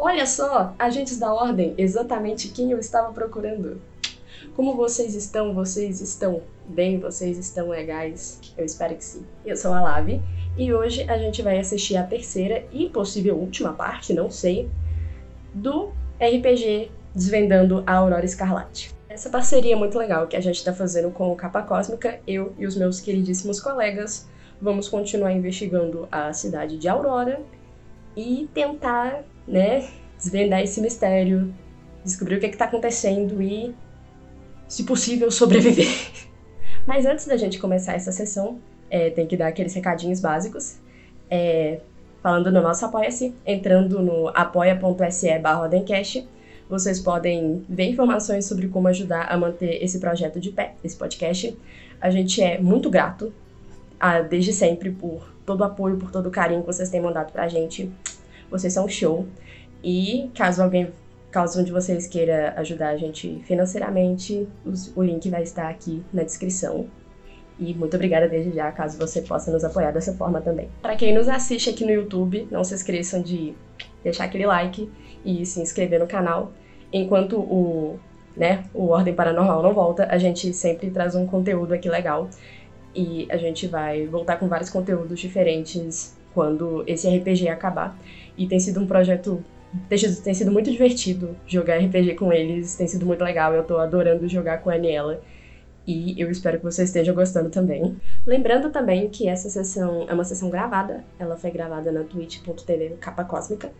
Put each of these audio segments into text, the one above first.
Olha só, agentes da ordem, exatamente quem eu estava procurando. Como vocês estão? Vocês estão bem? Vocês estão legais? Eu espero que sim. Eu sou a Lave e hoje a gente vai assistir a terceira e possível última parte, não sei, do RPG Desvendando a Aurora Escarlate. Essa parceria é muito legal que a gente está fazendo com o Capa Cósmica, eu e os meus queridíssimos colegas vamos continuar investigando a cidade de Aurora e tentar né, desvendar esse mistério, descobrir o que é está acontecendo e, se possível, sobreviver. Mas antes da gente começar essa sessão, é, tem que dar aqueles recadinhos básicos. É, falando no nosso Apoia-se, entrando no apoia.se barra vocês podem ver informações sobre como ajudar a manter esse projeto de pé, esse podcast. A gente é muito grato, a, desde sempre, por todo o apoio, por todo o carinho que vocês têm mandado pra gente. Vocês são show. E caso alguém, caso um de vocês queira ajudar a gente financeiramente, os, o link vai estar aqui na descrição. E muito obrigada desde já, caso você possa nos apoiar dessa forma também. Para quem nos assiste aqui no YouTube, não se esqueçam de deixar aquele like e se inscrever no canal. Enquanto o, né, o Ordem Paranormal não volta, a gente sempre traz um conteúdo aqui legal. E a gente vai voltar com vários conteúdos diferentes quando esse RPG acabar. E tem sido um projeto. Tem sido, muito divertido jogar RPG com eles, tem sido muito legal. Eu tô adorando jogar com a Aniela. E eu espero que vocês estejam gostando também. Lembrando também que essa sessão é uma sessão gravada. Ela foi gravada na twitch.tv capa cósmica.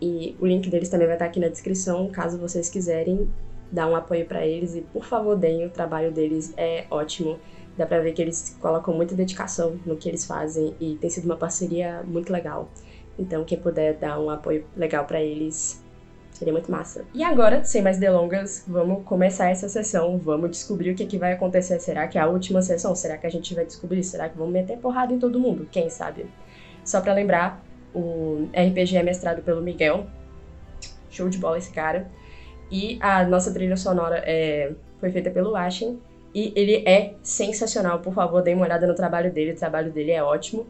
E o link deles também vai estar aqui na descrição, caso vocês quiserem dar um apoio para eles. E por favor, deem, o trabalho deles é ótimo. Dá pra ver que eles colocam muita dedicação no que eles fazem e tem sido uma parceria muito legal. Então, quem puder dar um apoio legal para eles, seria muito massa. E agora, sem mais delongas, vamos começar essa sessão. Vamos descobrir o que, que vai acontecer. Será que é a última sessão? Será que a gente vai descobrir? Será que vamos meter porrada em todo mundo? Quem sabe? Só para lembrar, o RPG é mestrado pelo Miguel. Show de bola esse cara. E a nossa trilha sonora é, foi feita pelo Ashen. E ele é sensacional. Por favor, dê uma olhada no trabalho dele. O trabalho dele é ótimo.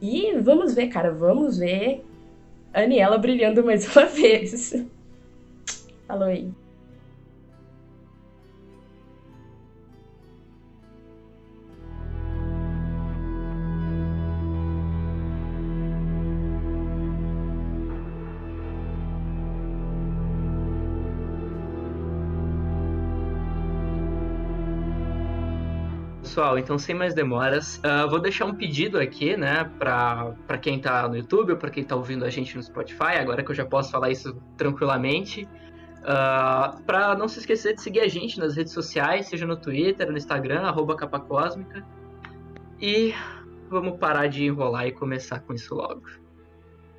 E vamos ver, cara. Vamos ver Aniela brilhando mais uma vez. Falou aí. Pessoal, então sem mais demoras, uh, vou deixar um pedido aqui, né, pra, pra quem tá no YouTube ou pra quem tá ouvindo a gente no Spotify, agora que eu já posso falar isso tranquilamente. Uh, pra não se esquecer de seguir a gente nas redes sociais, seja no Twitter, no Instagram, arroba capacósmica. E vamos parar de enrolar e começar com isso logo.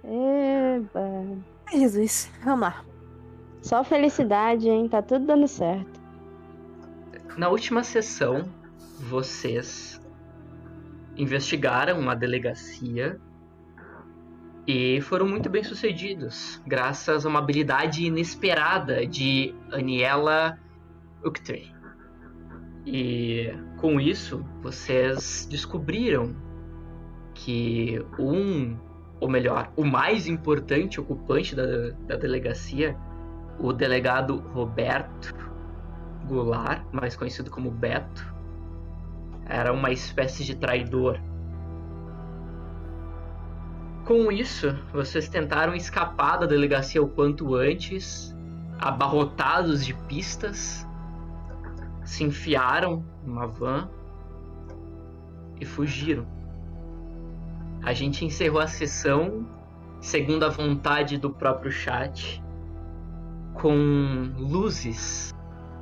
Eba. Jesus, vamos lá. Só felicidade, hein? Tá tudo dando certo. Na última sessão, vocês investigaram uma delegacia e foram muito bem sucedidos, graças a uma habilidade inesperada de Aniela Uctri. E com isso, vocês descobriram que um, ou melhor, o mais importante ocupante da, da delegacia, o delegado Roberto Goulart, mais conhecido como Beto, era uma espécie de traidor. Com isso, vocês tentaram escapar da delegacia o quanto antes, abarrotados de pistas, se enfiaram numa van e fugiram. A gente encerrou a sessão, segundo a vontade do próprio chat, com luzes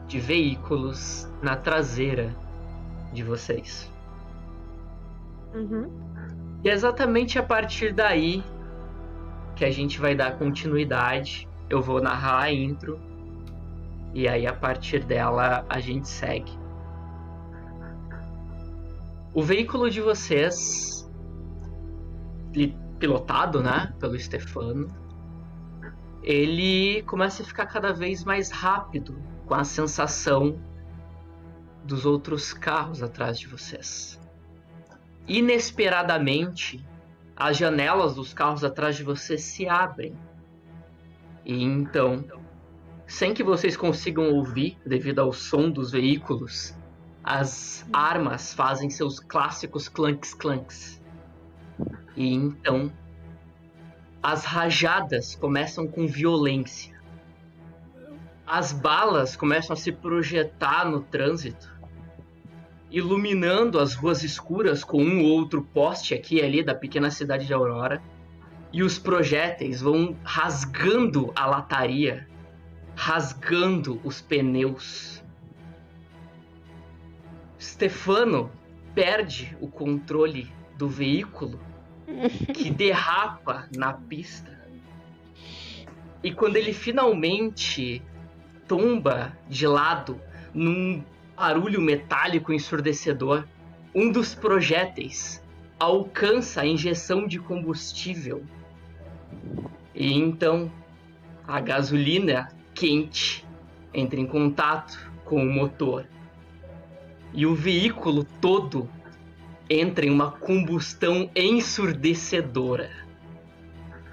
de veículos na traseira de vocês. Uhum. E é exatamente a partir daí que a gente vai dar continuidade. Eu vou narrar a intro e aí a partir dela a gente segue. O veículo de vocês, pilotado, né, pelo Stefano, ele começa a ficar cada vez mais rápido com a sensação dos outros carros atrás de vocês. Inesperadamente, as janelas dos carros atrás de vocês se abrem E então, sem que vocês consigam ouvir, devido ao som dos veículos, as armas fazem seus clássicos clanks clanks. E então, as rajadas começam com violência. As balas começam a se projetar no trânsito, iluminando as ruas escuras com um ou outro poste aqui e ali da pequena cidade de Aurora. E os projéteis vão rasgando a lataria, rasgando os pneus. Stefano perde o controle do veículo que derrapa na pista. E quando ele finalmente tomba de lado num barulho metálico ensurdecedor, um dos projéteis alcança a injeção de combustível. E então a gasolina quente entra em contato com o motor. E o veículo todo entra em uma combustão ensurdecedora.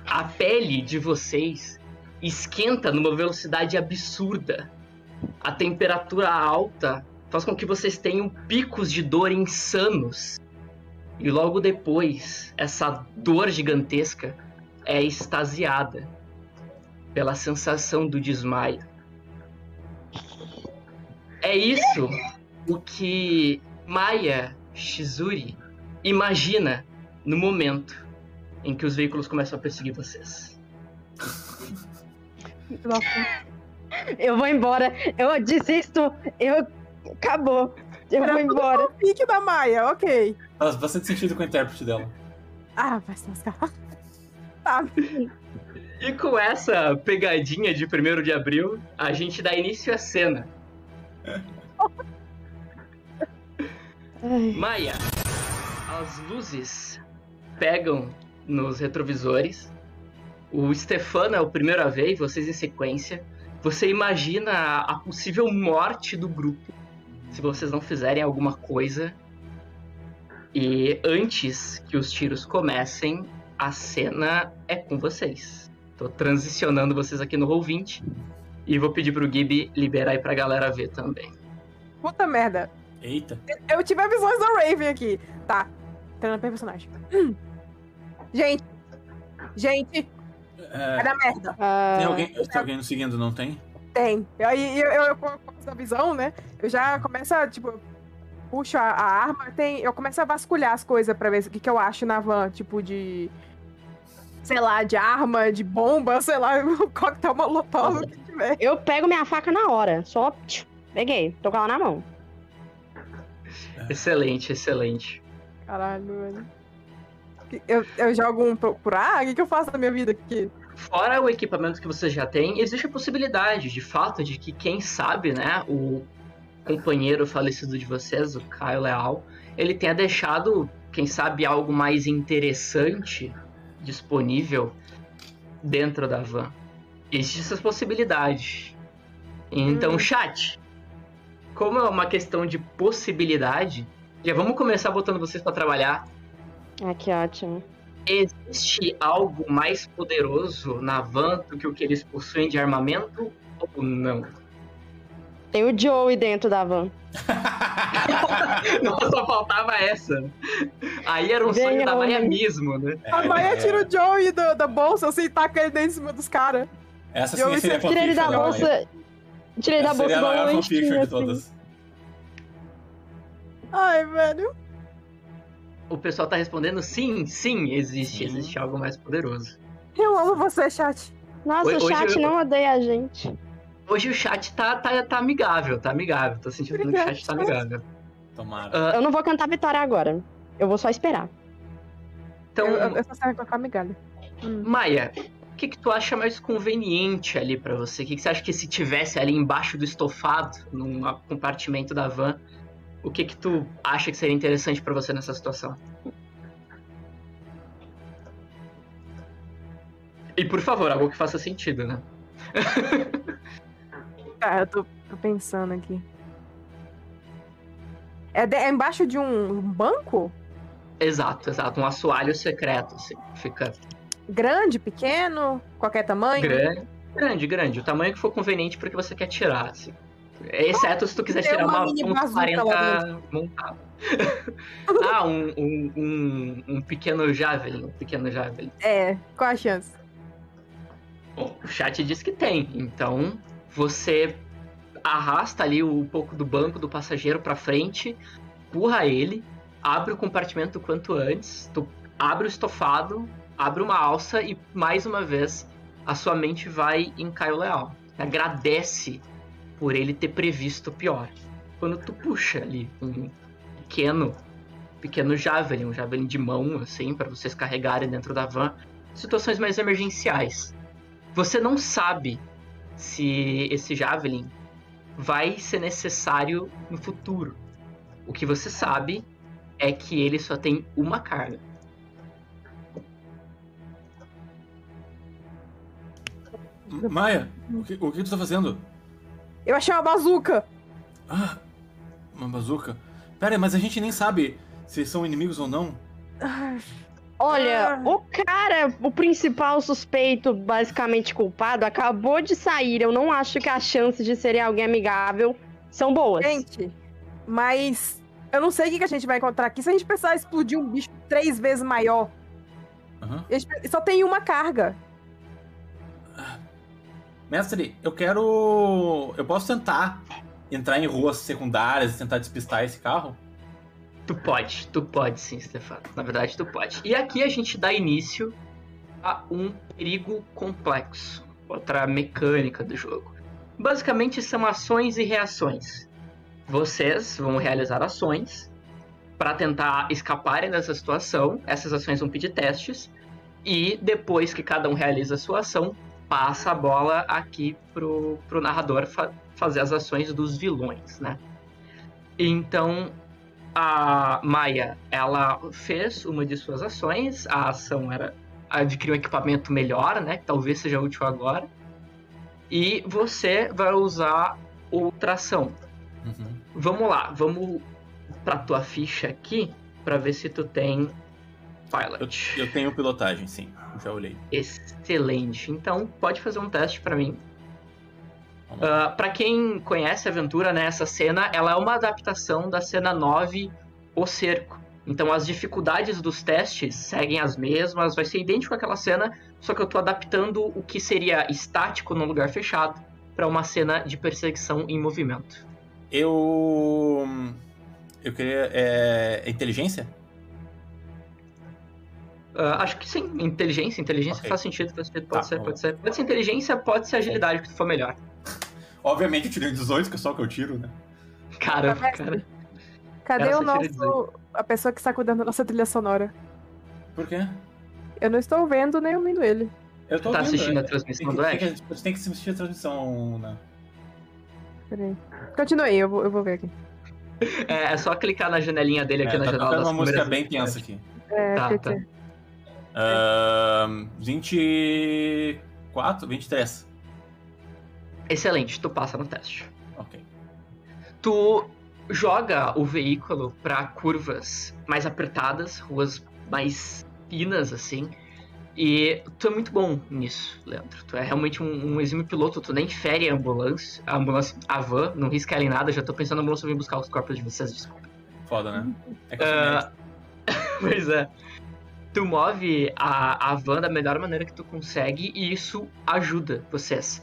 A pele de vocês esquenta numa velocidade absurda. A temperatura alta faz com que vocês tenham picos de dor insanos. E logo depois, essa dor gigantesca é extasiada pela sensação do desmaio. É isso o que Maya Shizuri imagina no momento em que os veículos começam a perseguir vocês. Eu vou embora, eu desisto, eu. Acabou. Eu Era vou embora. pique da Maia, ok. Faz bastante sentido com o intérprete dela. Ah, vai se lascar. Tá. E com essa pegadinha de 1 de abril, a gente dá início à cena. Ai, Maia, as luzes pegam nos retrovisores. O Stefano é o primeiro a ver, e vocês em sequência. Você imagina a a possível morte do grupo se vocês não fizerem alguma coisa. E antes que os tiros comecem, a cena é com vocês. Tô transicionando vocês aqui no Roll20 e vou pedir pro Gibi liberar aí pra galera ver também. Puta merda. Eita. Eu tive a visões da Raven aqui. Tá. Treinando pra personagem. Hum. Gente. Gente, É, vai dar merda. ah, tem, alguém, tem alguém nos seguindo, não tem? Tem. E Aí eu, eu, eu começo a visão, né? Eu já começo a, tipo, eu puxo a, a arma, tem, eu começo a vasculhar as coisas pra ver o que, que eu acho na van, tipo, de. Sei lá, de arma, de bomba, sei lá, coquetel molotov, o que tiver. Eu pego minha faca na hora. Só. Peguei. Tô com ela na mão. Excelente, excelente. Caralho, velho. Eu, eu jogo um procurar? O que, que eu faço na minha vida aqui? Fora o equipamento que você já tem, existe a possibilidade, de fato, de que quem sabe, né, o companheiro falecido de vocês, o Caio Leal, ele tenha deixado, quem sabe, algo mais interessante disponível dentro da van. Existe essa possibilidade. Então, Hum. chat, como é uma questão de possibilidade, já vamos começar botando vocês para trabalhar Ah, que ótimo. Existe algo mais poderoso na van do que o que eles possuem de armamento ou não? Tem o Joey dentro da van. Não, só faltava essa. Aí era um Vem, sonho da. Maia mesmo, né? A Maia tira o Joey do- da bolsa assim e taca ele dentro em cima dos caras. Essa Eu sim seria a Tirei ele da bolsa. Tirei da Essa bolsa seria a igual maior fanfiction lanchinho, de assim. todas. Ai, velho. O pessoal tá respondendo sim, sim, existe, Sim. existe algo mais poderoso. Eu amo você, chat. Nossa, Hoje o chat eu- não odeia a gente. Hoje o chat tá, tá, tá amigável, tá amigável. Tô sentindo que o chat tá amigável. Tomara. Ah, Eu não vou cantar vitória agora. Eu vou só esperar. então, eu, eu, eu só pra ficar migalha. Hum. Maia, o que, que tu acha mais conveniente ali pra você? O que, que você acha que se tivesse ali embaixo do estofado, num compartimento da van, o que que tu acha que seria interessante pra você nessa situação? E por favor, algo que faça sentido, né? Tá, eu tô, tô pensando aqui. É, de- é embaixo de um banco? Exato, exato. Um assoalho secreto, assim. Fica Grande, pequeno, qualquer tamanho? grande. Grande, grande. O tamanho que for conveniente porque você quer tirar, assim. Exceto se tu quiser tirar uma uma mini ponto bazuca lá 40 montada. ah, um, um, um, um pequeno javelin. Um pequeno javelin. É, qual a chance? Bom, o chat diz que tem. Então, você arrasta ali um pouco do banco do passageiro pra frente, empurra ele, abre o compartimento o quanto antes, tu abre o estofado, abre uma alça e, mais uma vez, a sua mente vai em Caio Leal. Agradece por ele ter previsto o pior. Quando tu puxa ali um pequeno pequeno javelin, um javelin de mão, assim, para vocês carregarem dentro da van, situações mais emergenciais. Você não sabe se esse javelin vai ser necessário no futuro. O que você sabe é que ele só tem uma carga. Maia, o que, o que tu tá fazendo? Eu achei uma bazuca. Ah, uma bazuca. Pera mas a gente nem sabe se são inimigos ou não. Olha, Ah. o cara, o principal suspeito, basicamente culpado, acabou de sair. Eu não acho que as chances de serem alguém amigável são boas. Gente, mas eu não sei o que a gente vai encontrar aqui se a gente precisar explodir um bicho três vezes maior. Gente só tem uma carga. Mestre, eu quero. Eu posso tentar entrar em ruas secundárias e tentar despistar esse carro? Tu pode, tu pode sim, Stefano. Na verdade, tu pode. E aqui a gente dá início a um perigo complexo, outra mecânica do jogo. Basicamente são ações e reações. Vocês vão realizar ações para tentar escaparem dessa situação. Essas ações vão pedir testes e depois que cada um realiza a sua ação, passa a bola aqui pro, pro narrador fa- fazer as ações dos vilões, né? Então, a Maia, ela fez uma de suas ações, a ação era adquirir um equipamento melhor, né, que talvez seja útil agora, e você vai usar outra ação. Uhum. Vamos lá, vamos pra tua ficha aqui, pra ver se tu tem Pilot. eu tenho pilotagem, sim. Já olhei. Excelente. Então, pode fazer um teste pra mim. Uh, para quem conhece a aventura, né, essa cena ela é uma adaptação da cena 9, O Cerco. Então as dificuldades dos testes seguem as mesmas, vai ser idêntico àquela cena, só que eu tô adaptando o que seria estático num lugar fechado para uma cena de perseguição em movimento. Eu. Eu queria. É inteligência? Uh, acho que sim, inteligência, inteligência Ok. faz sentido, faz sentido, Tá, pode ser, vamos pode ser. Pode ser inteligência, pode ser agilidade, que tu for melhor. Obviamente eu tirei 18, que é só o que eu tiro, né? Caramba, Tá cara. Cadê Cara, o nosso. A pessoa que está cuidando da nossa trilha sonora? Por quê? Eu não estou vendo nem ouvindo ele. Eu tô Tá ouvindo, assistindo né? a transmissão tem do que, Ash? tem que, Você tem que assistir a transmissão, né? Peraí. Continue, eu vou, eu vou ver aqui. É, é só clicar na janelinha dele aqui É, na tá janela das uma música bem tensa aqui. É, Tá, que- tá. Ahn, 24? 23. Excelente, tu passa no teste. Ok. Tu joga o veículo pra curvas mais apertadas, ruas mais finas, assim. E tu é muito bom nisso, Leandro. Tu é realmente um, um exímio piloto. Tu nem fere a ambulância, a ambulância, a van, não risca ela em nada. Já tô pensando na ambulância vir buscar os corpos de vocês, desculpa. Foda, né? É que médico. Pois é. Tu move a, a van da melhor maneira que tu consegue e isso ajuda vocês.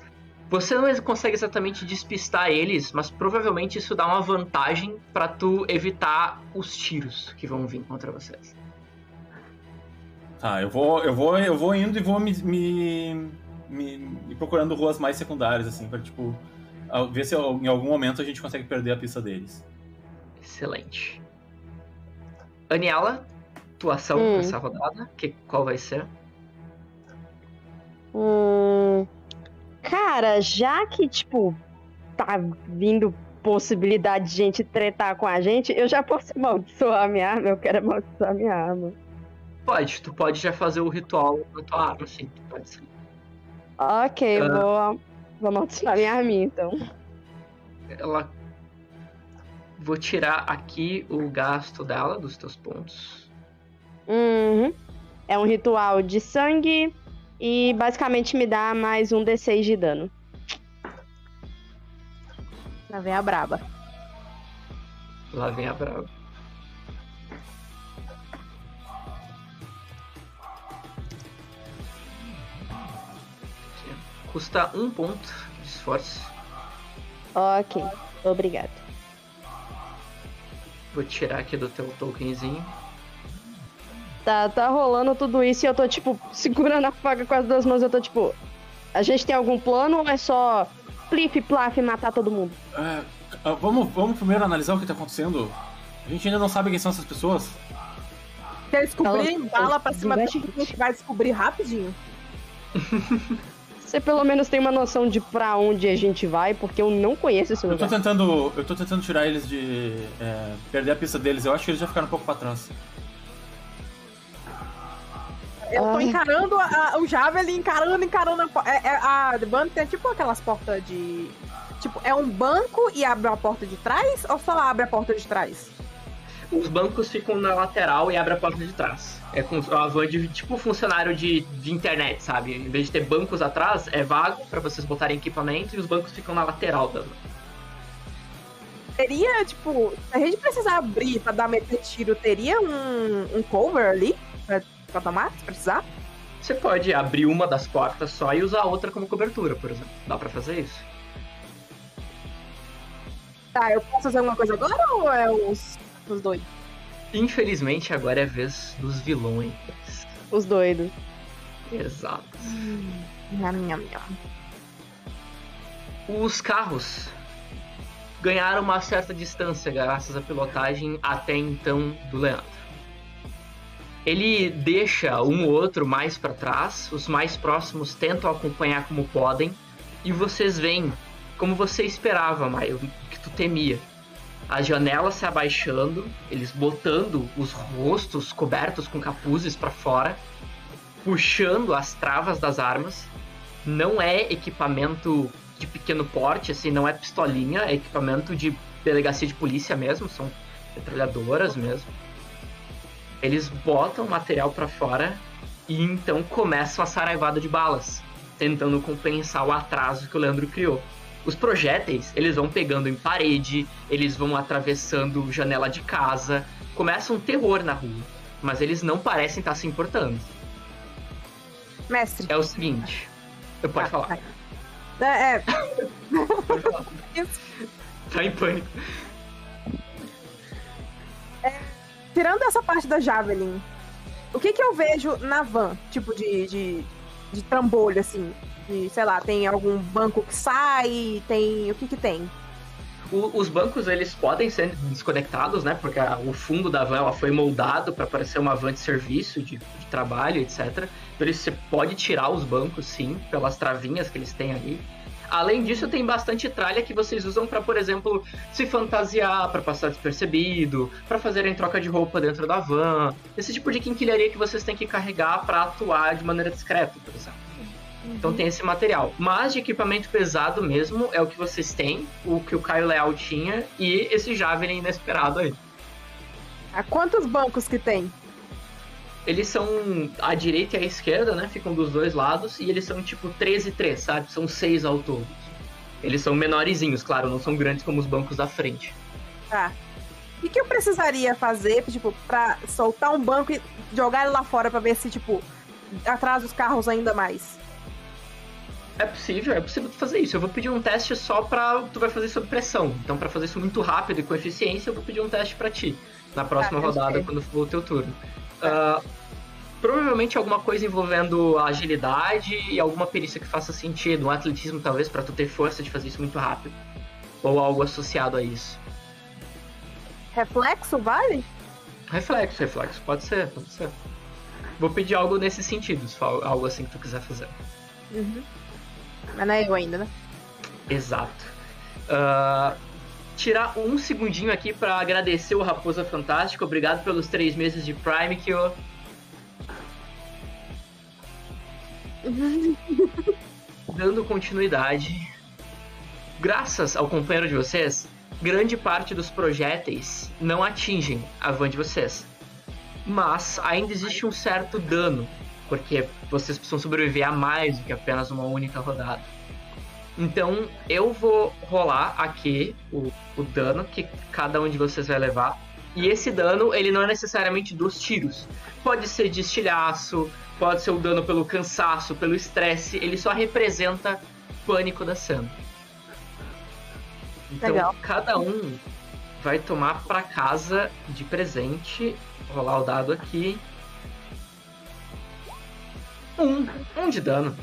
Você não consegue exatamente despistar eles, mas provavelmente isso dá uma vantagem pra tu evitar os tiros que vão vir contra vocês. Tá, eu vou, eu vou, eu vou indo e vou me, me, me- me procurando ruas mais secundárias, assim, pra, tipo, ver se em algum momento a gente consegue perder a pista deles. Excelente. Aniela, tua ação Hum. nessa rodada, que, qual vai ser? Hum, cara, já que, tipo, tá vindo possibilidade de gente tretar com a gente, eu já posso amaldiçoar minha arma. Eu quero amaldiçoar minha arma. Pode, tu pode já fazer o ritual na tua arma, sim. Pode ser. Ok, Ah. vou, vou amaldiçoar minha arminha, então. ela. Vou tirar aqui o gasto dela, dos teus pontos. Uhum. É um ritual de sangue, E basicamente me dá mais um D6 de dano. Lá vem a braba. Lá vem a brava. Custa um ponto de esforço. Ok, obrigado. Vou tirar aqui do teu tokenzinho. Tá, tá rolando tudo isso e eu tô, tipo, segurando a faca com as duas mãos. Eu tô, tipo, a gente tem algum plano ou é só plif, plaf, matar todo mundo? É, ah, vamos, vamos primeiro analisar o que tá acontecendo. A gente ainda não sabe quem são essas pessoas. Quer descobrir bala pra cima Vai- dele, a gente vai descobrir rapidinho. Você pelo menos tem uma noção de pra onde a gente vai, porque eu não conheço esse Eu tô lugar. tentando. Eu tô tentando tirar eles de. é, perder a pista deles. Eu acho que eles já ficaram um pouco pra trás. Eu tô encarando a- a- o Javelin, encarando, encarando a porta. É, é, a The Band tem tipo aquelas portas de. Tipo, é um banco e abre uma porta de trás? Ou só abre a porta de trás? Os bancos ficam na lateral e abre a porta de trás. É com a van de tipo funcionário de, de internet, sabe? Em vez de ter bancos atrás, é vago pra vocês botarem equipamento e os bancos ficam na lateral da van. Teria, tipo, se a gente precisar abrir pra dar meter tiro, teria um, um cover ali pra, tomar, se precisar? Você pode abrir uma das portas só e usar a outra como cobertura, por exemplo. Dá pra fazer isso? Tá, eu posso fazer alguma coisa agora ou é os, os dois? Infelizmente, agora é a vez dos vilões. Os doidos. Exato. Nham, nham, nham. Os carros ganharam uma certa distância graças à pilotagem até então do Leandro. Ele deixa um ou outro mais para trás, os mais próximos tentam acompanhar como podem, e vocês veem, como você esperava, Maio, que tu temia. As janelas se abaixando, eles botando os rostos cobertos com capuzes para fora, puxando as travas das armas. Não é equipamento de pequeno porte, assim, não é pistolinha, é equipamento de delegacia de polícia mesmo, são metralhadoras mesmo. Eles botam o material pra fora e então começam a saraivada de balas, tentando compensar o atraso que o Leandro criou. Os projéteis, eles vão pegando em parede, eles vão atravessando janela de casa, começa um terror na rua, mas eles não parecem estar se importando. Mestre. É o seguinte, eu pode Ah, falar. vai. É, é, Pode falar. Tá em pânico. Tirando essa parte da Javelin, o que que eu vejo na van? Tipo de, de, de trambolho, assim? De, sei lá, tem algum banco que sai, tem... O que que tem? O- os bancos eles podem ser desconectados, né? Porque a- o fundo da van foi moldado para parecer uma van de serviço, de, de trabalho, etc. Então ele- você pode tirar os bancos, sim, pelas travinhas que eles têm ali. Além disso, tem bastante tralha que vocês usam para, por exemplo, se fantasiar, para passar despercebido, para fazerem troca de roupa dentro da van. Esse tipo de quinquilharia que vocês têm que carregar para atuar de maneira discreta, por exemplo. Então tem esse material. Mas de equipamento pesado mesmo é o que vocês têm, o que o Caio Leal tinha e esse Javelin inesperado aí. Ah, quantos bancos que tem? Eles são à direita e à esquerda, né? Ficam dos dois lados e eles são tipo 13 e 3, sabe? São seis ao todo. Eles são menorzinhos, claro, não são grandes como os bancos da frente. Tá. O que, eu precisaria fazer, tipo, pra soltar um banco e jogar ele lá fora pra ver se, tipo, atrasa os carros ainda mais? É possível, é possível tu fazer isso. Eu vou pedir um teste só pra. Tu vai fazer sob pressão. Então, pra fazer isso muito rápido e com eficiência, eu vou pedir um teste pra ti. Na próxima Tá, rodada, quando for o teu turno. Ah, provavelmente alguma coisa envolvendo agilidade e alguma perícia que faça sentido. Um atletismo, talvez, pra tu ter força de fazer isso muito rápido. Ou algo associado a isso. Reflexo, vale? Reflexo, reflexo. Pode ser, pode ser. Vou pedir algo nesse sentido, algo assim que tu quiser fazer. Uhum. Mas não é eu ainda, né? Exato. Ah, tirar um segundinho aqui pra agradecer o Raposa Fantástico. Obrigado pelos três meses de Prime que eu. Dando continuidade. Graças ao companheiro de vocês, grande parte dos projéteis não atingem a van de vocês. Mas ainda existe um certo dano Porque vocês precisam sobreviver a mais do que apenas uma única rodada. Então eu vou rolar aqui o, o dano que cada um de vocês vai levar. E esse dano, ele não é necessariamente dos tiros. Pode ser de estilhaço, pode ser o dano pelo cansaço, pelo estresse. Ele só representa pânico da Sam. Então Legal. cada um vai tomar pra casa de presente. Vou rolar o dado aqui. Um. Um de dano.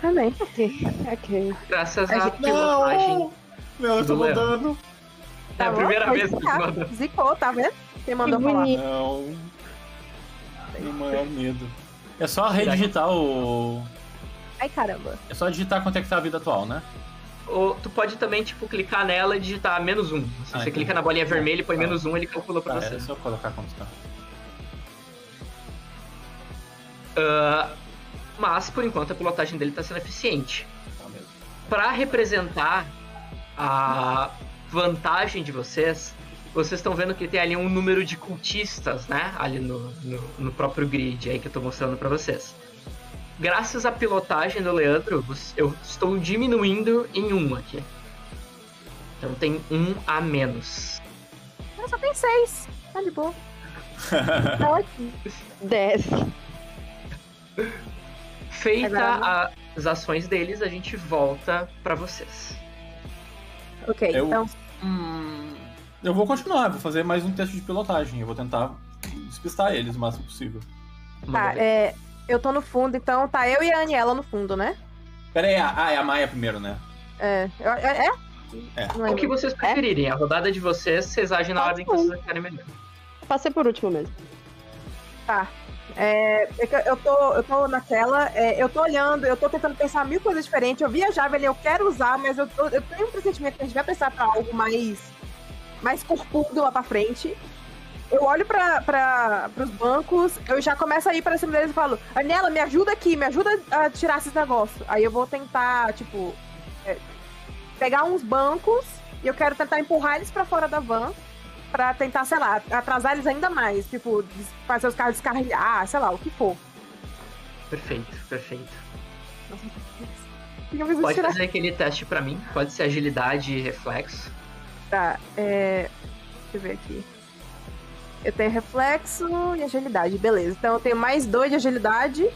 Também. Ok, ok. Graças A à pilotagem. Meu, eu tô Do Mandando. É a bom? primeira vez que ficar. manda. Zicou, tá vendo? Quem mandou falar? bonito. Não. O maior medo. É só redigitar o. Ai, caramba. É só digitar quanto é que tá a vida atual, né? Ou tu pode também, tipo, clicar nela e digitar menos um. Se Ah, você clica na bolinha vermelha e põe Tá. menos um, ele calcula pra Tá, você. é só colocar quanto tá. Ah, mas, por enquanto, a pilotagem dele tá sendo eficiente. Tá mesmo. Pra representar a vantagem de vocês, vocês estão vendo que tem ali um número de cultistas, né? Ali no, no, no próprio grid aí que eu tô mostrando pra vocês. Graças à pilotagem do Leandro, eu estou diminuindo em um aqui. Então tem um a menos. Eu só tem seis. Tá de boa. Tá ótimo. 10. Feita Agora, as ações deles, a gente volta pra vocês. Ok, Eu- então. Hum, eu vou continuar, vou fazer mais um teste de pilotagem. Eu vou tentar despistar eles o máximo possível. Tá, é. Eu tô no fundo, então tá eu e a Aniela no fundo, né? Pera aí, ah, é a Maia primeiro, né? É. eu- É? é? É. O que vocês preferirem, a rodada de vocês, vocês agem na Pode ordem que vocês acharem melhor. Passei por último mesmo. Tá. É, é eu tô, eu tô naquela, é, eu tô olhando, eu tô tentando pensar mil coisas diferentes. Eu vi a chave ali, eu quero usar, mas eu, tô- eu tenho um pressentimento que a gente vai precisar pra algo mais, mais corpudo lá pra frente. Eu olho pra, pra, pros bancos, eu já começo a ir pra cima deles e falo, Anela, me ajuda aqui, me ajuda a tirar esses negócios. Aí eu vou tentar, tipo, é, pegar uns bancos e eu quero tentar empurrar eles pra fora da van pra tentar, sei lá, atrasar eles ainda mais. Tipo, fazer os carros descarrilhar, sei lá, o que for. Perfeito, perfeito. O que Pode tirar? fazer aquele teste pra mim, pode ser agilidade e reflexo. Tá, é. Deixa eu ver aqui. Eu tenho reflexo e agilidade, beleza. Então eu tenho mais dois de agilidade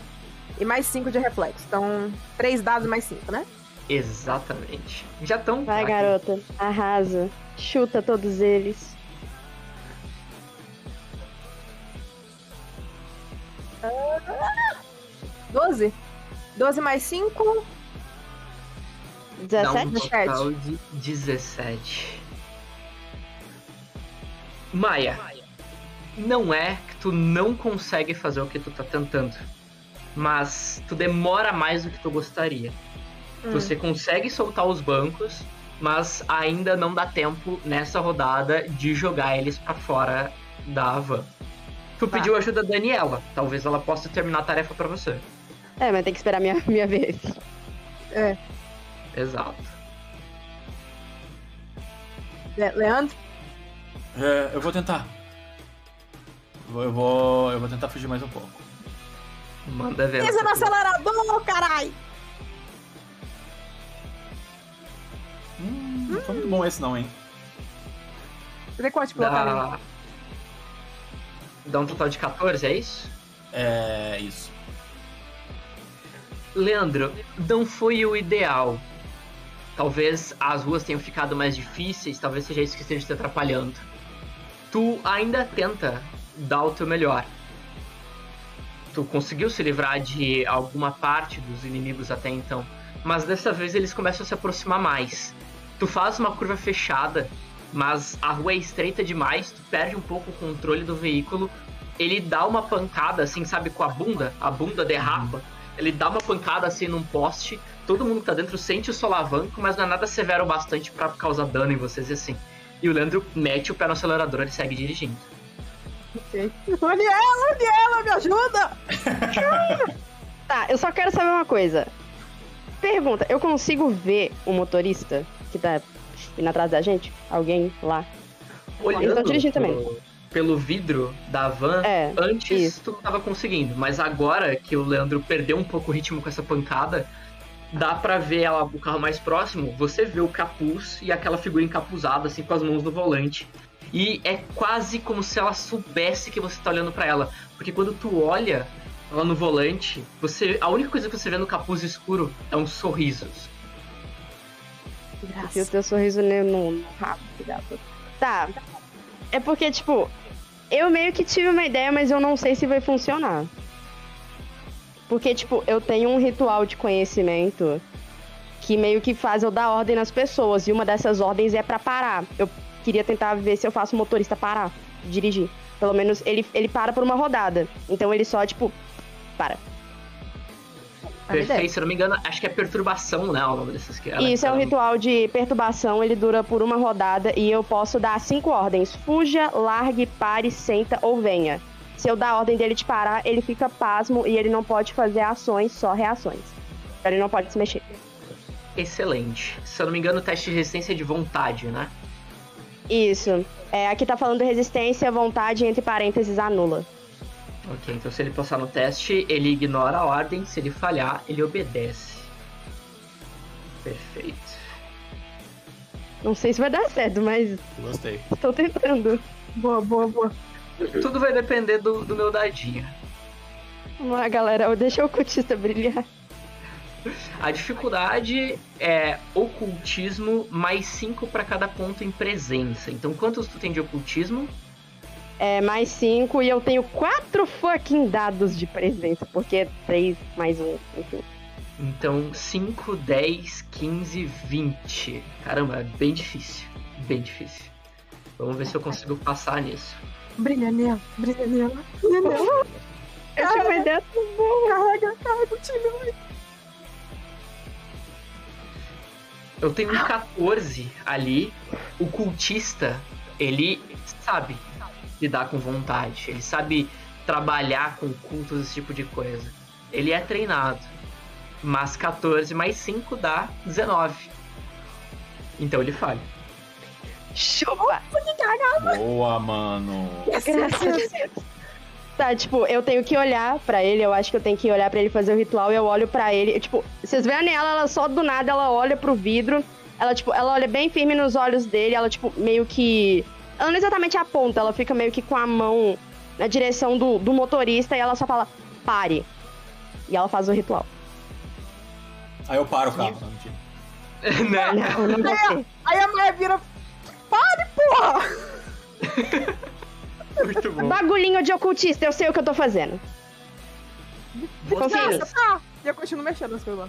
e mais cinco de reflexo. Então, três dados mais cinco, né? Exatamente. Já estão. Vai, garota. Arrasa. Chuta todos eles. Doze? Doze mais cinco. Dá um 17? total de 17. Maia, não é que tu não consegue fazer o que tu tá tentando, mas tu demora mais do que tu gostaria. Hum. Você consegue soltar os bancos, mas ainda não dá tempo nessa rodada de jogar eles pra fora da van. Tu Tá. pediu ajuda da Daniela, talvez ela possa terminar a tarefa pra você. É, mas tem que esperar minha, minha vez. Exato. Le- Leandro? É, eu vou tentar. Eu vou, eu vou, tentar fugir mais um pouco. Manda ver. Pisa no acelerador, carai! Hum, não foi muito bom esse não, hein? Vê quanto de pilotar Dá... Um total de 14, é isso? É isso. Leandro, não foi o ideal. Talvez as ruas tenham ficado mais difíceis, talvez seja isso que esteja te atrapalhando. Tu ainda tenta dar o teu melhor. Tu conseguiu se livrar de alguma parte dos inimigos até então, mas dessa vez eles começam a se aproximar mais. Tu faz uma curva fechada, mas a rua é estreita demais, tu perde um pouco o controle do veículo. Ele dá uma pancada, assim, sabe, com a bunda, a bunda derrapa. Ele dá uma pancada assim num poste, todo mundo que tá dentro sente o solavanco, mas não é nada severo o bastante pra causar dano em vocês e assim. E o Leandro mete o pé no acelerador e segue dirigindo. Ok. Aniela, Aniela, me ajuda! Tá, eu só quero saber uma coisa. Pergunta, eu consigo ver o motorista que tá indo atrás da gente? Alguém lá? Olhando tão dirigindo também. pelo vidro da van, É, antes isso. tu não tava conseguindo. Mas agora que o Leandro perdeu um pouco o ritmo com essa pancada, dá pra ver ela, o carro mais próximo, você vê o capuz e aquela figura encapuzada, assim, com as mãos no volante. E é quase como se ela soubesse que você tá olhando pra ela. Porque quando tu olha ela no volante, você. A única coisa que você vê no capuz escuro é um sorriso. E o teu sorriso no, no rabo, gato. Tá. É porque, tipo, eu meio que tive uma ideia, mas eu não sei se vai funcionar. Porque, tipo, eu tenho um ritual de conhecimento que meio que faz eu dar ordem nas pessoas. E uma dessas ordens é pra parar. Eu queria tentar ver se eu faço o motorista parar, dirigir. Pelo menos ele, ele para por uma rodada. Então ele só, tipo, para. Perfeito, se eu não me engano, acho que é perturbação, né? O nome dessas que ela- Isso é um ela- ritual de perturbação, ele dura por uma rodada e eu posso dar cinco ordens: fuja, largue, pare, senta ou venha. Se eu dar a ordem dele de parar, ele fica pasmo e ele não pode fazer ações, só reações. Ele não pode se mexer. Excelente. Se eu não me engano, o teste de resistência é de vontade, né? Isso. É, aqui tá falando resistência, vontade, entre parênteses, anula. Ok, então se ele passar no teste, ele ignora a ordem. Se ele falhar, ele obedece. Perfeito. Não sei se vai dar certo, mas Gostei. estou tentando. Boa, boa, boa. Tudo vai depender do, do meu dadinho. Vamos lá, galera. Deixa o cultista brilhar. A dificuldade é ocultismo mais 5 para cada ponto em presença. Então, quantos tu tem de ocultismo? É mais cinco e eu tenho quatro fucking dados de presença, porque é três mais um. Enfim. Então, 5, 10, 15, 20. Caramba, é bem difícil. Bem difícil. Vamos ver se eu consigo passar nisso. Brilha nela, brilha nela, brilha nela. Eu tinha uma ideia tão boa. Carrega, carrega o time. Eu tenho um 14 ali. O cultista, ele sabe lidar com vontade. Ele sabe trabalhar com cultos, esse tipo de coisa. Ele é treinado. Mas 14 mais 5 dá 19. Então ele falha. Chupa! Boa, mano. Graças a Deus. Tá, tipo, eu tenho que olhar pra ele, eu acho que eu tenho que olhar pra ele fazer o ritual, e eu olho pra ele, eu, tipo, vocês veem ela, ela só do nada, ela olha pro vidro, ela, tipo, ela olha bem firme nos olhos dele, ela, tipo, meio que... Ela não exatamente aponta, ela fica meio que com a mão na direção do, do motorista, e ela só fala, pare. E ela faz o ritual. Aí eu paro o carro. Não, mentira. né? Não, não ser. Aí a Maia vira. Pare, porra! Muito bom. Bagulhinho de ocultista, eu sei o que eu tô fazendo. Mim. Nossa, tá. E eu continuo mexendo nas coisas lá.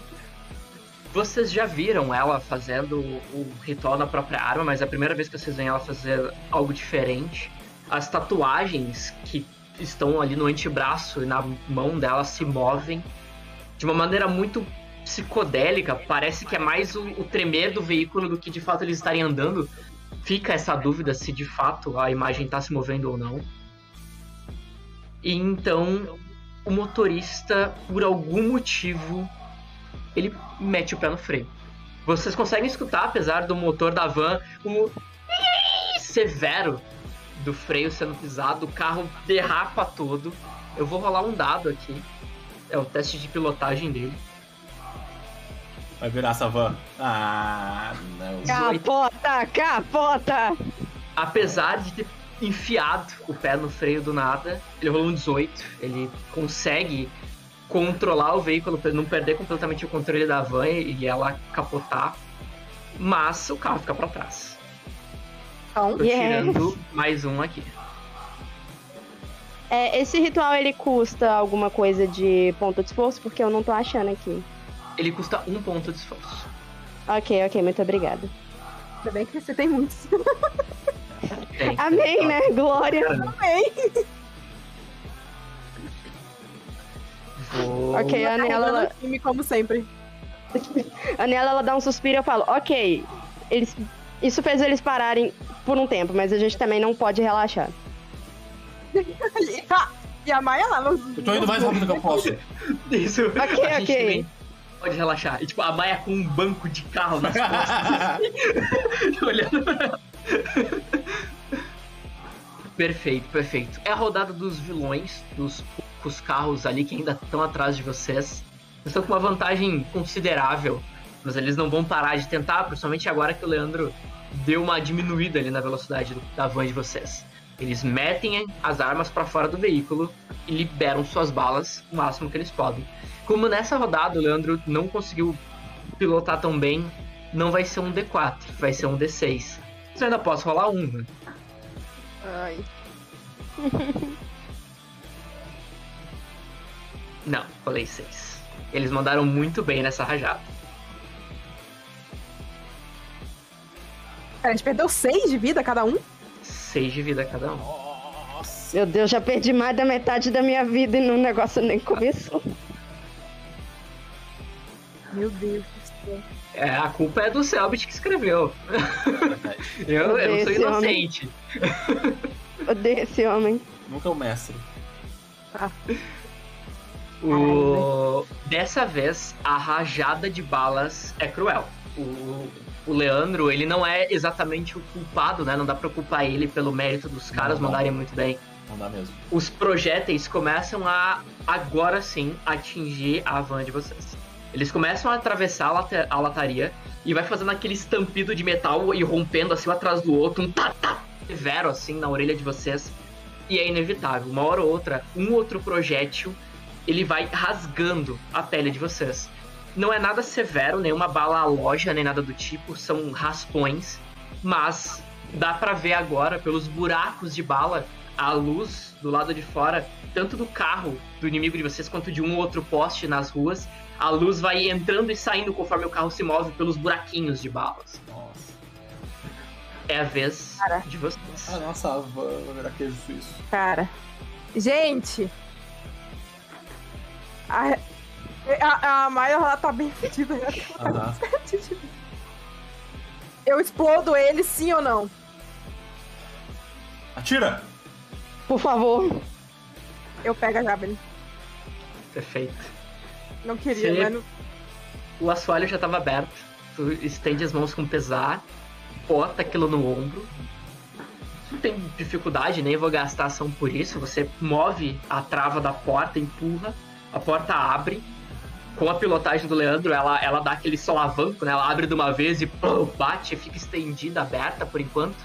Vocês já viram ela fazendo o ritual na própria arma, mas é a primeira vez que vocês veem ela fazer algo diferente. As tatuagens que estão ali no antebraço e na mão dela se movem de uma maneira muito psicodélica. Parece que é mais o, o tremer do veículo do que de fato eles estarem andando. Fica essa dúvida se de fato a imagem está se movendo ou não. E então o motorista, por algum motivo, ele mete o pé no freio. Vocês conseguem escutar, apesar do motor da van, o severo do freio sendo pisado, o carro derrapa todo. Eu vou rolar um dado aqui. É o teste de pilotagem dele. Vai virar essa van. Ah, não. Capota, capota! Apesar de ter enfiado o pé no freio do nada, ele rolou um 18. Ele consegue controlar o veículo para não perder completamente o controle da van e ela capotar. Mas o carro fica para trás. Então, Tô Yes. tirando mais um aqui. É, esse ritual ele custa alguma coisa de ponto de esforço? Porque eu não tô achando aqui. Ele custa um ponto de esforço. Ok, ok, muito obrigada. ainda bem que você tem muitos. Tem. Amém, né? Glória. Amém. Vou... Ok, a Anela, ela, time como sempre. a Anela, ela dá um suspiro e eu falo, ok, eles, isso fez eles pararem por um tempo, mas a gente também não pode relaxar. E, a Maia lá. Eu tô indo mais rápido que eu posso. Isso. Ok, a gente ok. também pode relaxar. E tipo, a Maia com um banco de carro nas costas, olhando pra ela. Perfeito, perfeito. É a rodada dos vilões, dos poucos carros ali que ainda estão atrás de vocês. Vocês estão com uma vantagem considerável, mas eles não vão parar de tentar, principalmente agora que o Leandro deu uma diminuída ali na velocidade da van de vocês. Eles metem as armas para fora do veículo e liberam suas balas o máximo que eles podem. Como nessa rodada o Leandro não conseguiu pilotar tão bem, não vai ser um D4, vai ser um D6. Mas eu ainda posso rolar um, né? Ai. Não, rolei 6. Eles mandaram muito bem nessa rajada. Cara, a gente perdeu seis de vida cada um? 6 de vida cada um. Nossa. Meu Deus, já perdi mais da metade da minha vida e no negócio nem começou. Meu Deus do céu. É, a culpa é do Selbit que escreveu. Eu, eu sou Esse homem. inocente. Odeio esse homem. Nunca é o mestre. O... Dessa vez, a rajada de balas é cruel. O... o Leandro, ele não é exatamente o culpado, né? Não dá pra culpar ele pelo mérito dos caras Não, não. mandarem muito bem. Não dá mesmo. Os projéteis começam a, agora sim, atingir a van de vocês. Eles começam a atravessar a, a lataria e vai fazendo aquele estampido de metal e rompendo assim um atrás do outro, um tá, tá, severo assim na orelha de vocês. E é inevitável, uma hora ou outra, um outro projétil, ele vai rasgando a pele de vocês. Não é nada severo, nenhuma bala à loja, nem nada do tipo, são raspões, mas dá pra ver agora pelos buracos de bala a luz do lado de fora, tanto do carro do inimigo de vocês quanto de um ou outro poste nas ruas. A luz vai entrando e saindo conforme o carro se move pelos buraquinhos de balas. Nossa. É a vez Cara. de vocês. Ah, nossa, a van queijo suíço. Cara. Gente. A, a, a Maia ela tá bem fedida. né? Aham. Eu explodo ele sim ou não? Atira! Por favor. Eu pego a Javelin. Perfeito. Não queria, Sim. mas não... O assoalho já estava aberto. Tu estende as mãos com pesar, bota aquilo no ombro. Não tem dificuldade, nem vou gastar ação por isso. Você move a trava da porta, empurra, a porta abre. Com a pilotagem do Leandro, ela, ela dá aquele solavanco, né? Ela abre de uma vez e pum, bate, fica estendida, aberta por enquanto.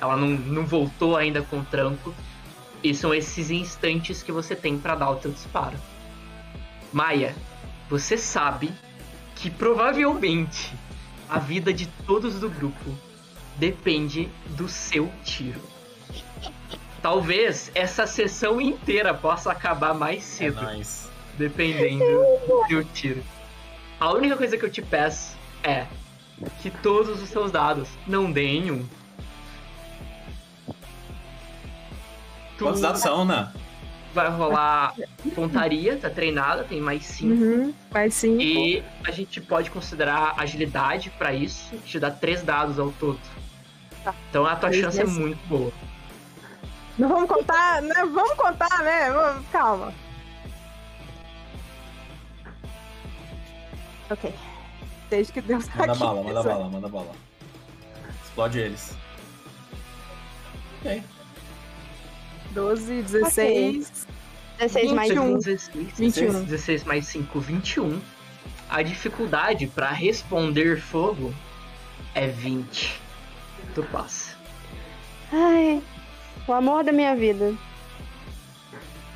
Ela não, não voltou ainda com o tranco. E são esses instantes que você tem para dar o teu disparo. Maia, você sabe que provavelmente a vida de todos do grupo depende do seu tiro. Talvez essa sessão inteira possa acabar mais É cedo, nice. dependendo do seu tiro. A única coisa que eu te peço é que todos os seus dados não deem um. Tu Quantos dados são, né? Vai rolar pontaria, tá treinada, tem mais 5. Uhum, mas sim. E a gente pode considerar agilidade pra isso, te dá três dados ao todo. Tá. Então a tua Três chance é muito boa. Não vamos contar, né? Vamos contar, né? Calma. Ok. Desde que Deus tá Manda aqui. bala, manda bala, manda bala. Explode eles. Ok. 12, 16. 16 mais 21. 1. 16, 21. 16 mais 5, 21. A dificuldade pra responder fogo é 20. Tu passa. Ai, o amor da minha vida.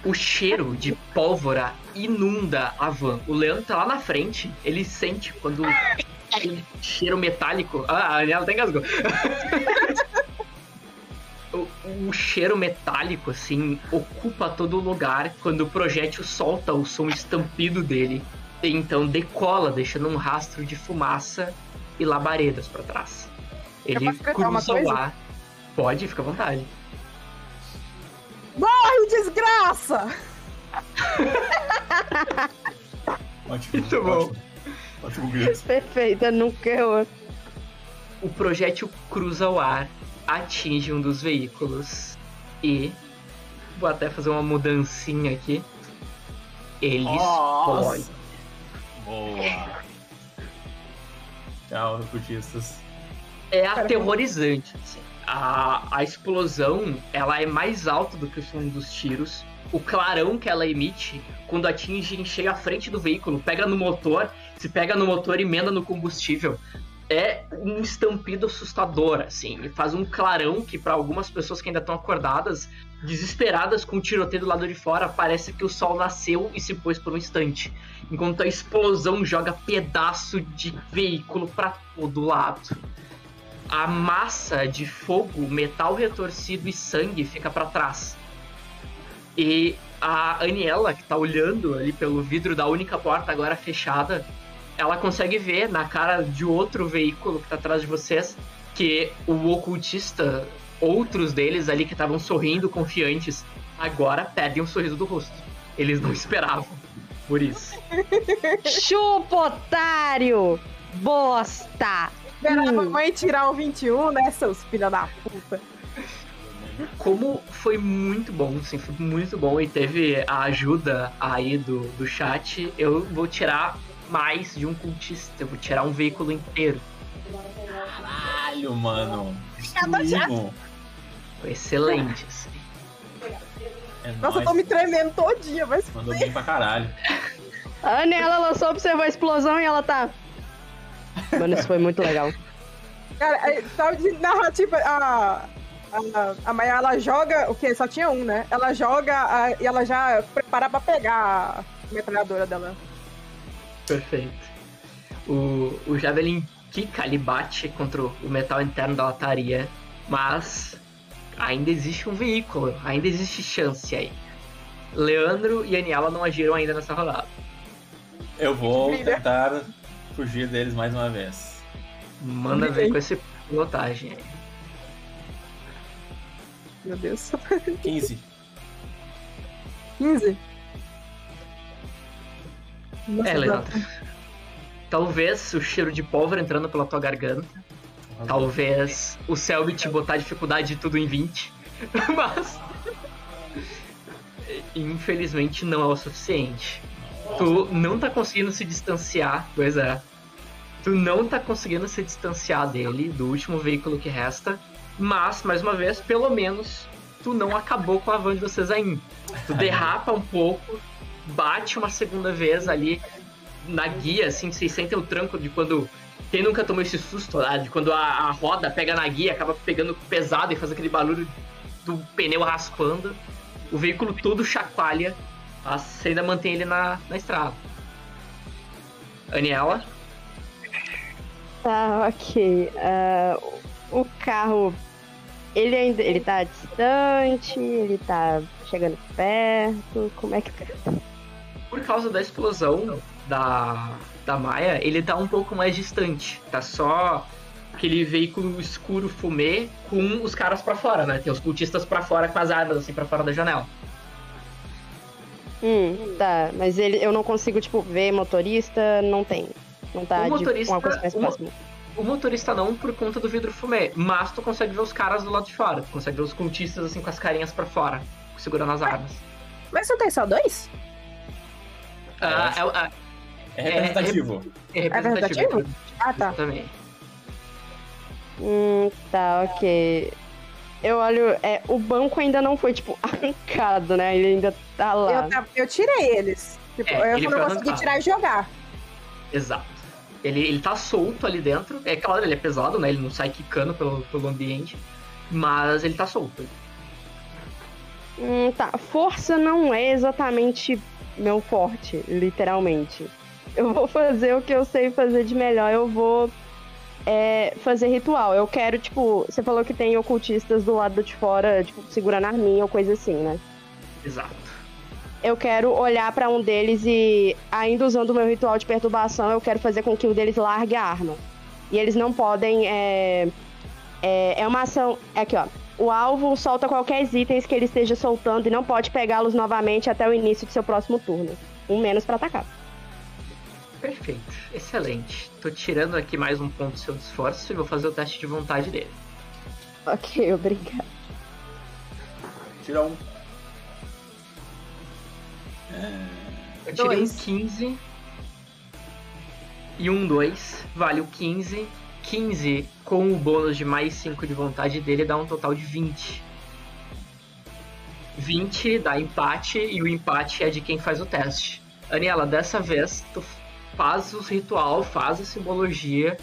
O cheiro de pólvora inunda a van. O Leandro tá lá na frente. Ele sente quando aquele cheiro metálico. Ah, a Aniela até engasgou. o, o cheiro metálico, assim, ocupa todo o lugar quando o projétil solta o som estampido dele. E então decola, deixando um rastro de fumaça e labaredas pra trás. Ele cruza o ar. Pode, fica à vontade. Ai, desgraça! Ótimo. Muito bom. Ótimo, ótimo. Perfeita, nunca errou. O projétil cruza o ar, atinge um dos veículos e. Vou até fazer uma mudancinha aqui. Ele Nossa. explode. Boa. Tchau, recrutistas. É aterrorizante. assim. a, a explosão ela é mais alta do que o som dos tiros. O clarão que ela emite quando atinge em cheio a frente do veículo, pega no motor, se pega no motor e emenda no combustível. É um estampido assustador, assim. E faz um clarão que, para algumas pessoas que ainda estão acordadas, desesperadas com o tiroteio do lado de fora, parece que o sol nasceu e se pôs por um instante. Enquanto a explosão joga pedaço de veículo para todo lado. A massa de fogo, metal retorcido e sangue fica para trás. E a Aniela, que tá olhando ali pelo vidro da única porta agora fechada, ela consegue ver na cara de outro veículo que tá atrás de vocês que o ocultista, outros deles ali que estavam sorrindo, confiantes, agora perdem o sorriso do rosto. Eles não esperavam por isso. Chupa, otário! Bosta! Esperava a Hum. mamãe tirar o 21, né, seus filha da puta. Como foi muito bom, sim, foi muito bom e teve a ajuda aí do, do chat, eu vou tirar mais de um cultista, eu vou tirar um veículo inteiro. Caralho, mano. Foi excelente, assim. É Nossa, eu tô me tremendo todinha, mas Mandou bem pra caralho. A Aniela, ela só observou a explosão e ela tá. Mano, isso foi muito legal. Cara, é, sabe de narrativa, a, a, a Maia, ela joga, o quê? Só tinha um, né? Ela joga a- e ela já prepara pra pegar a metralhadora dela. Perfeito. O, o Javelin quica ali, bate contra o metal interno da lataria, mas ainda existe um veículo, ainda existe chance aí. Leandro e Aniela não agiram ainda nessa rodada. Eu vou Brilha. tentar fugir deles mais uma vez. Manda ver com esse pilotagem aí. Meu Deus. 15. 15? Nossa, É, Leandro. Talvez o cheiro de pólvora entrando pela tua garganta. Talvez o Selbit botar a dificuldade de tudo em 20. Mas. Infelizmente não é o suficiente. Tu não tá conseguindo se distanciar. Pois é. Tu não tá conseguindo se distanciar dele, do último veículo que resta. Mas, mais uma vez, pelo menos, tu não acabou com a van de vocês ainda. Tu derrapa um pouco, bate uma segunda vez ali na guia, assim, vocês sentem o tranco de quando. Quem nunca tomou esse susto lá, de quando a, a roda pega na guia, acaba pegando pesado e faz aquele barulho do pneu raspando. O veículo todo chacoalha, mas você ainda mantém ele na, na estrada. Aniela, Tá, ok. Ah, o carro. Ele ainda. Ele tá distante, ele tá chegando perto. Como é que. Por causa da explosão da, da Maia, ele tá um pouco mais distante. Tá só aquele veículo escuro fumê com os caras pra fora, né? Tem os cultistas pra fora com as armas assim pra fora da janela. Hum, tá. Mas ele, eu não consigo, tipo, ver motorista, não tem. Não tá O de motorista- uma coisa mais próxima. O motorista não por conta do vidro fumê, mas tu consegue ver os caras do lado de fora. Tu consegue ver os cultistas assim com as carinhas pra fora, segurando as armas. Mas não tem só dois? Ah, é, é- É representativo. é representativo. representativo? Ah, tá. Também. Hum, tá, ok. Eu olho. É, o banco ainda não foi, tipo, arrancado, né? Ele ainda tá lá. Eu, eu tirei eles. Tipo, É, eu ele não consegui tirar e jogar. Exato. Ele, ele tá solto ali dentro. É claro, ele é pesado, né? Ele não sai quicando pelo, pelo ambiente. Mas ele tá solto. Hum, tá. Força não é exatamente meu forte, literalmente. Eu vou fazer o que eu sei fazer de melhor. Eu vou é, fazer ritual. Eu quero, tipo, você falou que tem ocultistas do lado de fora, tipo, segurando a arminha ou coisa assim, né? Exato. Eu quero olhar pra um deles e, ainda usando o meu ritual de perturbação, eu quero fazer com que um deles largue a arma. E eles não podem. É, é, é uma ação. É aqui, ó. O alvo solta qualquer itens que ele esteja soltando e não pode pegá-los novamente até o início de seu próximo turno. Um menos pra atacar. Perfeito. Excelente. Tô tirando aqui mais um ponto do seu esforço e vou fazer o teste de vontade dele. Ok, obrigada. Tira um. Eu tirei Dois. um 15 e um 2. Vale o 15, 15 com o bônus de mais 5 de vontade dele dá um total de 20. 20 dá empate e o empate é de quem faz o teste. Aniela, dessa vez tu faz o ritual, faz a simbologia,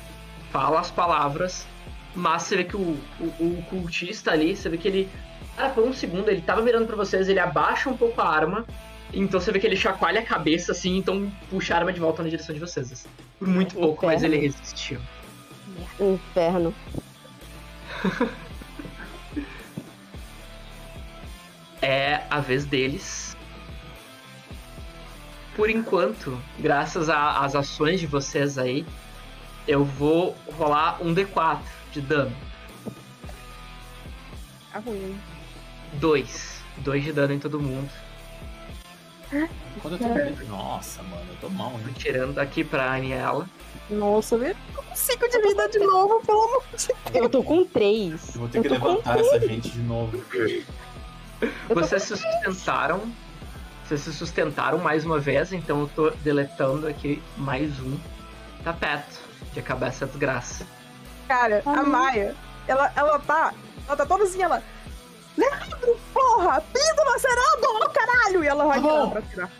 fala as palavras, mas você vê que o, o, o cultista ali, você vê que ele. Cara, por um segundo ele tava mirando pra vocês, ele abaixa um pouco a arma, então você vê que ele chacoalha a cabeça assim, então puxa a arma de volta na direção de vocês. assim. Por muito pouco, mas ele resistiu. Inferno. é a vez deles. Por enquanto, graças às ações de vocês aí, eu vou rolar um D4 de dano. Tá ruim. Dois. Dois de dano em todo mundo. Quando eu tô... Nossa, mano, eu tô mal, Tô hein? tirando aqui pra Aniela. Nossa, eu tô com 5 de vida de novo, pelo amor de Deus. Eu tô com três. Eu vou ter que tô com levantar essa gente de novo. Eu Vocês se sustentaram. Vocês se sustentaram mais uma vez, então eu tô deletando aqui mais um. Tá perto de acabar essa desgraça. Cara, a Maia, ela, ela tá. Ela tá toda assim, ela. Leandro, porra! Píndula serando, ô caralho! E ela vai Tá pra tirar.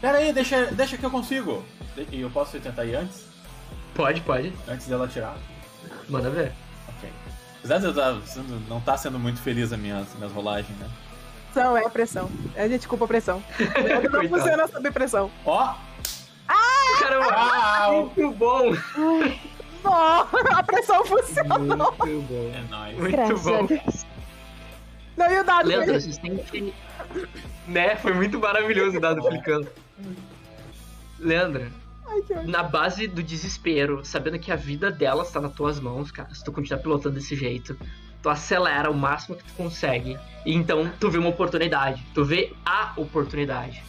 Pera aí, deixa, deixa que eu consigo. E eu posso tentar ir antes? Pode, pode. Antes dela tirar? Manda ver. Ok. Apesar de eu tá sendo- não estar sendo muito feliz as minhas, minhas rolagens, né? Pressão, é pressão. A gente culpa a pressão. Não funciona sob pressão. Ó! Caramba, Uau! muito bom! Nossa, a pressão funciona. Muito bom. É nóis. Muito Graças a bom. Deus. Não, e o dado? Leandro, vocês têm que. Né? Foi muito maravilhoso o dado clicando. Leandro, que ódio. Na base do desespero, sabendo que a vida dela está nas tuas mãos, cara, se tu continuar pilotando desse jeito, tu acelera o máximo que tu consegue. E então tu vê uma oportunidade. Tu vê a oportunidade.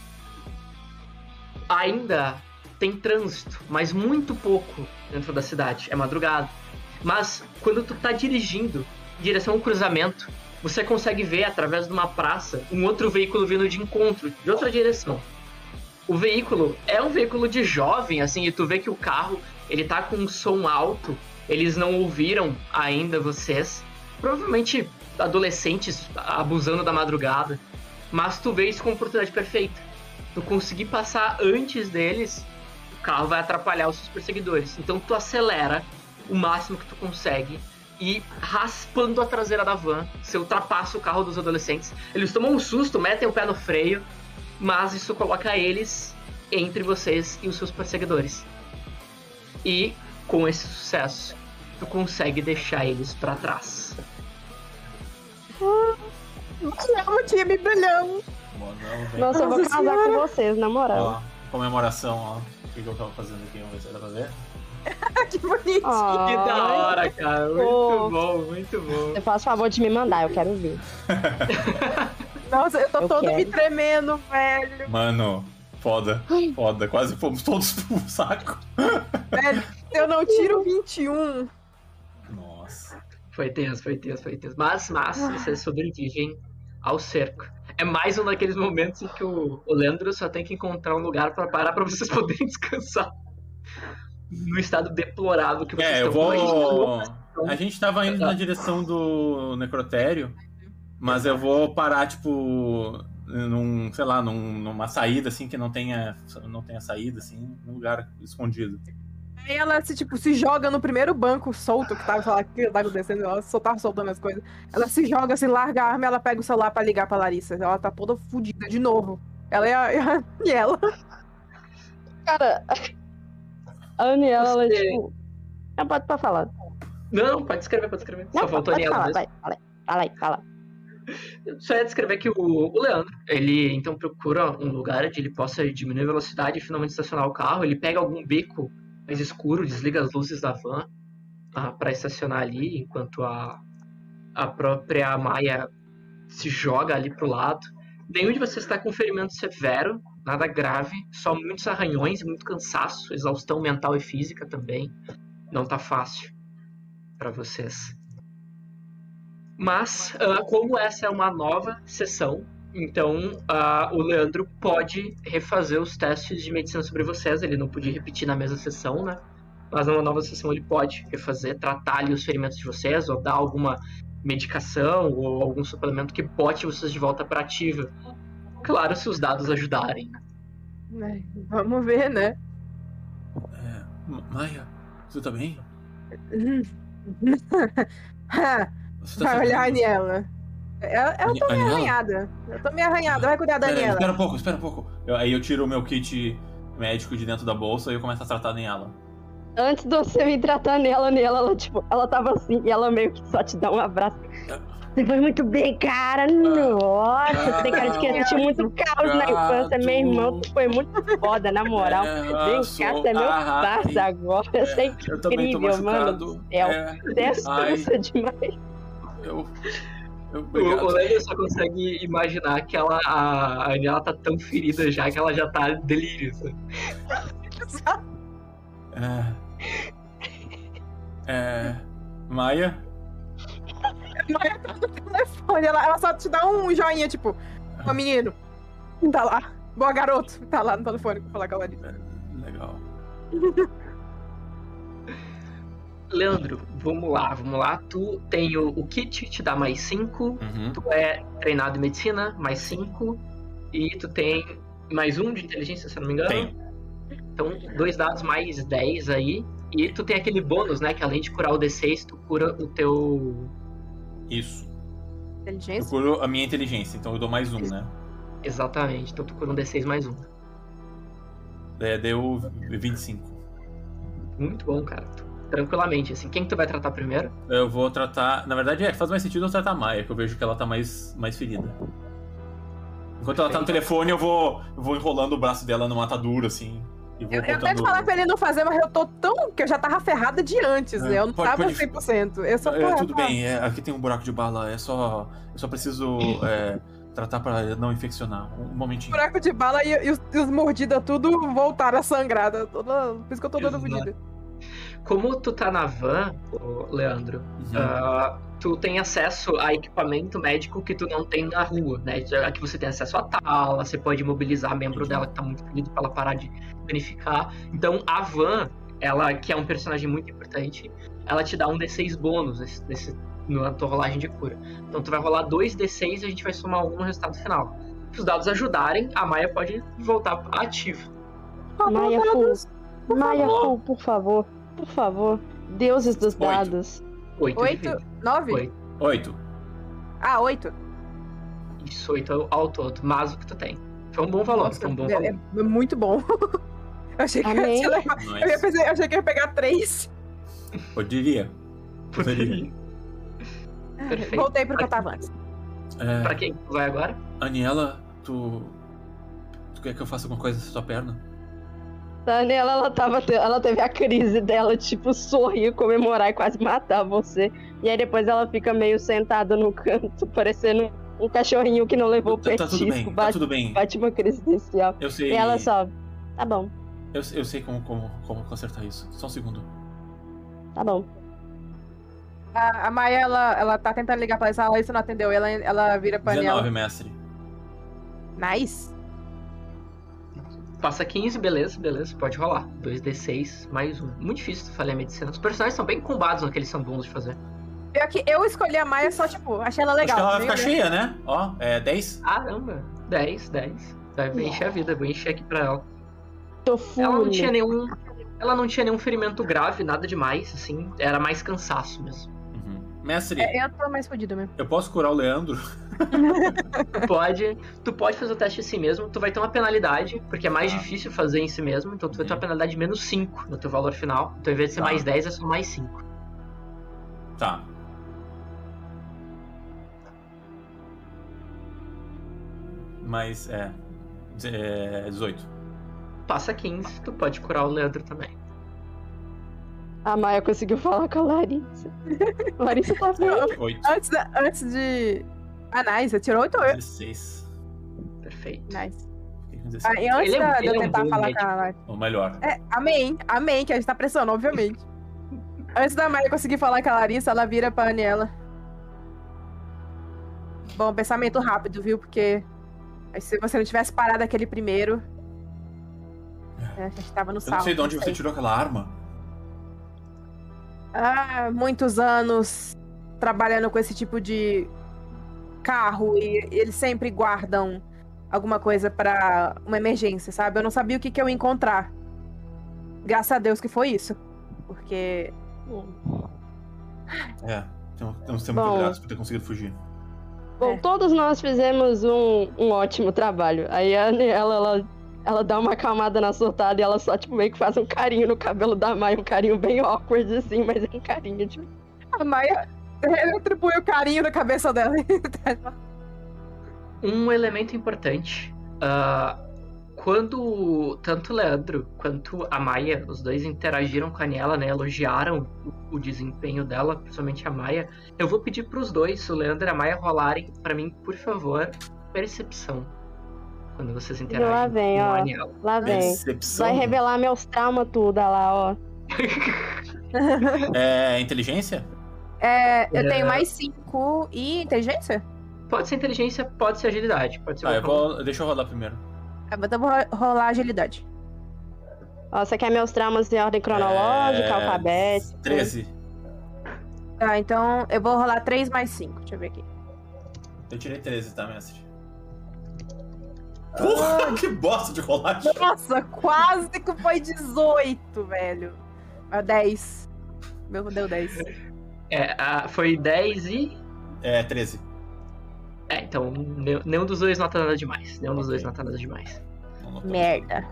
Ainda tem trânsito, mas muito pouco dentro da cidade. É madrugada. Mas quando tu tá dirigindo em direção ao cruzamento, você consegue ver através de uma praça um outro veículo vindo de encontro, de outra direção. O veículo é um veículo de jovem, assim, e tu vê que o carro, ele tá com um som alto, eles não ouviram ainda vocês. Provavelmente adolescentes abusando da madrugada. Mas tu vê isso como oportunidade perfeita. Tu conseguir passar antes deles, o carro vai atrapalhar os seus perseguidores. Então tu acelera o máximo que tu consegue e raspando a traseira da van, você ultrapassa o carro dos adolescentes. Eles tomam um susto, metem o pé no freio, mas isso coloca eles entre vocês e os seus perseguidores. E com esse sucesso, tu consegue deixar eles pra trás. Amo o time brilhando. Bom, não, vem. Nossa, eu vou casar Senhora. com vocês, na moral. Ó, comemoração, ó. O que, que eu tava fazendo aqui? Vamos ver se dá pra ver. que bonitinho. Ai, Que da hora, cara. Muito fofo. bom, muito bom. Você faz favor de me mandar, eu quero ver. Nossa, eu tô Eu todo quero. me tremendo, velho. Mano, foda. Foda. Quase fomos todos pro saco. velho. Se eu não tiro 21. Nossa. Foi tenso, foi tenso, foi tenso. Mas, mas, vocês sobrevivem ao cerco. É mais um daqueles momentos em que o, o Leandro só tem que encontrar um lugar pra parar pra vocês poderem descansar. No estado deplorável que vocês É, eu estão. A gente vou. falou, A gente tava indo na direção do necrotério, mas eu vou parar, tipo, num, sei lá, num- numa saída, assim, que não tenha, não tenha saída, assim, num lugar escondido. Aí ela se, tipo, se joga no primeiro banco solto que tava lá, que tá acontecendo, ela só tava soltando as coisas. Ela se joga, se larga a arma, ela pega o celular pra ligar pra Larissa. Ela tá toda fodida de novo. Ela é a, é a- e ela. Cara, a Aniela, ela, Você- tipo. Não, pode pra falar. Não, pode escrever, pode escrever. Não, Só faltou a Aniela falar, vai, fala aí, fala aí, fala. Eu Só ia descrever que o, o Leandro, ele então procura um lugar onde ele possa diminuir a velocidade e finalmente estacionar o carro. Ele pega algum beco mais escuro, desliga as luzes da van ah, para estacionar ali, enquanto a, a própria Maia se joga ali pro lado. Nenhum de vocês está com ferimento severo, nada grave, só muitos arranhões, muito cansaço, exaustão mental e física também. Não tá fácil para vocês. Mas, ah, como essa é uma nova sessão, então ah, o Leandro pode refazer os testes de medicina sobre vocês. Ele não podia repetir na mesma sessão, né? mas numa nova sessão ele pode refazer, tratar ali os ferimentos de vocês, ou dar alguma medicação ou algum suplemento que bote vocês de volta para ativa. Claro, se os dados ajudarem. É, Vamos ver, né? É, Ma- Maia, você tá bem? Você tá Vai olhar a? Aniela. Eu, eu tô meio Aniela? arranhada. Eu tô meio arranhada. Vai cuidar da Aniela. espera um pouco, espera um pouco. Eu- aí eu tiro o meu kit médico de dentro da bolsa e eu começo a tratar nela. Antes de você vir tratar nela, nela, ela, tipo, ela tava assim, e ela meio que só te dá um abraço. Você foi muito bem, cara. Nossa, você tem cara de que assistiu muito caos na infância. Meu irmão, tu foi muito foda, na moral. É, Vem ah, cá, sou- você é meu ah, parça agora. Você é Eu também tô incrível, mano machucado. do céu. É, Você é Ai. sussa demais. Eu, obrigado. o Leandro só consegue imaginar que ela, a, a Aniela tá tão ferida já que ela já tá delírio. É. É. Maia? Maia tá no telefone. Ela, ela só te dá um joinha, tipo, ô menino. Tá lá. Boa garoto. Tá lá no telefone pra falar com a Larissa. Legal. Leandro, vamos lá, vamos lá. Tu tem o, o kit, te dá mais 5. Uhum. Tu é treinado em medicina, mais 5. E tu tem mais um de inteligência, se eu não me engano. Tenho. Então, dois dados mais 10 aí. E tu tem aquele bônus, né? Que além de curar o D6, tu cura o teu. Isso. Eu Inteligência? curo a minha inteligência, então eu dou mais um, né? Exatamente. Então tu cura um D6 mais um. É, deu 25. Muito bom, cara. Tu- Tranquilamente, assim. Quem que tu vai tratar primeiro? Eu vou tratar. Na verdade, é, faz mais sentido eu tratar a Maia, que eu vejo que ela tá mais, mais ferida. Enquanto ela tá no Perfeito. telefone, eu vou, eu vou enrolando o braço dela numa atadura, assim. E vou Eu, eu botando... tento falar pra ele não fazer, mas eu tô tão. que eu já tava ferrada de antes, É, né? Eu não pode- tava pode- 100%. Eu só É, porra, tudo bem, é, aqui tem um buraco de bala, é só. Eu só preciso é, tratar pra não infeccionar. Um momentinho. buraco de bala e, e os, os mordidas tudo voltaram a sangrar. Por isso que eu tô toda Exato. Como tu tá na van, Leandro, Uhum. ah, tu tem acesso a equipamento médico que tu não tem na rua, né? Aqui você tem acesso a tala, você pode mobilizar membro dela que tá muito ferido pra ela parar de danificar. Então a van, ela que é um personagem muito importante, ela te dá um D6 bônus nesse, nesse, na tua rolagem de cura. Então tu vai rolar dois D6 e a gente vai somar um no resultado final. Se os dados ajudarem, a Maia pode voltar ativa. Maia Fu, Maia Fu, por favor. Por favor. Deuses dos Oito. dados. Oito, Oito? Nove? Oito. Oito. Ah, oito. Isso, oito ao todo. Mas o que tu tem. Foi um bom valor, Nossa, foi um bom é, valor. é muito bom. eu achei que eu, ia levar- eu, ia Nice. pensar- eu achei que eu ia pegar três. Poderia. Poderia. Perfeito. Voltei pro que eu tava antes. É, Pra quem tu vai agora? Aniela, tu. Tu quer que eu faça alguma coisa com sua perna? Daniela, ela tava. Ela teve a crise dela, tipo, sorrir, comemorar e quase matar você. E aí depois ela fica meio sentada no canto, parecendo um cachorrinho que não levou o Tá, tá petisco. tudo bem, tá bate, tudo bem. bate uma crise inicial. Eu sei. E ela só. Tá bom, Eu, eu sei como, como, como consertar isso. Só um segundo. tá bom. A, a Maia, ela, ela tá tentando ligar pra ela, a Larissa não atendeu. Ela, ela vira pra 19, ela. mestre. Nice. Passa 15, beleza, beleza, pode rolar. 2d6 mais um. Muito difícil tu falhar a medicina. Os personagens são bem combados no que eles são bons de fazer. Pior que eu escolhi a Maia só, tipo, achei ela legal. Acho que ela vai ficar cheia, né? Ó, é 10. Caramba, 10, 10. Vai encher a vida, vou encher aqui pra ela. Tô Ela não tinha nenhum. Ela não tinha nenhum ferimento grave, nada demais, assim. Era mais cansaço mesmo. Mestre, É, eu tô mais fodida mesmo. eu posso curar o Leandro? Tu pode, tu pode fazer o teste em si mesmo, tu vai ter uma penalidade, porque é mais Tá. difícil fazer em si mesmo, então tu vai ter uma Uhum. penalidade de menos 5 no teu valor final. Então, ao invés de ser Tá. mais 10, é só mais 5. Tá. Mas é. é 18. Passa 15, tu pode curar o Leandro também. A Maia conseguiu falar com a Larissa. Larissa tá bem. 8. Antes, da- antes de. Ah, nice. Você tirou oito ou eu? 16. Perfeito. Nice. Fiquei com 16. Ah, e antes Ele é- da- de é eu um tentar bom falar médico. com a Larissa. Ou melhor. É, amém. Amém, que a gente tá pressionando, obviamente. Antes da Maia conseguir falar com a Larissa, ela vira pra Aniela. Bom, pensamento rápido, viu? Porque se você não tivesse parado aquele primeiro. é, a gente tava no Eu salto. não sei de onde você tirou aquela arma. Há muitos anos trabalhando com esse tipo de carro e eles sempre guardam alguma coisa pra uma emergência, sabe? Eu não sabia o que, que eu ia encontrar. Graças a Deus que foi isso. Porque. É, temos que ser muito Bom. gratos por ter conseguido fugir. Bom, É. todos nós fizemos um, um ótimo trabalho. Aí a Aniela, ela, ela dá uma acalmada na surtada e ela só, tipo, meio que faz um carinho no cabelo da Maia, um carinho bem awkward, assim, mas é um carinho, tipo. A Maia retribui o carinho na cabeça dela. Um elemento importante. ah, quando tanto o Leandro quanto a Maia, os dois interagiram com a Aniela, né? Elogiaram o, o desempenho dela, principalmente a Maia. Eu vou pedir pros dois, o Leandro e a Maia, rolarem pra mim, por favor, percepção. Quando vocês interagem Lá vem, ó. Lá vem. Percepção. Vai revelar meus traumas tudo, olha lá, ó. É inteligência? É, eu É. tenho mais cinco e inteligência? Pode ser inteligência, pode ser agilidade, pode ser Ah, eu vou. Deixa eu rodar primeiro. Ah, Então eu vou ro- rolar agilidade. Ó, você quer meus traumas em ordem cronológica, É, alfabética? 13. Tá, então eu vou rolar 3 mais 5. Deixa eu ver aqui. Eu tirei 13, tá, mestre? Porra, que bosta de rolagem. Nossa, quase que foi 18, velho. Ah, 10. Meu, deu 10. É, ah, foi 10 e. É, 13. É, então ne- nenhum dos dois nota nada demais. Nenhum dos dois nota nada demais. Merda.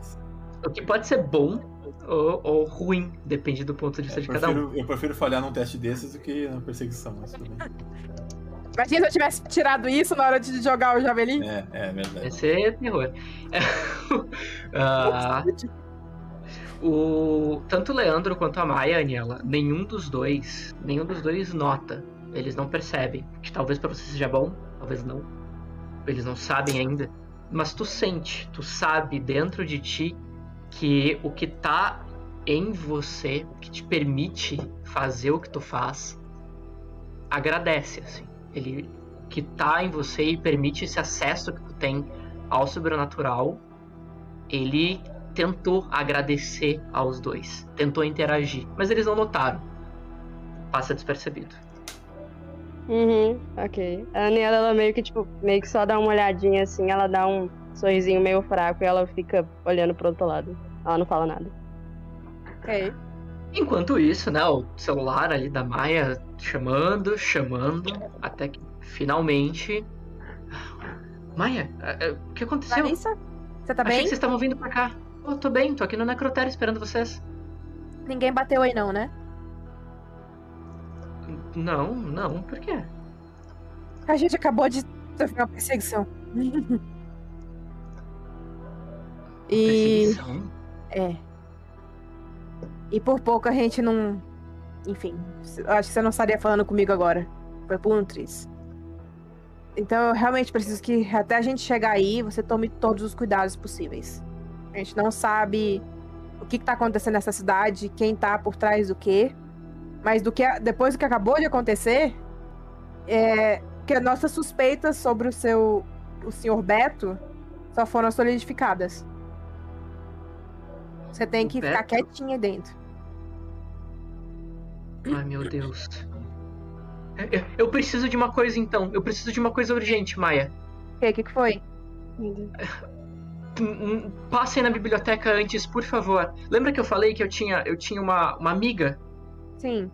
O que pode ser bom ou, ou ruim, depende do ponto de vista É, de cada um. eu prefiro falhar num teste desses do que na perseguição, mas tudo bem. Imagina se eu tivesse tirado isso na hora de jogar o javelin. É, é verdade. Vai ser terror. Ah, o, tanto o Leandro quanto a Maia, Aniela, nenhum dos dois, nenhum dos dois nota. Eles não percebem. Que talvez pra você seja bom, talvez não. Eles não sabem ainda. Mas tu sente, tu sabe dentro de ti que o que tá em você, o que te permite fazer o que tu faz, agradece, assim. Ele que tá em você e permite esse acesso que tu tem ao sobrenatural, ele tentou agradecer aos dois, tentou interagir, mas eles não notaram. Passa despercebido. Uhum, ok. A Aniela, ela meio que, tipo, meio que só dá uma olhadinha assim, ela dá um sorrisinho meio fraco e ela fica olhando pro outro lado. Ela não fala nada. Ok. Enquanto isso, né, o celular ali da Maia chamando, chamando, até que finalmente. Maia, eh, eh, o que aconteceu? Larissa, você tá Achei bem? que vocês estavam vindo pra cá. Oh, tô bem, tô aqui no necrotério esperando vocês. Ninguém bateu aí não, né? Não, não, por quê? A gente acabou de sofrer uma perseguição. e. Perseguição? É. E por pouco a gente não. Enfim, acho que você não estaria falando comigo agora. Foi por um triz. Então eu realmente preciso que até a gente chegar aí, você tome todos os cuidados possíveis. A gente não sabe o que, que tá acontecendo nessa cidade, quem tá por trás do quê. Mas do que depois do que acabou de acontecer, é que as nossas suspeitas sobre o seu o senhor Beto só foram solidificadas. Você tem que ficar quietinha dentro. Ai, meu Deus. Eu- Eu, eu preciso de uma coisa então. Eu preciso de uma coisa urgente, Maia. O que, que que foi? Hum, hum, Passem na biblioteca antes, por favor. Lembra que eu falei que eu tinha, eu tinha uma, uma amiga? Sim.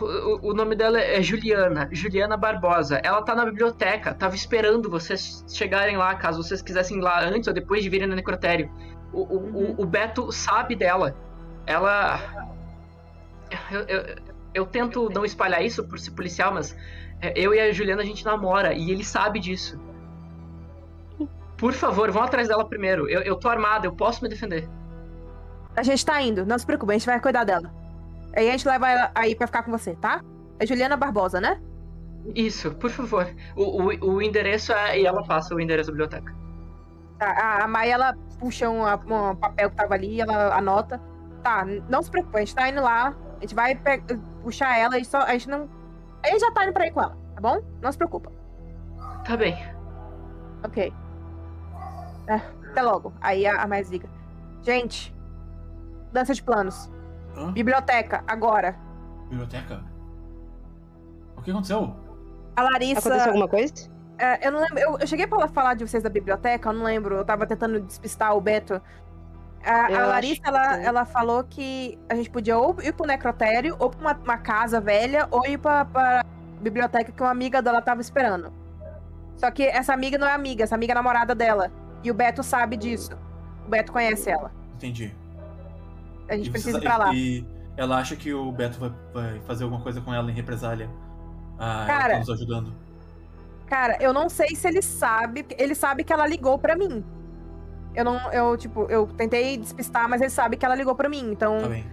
O, o- o nome dela é Juliana, Juliana Barbosa. Ela tá na biblioteca, tava esperando vocês chegarem lá, caso vocês quisessem ir lá antes ou depois de virem no necrotério. O, o, Uhum. o, o Beto sabe dela. Ela. Eu, eu, eu tento não espalhar isso por ser policial, mas é, eu e a Juliana a gente namora e ele sabe disso. Por favor, vão atrás dela primeiro. Eu, eu tô armada, eu posso me defender. A gente tá indo, não se preocupe, a gente vai cuidar dela. Aí a gente leva ela aí pra ficar com você, tá? É Juliana Barbosa, né? Isso, por favor. O, o, o endereço é. E ela passa o endereço da biblioteca. Tá, a, a Maia, ela puxa um, um papel que tava ali, ela anota. Tá, não se preocupe, a gente tá indo lá, a gente vai puxar ela e só. A gente não. A gente já tá indo pra ir com ela, tá bom? Não se preocupa. Tá bem. Ok. É, até logo. Aí a, a mais liga. Gente, dança de planos. Hã? Biblioteca, agora. Biblioteca? O que aconteceu? A Larissa. Aconteceu alguma coisa? É, eu não lembro. Eu, eu cheguei pra falar de vocês da biblioteca, eu não lembro. Eu tava tentando despistar o Beto. A, a Larissa, que ela, sim. ela falou que a gente podia ou ir pro necrotério, ou pra uma, uma casa velha, ou ir pra, pra biblioteca que uma amiga dela tava esperando. Só que essa amiga não é amiga, essa amiga é namorada dela. E o Beto sabe disso. O Beto conhece ela. Entendi. A gente E precisa ir pra lá. E ela acha que o Beto vai, vai fazer alguma coisa com ela em represália. Ah, ela Cara, tá nos ajudando. Cara, eu não sei se ele sabe. Ele sabe que ela ligou pra mim. Eu não. Eu, tipo, eu tentei despistar, mas ele sabe que ela ligou pra mim. Então Tá bem.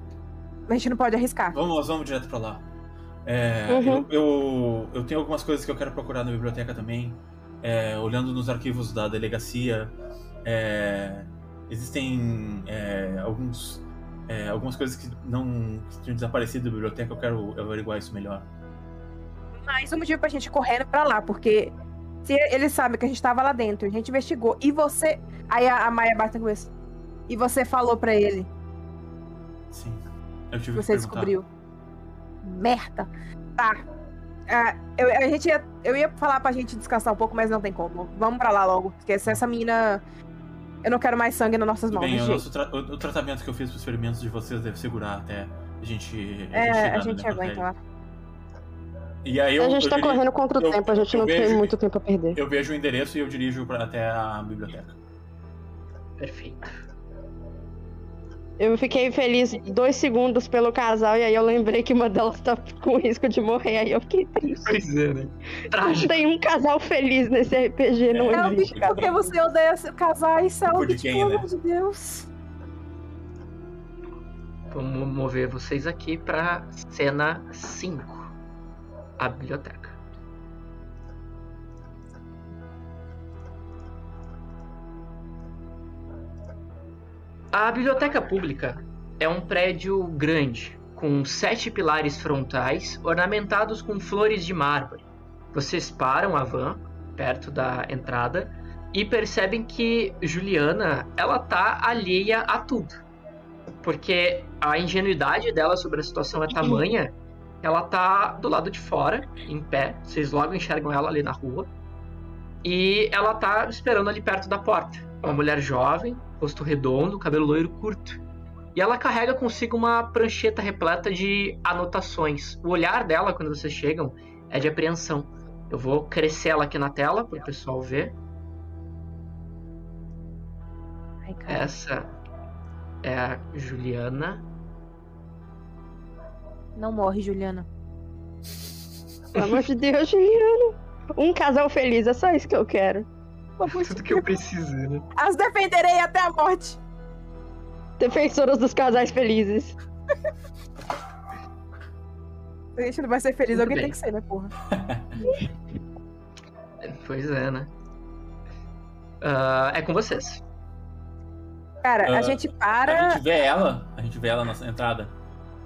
a gente não pode arriscar. Vamos, vamos direto pra lá. É, Uhum. eu, eu, eu tenho algumas coisas que eu quero procurar na biblioteca também. É, olhando nos arquivos da delegacia, é, existem é, alguns, é, algumas coisas que não que tinham desaparecido da biblioteca. Eu quero averiguar isso melhor. Mais um motivo pra gente correr pra lá, porque se ele sabe que a gente tava lá dentro, a gente investigou, e você. Aí a, a Maia bate com isso. E você falou pra ele Sim. Eu tive você descobriu. Merda. Tá. Ah, eu, a gente ia, eu ia falar pra gente descansar um pouco, mas não tem como. Vamos pra lá logo. Porque se essa menina. Eu não quero mais sangue nas nossas mãos. bem, o, tra- o, o tratamento que eu fiz pros ferimentos de vocês deve segurar até a gente. É, chegar a gente aguenta lá. E aí eu, a gente eu tá correndo contra o eu- tempo, a gente não tem vejo- muito tempo a perder. Eu vejo o endereço e eu dirijo pra, até a biblioteca. Perfeito. Eu fiquei feliz dois segundos pelo casal e aí eu lembrei que uma delas tá com risco de morrer, aí eu fiquei triste. Pois é, né? Não Trágico. tem um casal feliz nesse RPG, não É, existe, por que cara. você odeia casais, Culpa de Elvin? quem, Pelo né? amor de Deus. Vamos mover vocês aqui pra cena 5. A biblioteca. A biblioteca pública é um prédio grande, com sete pilares frontais ornamentados com flores de mármore. Vocês param a van perto da entrada e percebem que Juliana ela tá alheia a tudo porque a ingenuidade dela sobre a situação é tamanha, ela tá do lado de fora, em pé, vocês logo enxergam ela ali na rua, e ela tá esperando ali perto da porta. Uma mulher jovem, rosto redondo, cabelo loiro curto. E ela carrega consigo uma prancheta repleta de anotações. O olhar dela, quando vocês chegam, é de apreensão. Eu vou crescer ela aqui na tela para o pessoal ver. Essa é a Juliana. Não morre, Juliana. Pelo amor de Deus, Juliano. Um casal feliz, é só isso que eu quero. Tudo que eu preciso, né? As defenderei até a morte. Defensoras dos casais felizes. A gente não vai ser feliz, Tudo alguém bem. tem que ser, né, porra? Pois é, né? Ah, é com vocês. Cara, a Ah, gente A para. gente vê ela, a gente vê ela na entrada.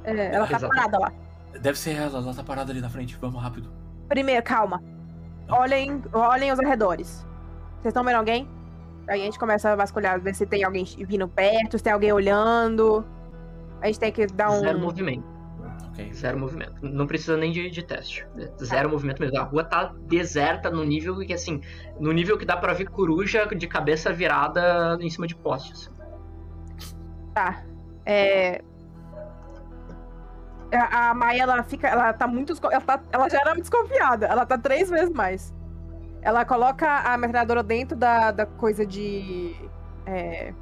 É, ela tá Exato. parada lá. Deve ser ela, ela tá parada ali na frente. Vamos rápido. Primeiro, calma. Olhem, olhem os arredores. Vocês estão vendo alguém? Aí a gente começa a vasculhar, ver se tem alguém vindo perto, se tem alguém olhando. A gente tem que dar um. Zero movimento. Ok. Zero movimento. Não precisa nem de, de teste. Zero movimento mesmo. A rua tá deserta no nível que, assim, no nível que dá pra ver coruja de cabeça virada em cima de postes. Tá. É. A, Maia, ela fica. Ela tá muito. Ela, tá- ela já era desconfiada. Ela tá três vezes mais. Ela coloca a metralhadora dentro da, da coisa de. É.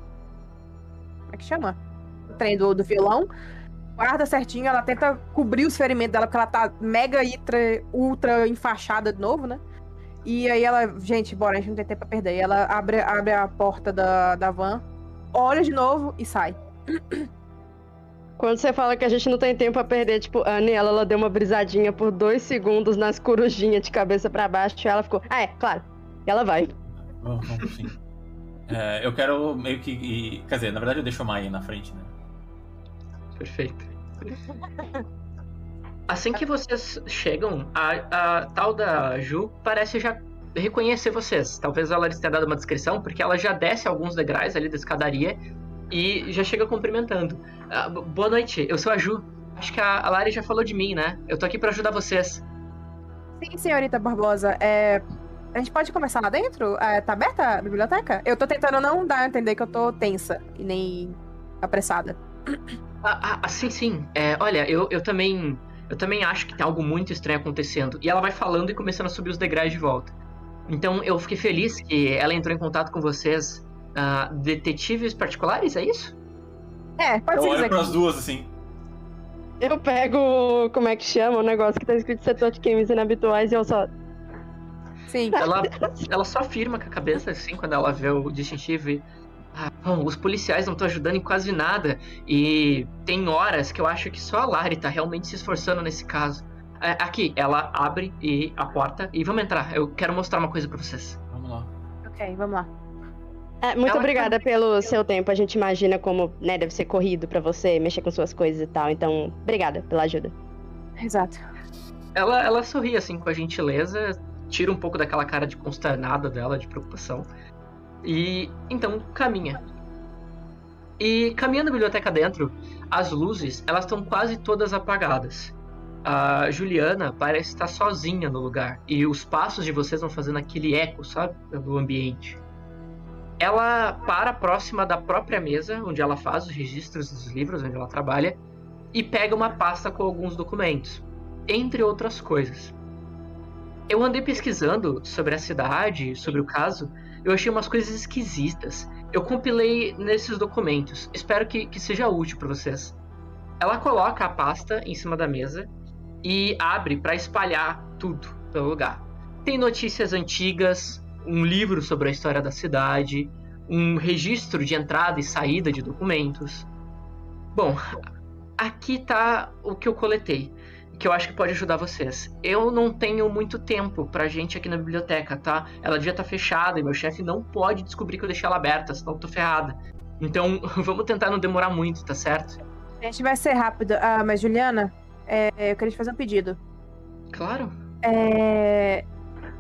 Como é que chama? O trem do, do violão. Guarda certinho, ela tenta cobrir os ferimentos dela, porque ela tá mega ultra, ultra enfaixada de novo, né? E aí ela. Gente, bora, a gente não tem tempo pra perder. E ela abre, abre a porta da, da van, olha de novo e sai. Quando você fala que a gente não tem tempo a perder, tipo, a Aniela, ela deu uma brisadinha por dois segundos nas corujinhas de cabeça pra baixo e ela ficou, ah, é, claro. E ela vai. Sim. É, eu quero meio que. e- quer dizer, na verdade eu deixo a Maia na frente, né? Perfeito. Assim que vocês chegam, a, a tal da Ju parece já reconhecer vocês. Talvez ela lhes tenha dado uma descrição, porque ela já desce alguns degraus ali da escadaria e já chega cumprimentando. Ah, bo- boa noite, eu sou a Ju. Acho que a, a Lari já falou de mim, né? Eu tô aqui pra ajudar vocês. Sim, senhorita Barbosa. É, a gente pode começar lá dentro? É, tá aberta a biblioteca? Eu tô tentando não dar a entender que eu tô tensa e nem apressada. Ah, ah, ah, sim, sim. É, olha, eu, eu também. Eu também acho que tem algo muito estranho acontecendo. E ela vai falando e começando a subir os degraus de volta. Então eu fiquei feliz que ela entrou em contato com vocês. ah, detetives particulares, é isso? É, pode Eu ser olho isso pras duas, assim. Eu pego, como é que chama, o negócio que tá escrito setor de crimes inabituais e eu só. Sim. Ela, ela só afirma com a cabeça, assim, quando ela vê o distintivo e. Ah, bom, os policiais não estão ajudando em quase nada. E tem horas que eu acho que só a Lari tá realmente se esforçando nesse caso. É, aqui, ela abre e a porta e vamos entrar. Eu quero mostrar uma coisa pra vocês. Vamos lá. Ok, vamos lá. É, muito Ela- obrigada pelo seu tempo. A gente imagina como, né, deve ser corrido pra você mexer com suas coisas e tal. Então, obrigada pela ajuda. Exato. Ela, ela sorri assim com a gentileza, tira um pouco daquela cara de consternada dela, de preocupação. E então caminha. E caminhando a biblioteca dentro, as luzes elas estão quase todas apagadas. A Juliana parece estar sozinha no lugar e os passos de vocês vão fazendo aquele eco, sabe, do ambiente. Ela para próxima da própria mesa onde ela faz os registros dos livros onde ela trabalha e pega uma pasta com alguns documentos entre outras coisas. Eu andei pesquisando sobre a cidade, sobre o caso, eu achei umas coisas esquisitas. Eu compilei nesses documentos. Espero que, que seja útil para vocês. Ela coloca a pasta em cima da mesa e abre para espalhar tudo pelo lugar. Tem notícias antigas, um livro sobre a história da cidade, um registro de entrada e saída de documentos. Bom, aqui tá o que eu coletei que eu acho que pode ajudar vocês. Eu não tenho muito tempo pra gente aqui na biblioteca, tá? Ela devia estar fechada e meu chefe não pode descobrir que eu deixei ela aberta, senão eu tô ferrada. Então, vamos tentar não demorar muito, tá certo? A gente vai ser rápido. Ah, mas Juliana, é, eu queria te fazer um pedido. Claro. É,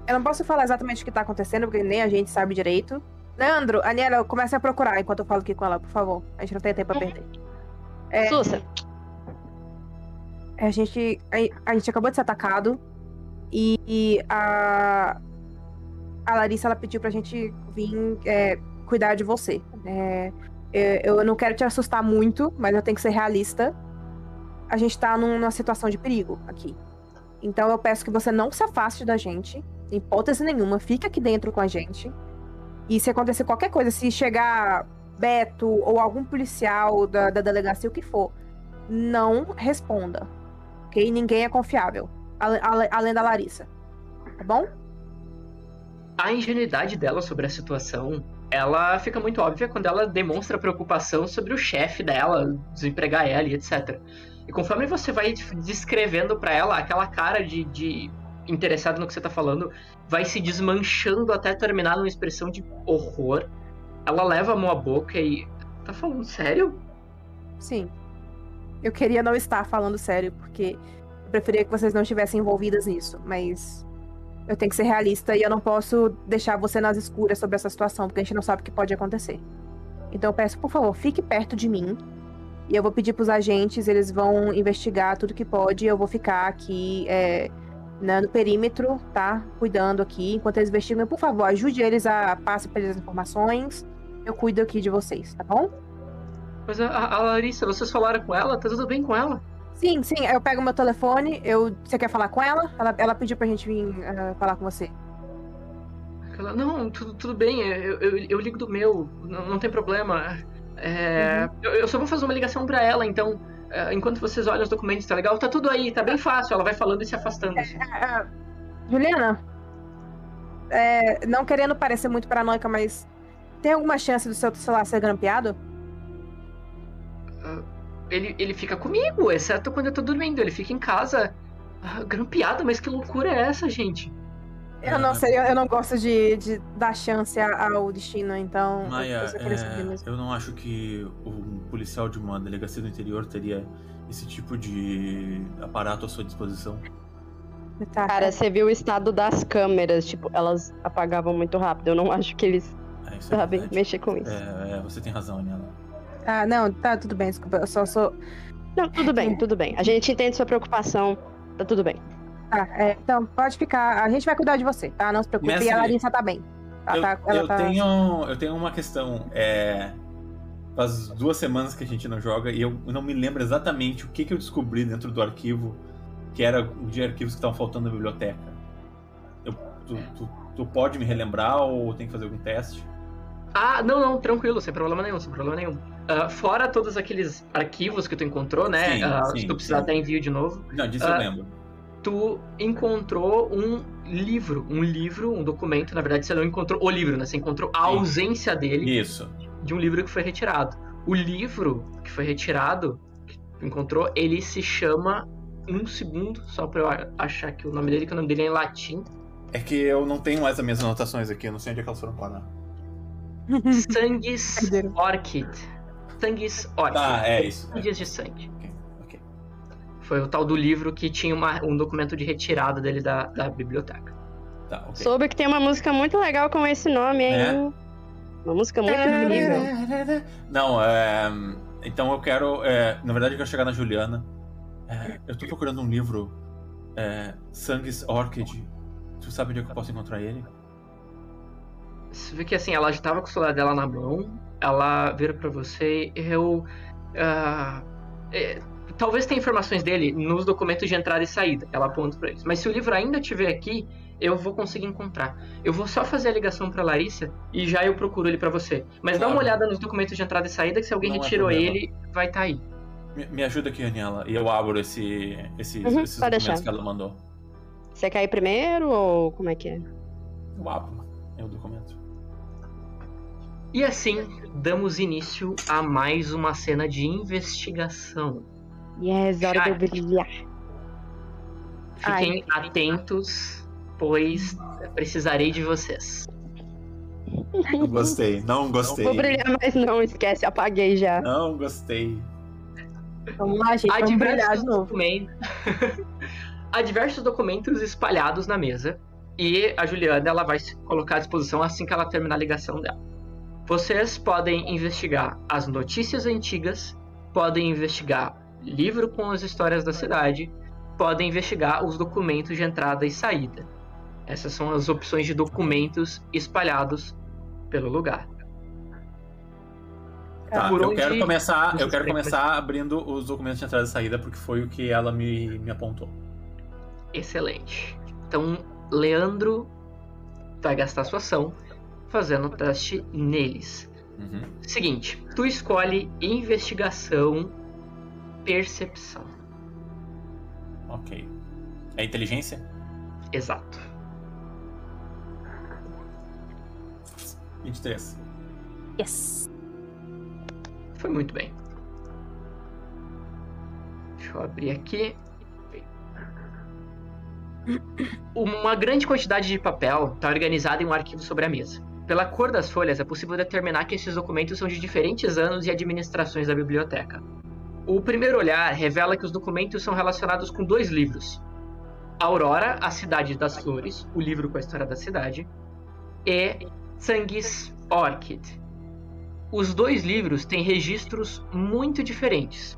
Eu não posso falar exatamente o que tá acontecendo, porque nem a gente sabe direito. Leandro, Aniela, comece a procurar enquanto eu falo aqui com ela, por favor. A gente não tem tempo a perder. É, Sussa, a gente, a, a gente acabou de ser atacado e, e a, a Larissa ela pediu pra gente vir é, cuidar de você. É, eu, eu não quero te assustar muito, mas eu tenho que ser realista. A gente tá num- numa situação de perigo aqui. Então eu peço que você não se afaste da gente, hipótese nenhuma, fique aqui dentro com a gente. E se acontecer qualquer coisa, se chegar Beto ou algum policial da, da delegacia, o que for, não responda. Ok? Ninguém é confiável. Além da Larissa. Tá bom? A ingenuidade dela sobre a situação, ela fica muito óbvia quando ela demonstra preocupação sobre o chefe dela, desempregar ela e etc. E conforme você vai descrevendo pra ela, aquela cara de, de interessado no que você tá falando vai se desmanchando até terminar numa expressão de horror. Ela leva a mão à boca e. Tá falando sério? Sim. Eu queria não estar falando sério, porque eu preferia que vocês não estivessem envolvidas nisso, mas eu tenho que ser realista e eu não posso deixar você nas escuras sobre essa situação, porque a gente não sabe o que pode acontecer. Então eu peço, por favor, fique perto de mim. E eu vou pedir pros agentes, eles vão investigar tudo que pode, e eu vou ficar aqui é, né, no perímetro, tá? Cuidando aqui. Enquanto eles investigam, por favor, ajude eles a passar para eles as informações. Eu cuido aqui de vocês, tá bom? Mas a, a Larissa, vocês falaram com ela? Tá tudo bem com ela? Sim, sim, eu pego meu telefone, eu. Você quer falar com ela? Ela, ela pediu pra gente vir ah, falar com você. Ela, não, tudo, tudo bem, eu, eu, eu ligo do meu, não, não tem problema. É, eu, eu só vou fazer uma ligação pra ela, então, é, enquanto vocês olham os documentos, tá legal? Tá tudo aí, tá bem fácil. Ela vai falando e se afastando. assim. Ah, Juliana, é, não querendo parecer muito paranoica, mas tem alguma chance do seu celular ser grampeado? Ele, ele fica comigo, exceto quando eu tô dormindo. Ele fica em casa, ah, grampeado, mas que loucura é essa, gente? Eu não É. sei, eu, eu não gosto de, de dar chance ao destino, então. eu- Maia, eu é, eu não acho que um policial de uma delegacia do interior teria esse tipo de aparato à sua disposição. Tá, cara, você viu o estado das câmeras, tipo, elas apagavam muito rápido. Eu não acho que eles É, é sabem verdade. mexer com isso. É, é, você tem razão, Aniela. Ah, não, tá tudo bem, desculpa. Eu só sou. Não, tudo bem, tudo bem. A gente entende sua preocupação. Tá tudo bem. Tá, é, então, pode ficar. A gente vai cuidar de você, tá? Não se preocupe. Mestre, e a Larissa tá bem. Ela eu, tá, ela eu tá- tenho, eu tenho uma questão. É, faz duas semanas que a gente não joga e eu não me lembro exatamente o que, que eu descobri dentro do arquivo que era de arquivos que estavam faltando na biblioteca. Eu- tu, tu- tu pode me relembrar ou tem que fazer algum teste? Ah, não, não, tranquilo, sem problema nenhum, sem problema nenhum. Ah, fora todos aqueles arquivos que tu encontrou, né? Sim, ah, sim, se tu precisar sim. até envio de novo. Não, disso Ah, eu lembro. Tu encontrou um livro, um livro, um documento, na verdade você não encontrou o livro, né? Você encontrou a Sim. ausência dele Isso. de um livro que foi retirado. O livro que foi retirado, que tu encontrou, ele se chama um segundo, só pra eu achar que o nome dele, que o nome dele é em latim. É que eu não tenho mais as minhas anotações aqui, eu não sei onde é que elas foram parar. Sangues Perderam. Orchid. Sangues Orchid. Ah, é isso. É. Dias de sangue. Foi o tal do livro que tinha uma- um documento de retirada dele da, da biblioteca. Tá, ok. Soube que tem uma música muito legal com esse nome, hein? É? Uma música muito incrível. Não, é. Então eu quero. é, na verdade, eu quero chegar na Juliana. É, eu tô procurando um livro. É, Sangues Orchid. Tu sabe onde é que eu posso encontrar ele? Você vê que assim, ela já tava com o celular dela na mão, ela vira pra você, eu. é, talvez tenha informações dele nos documentos de entrada e saída, ela aponta pra eles. Mas se o livro ainda estiver aqui, eu vou conseguir encontrar. Eu vou só fazer a ligação pra Larissa e já eu procuro ele pra você. Mas dá uma Claro. olhada nos documentos de entrada e saída, que se alguém Não é retirou problema. ele, vai estar aí. Me, me ajuda aqui, Aniela. E eu abro esse, esse, Uhum, esses documentos deixar. que ela mandou. Você quer ir primeiro ou como é que é? Eu abro. É o documento. E assim, damos início a mais uma cena de investigação. Yes, hora de eu brilhar. Fiquem atentos, pois precisarei de vocês. Não gostei, não gostei. Vou brilhar, mas não, esquece, apaguei já. Não gostei. Vamos lá, gente. Há Vamos brilhar diversos, de novo. documentos... Há diversos documentos espalhados na mesa e a Juliana ela vai se colocar à disposição assim que ela terminar a ligação dela. Vocês podem investigar as notícias antigas, podem investigar livro com as histórias da cidade, podem investigar os documentos de entrada e saída. Essas são as opções de documentos espalhados pelo lugar. Tá, Por eu onde quero começar, eu quero começar abrindo os documentos de entrada e saída porque foi o que ela me, me apontou. Excelente. Então, Leandro vai gastar sua ação fazendo o teste neles. Uhum. Seguinte, tu escolhe investigação, percepção. Ok. É inteligência? Exato. 23. Yes. Foi muito bem. Deixa eu abrir aqui. Uma grande quantidade de papel está organizada em um arquivo sobre a mesa. Pela cor das folhas, é possível determinar que esses documentos são de diferentes anos e administrações da biblioteca. O primeiro olhar revela que os documentos são relacionados com dois livros: Aurora, a Cidade das Flores, o livro com a história da cidade, e Sangues Orchid. Os dois livros têm registros muito diferentes.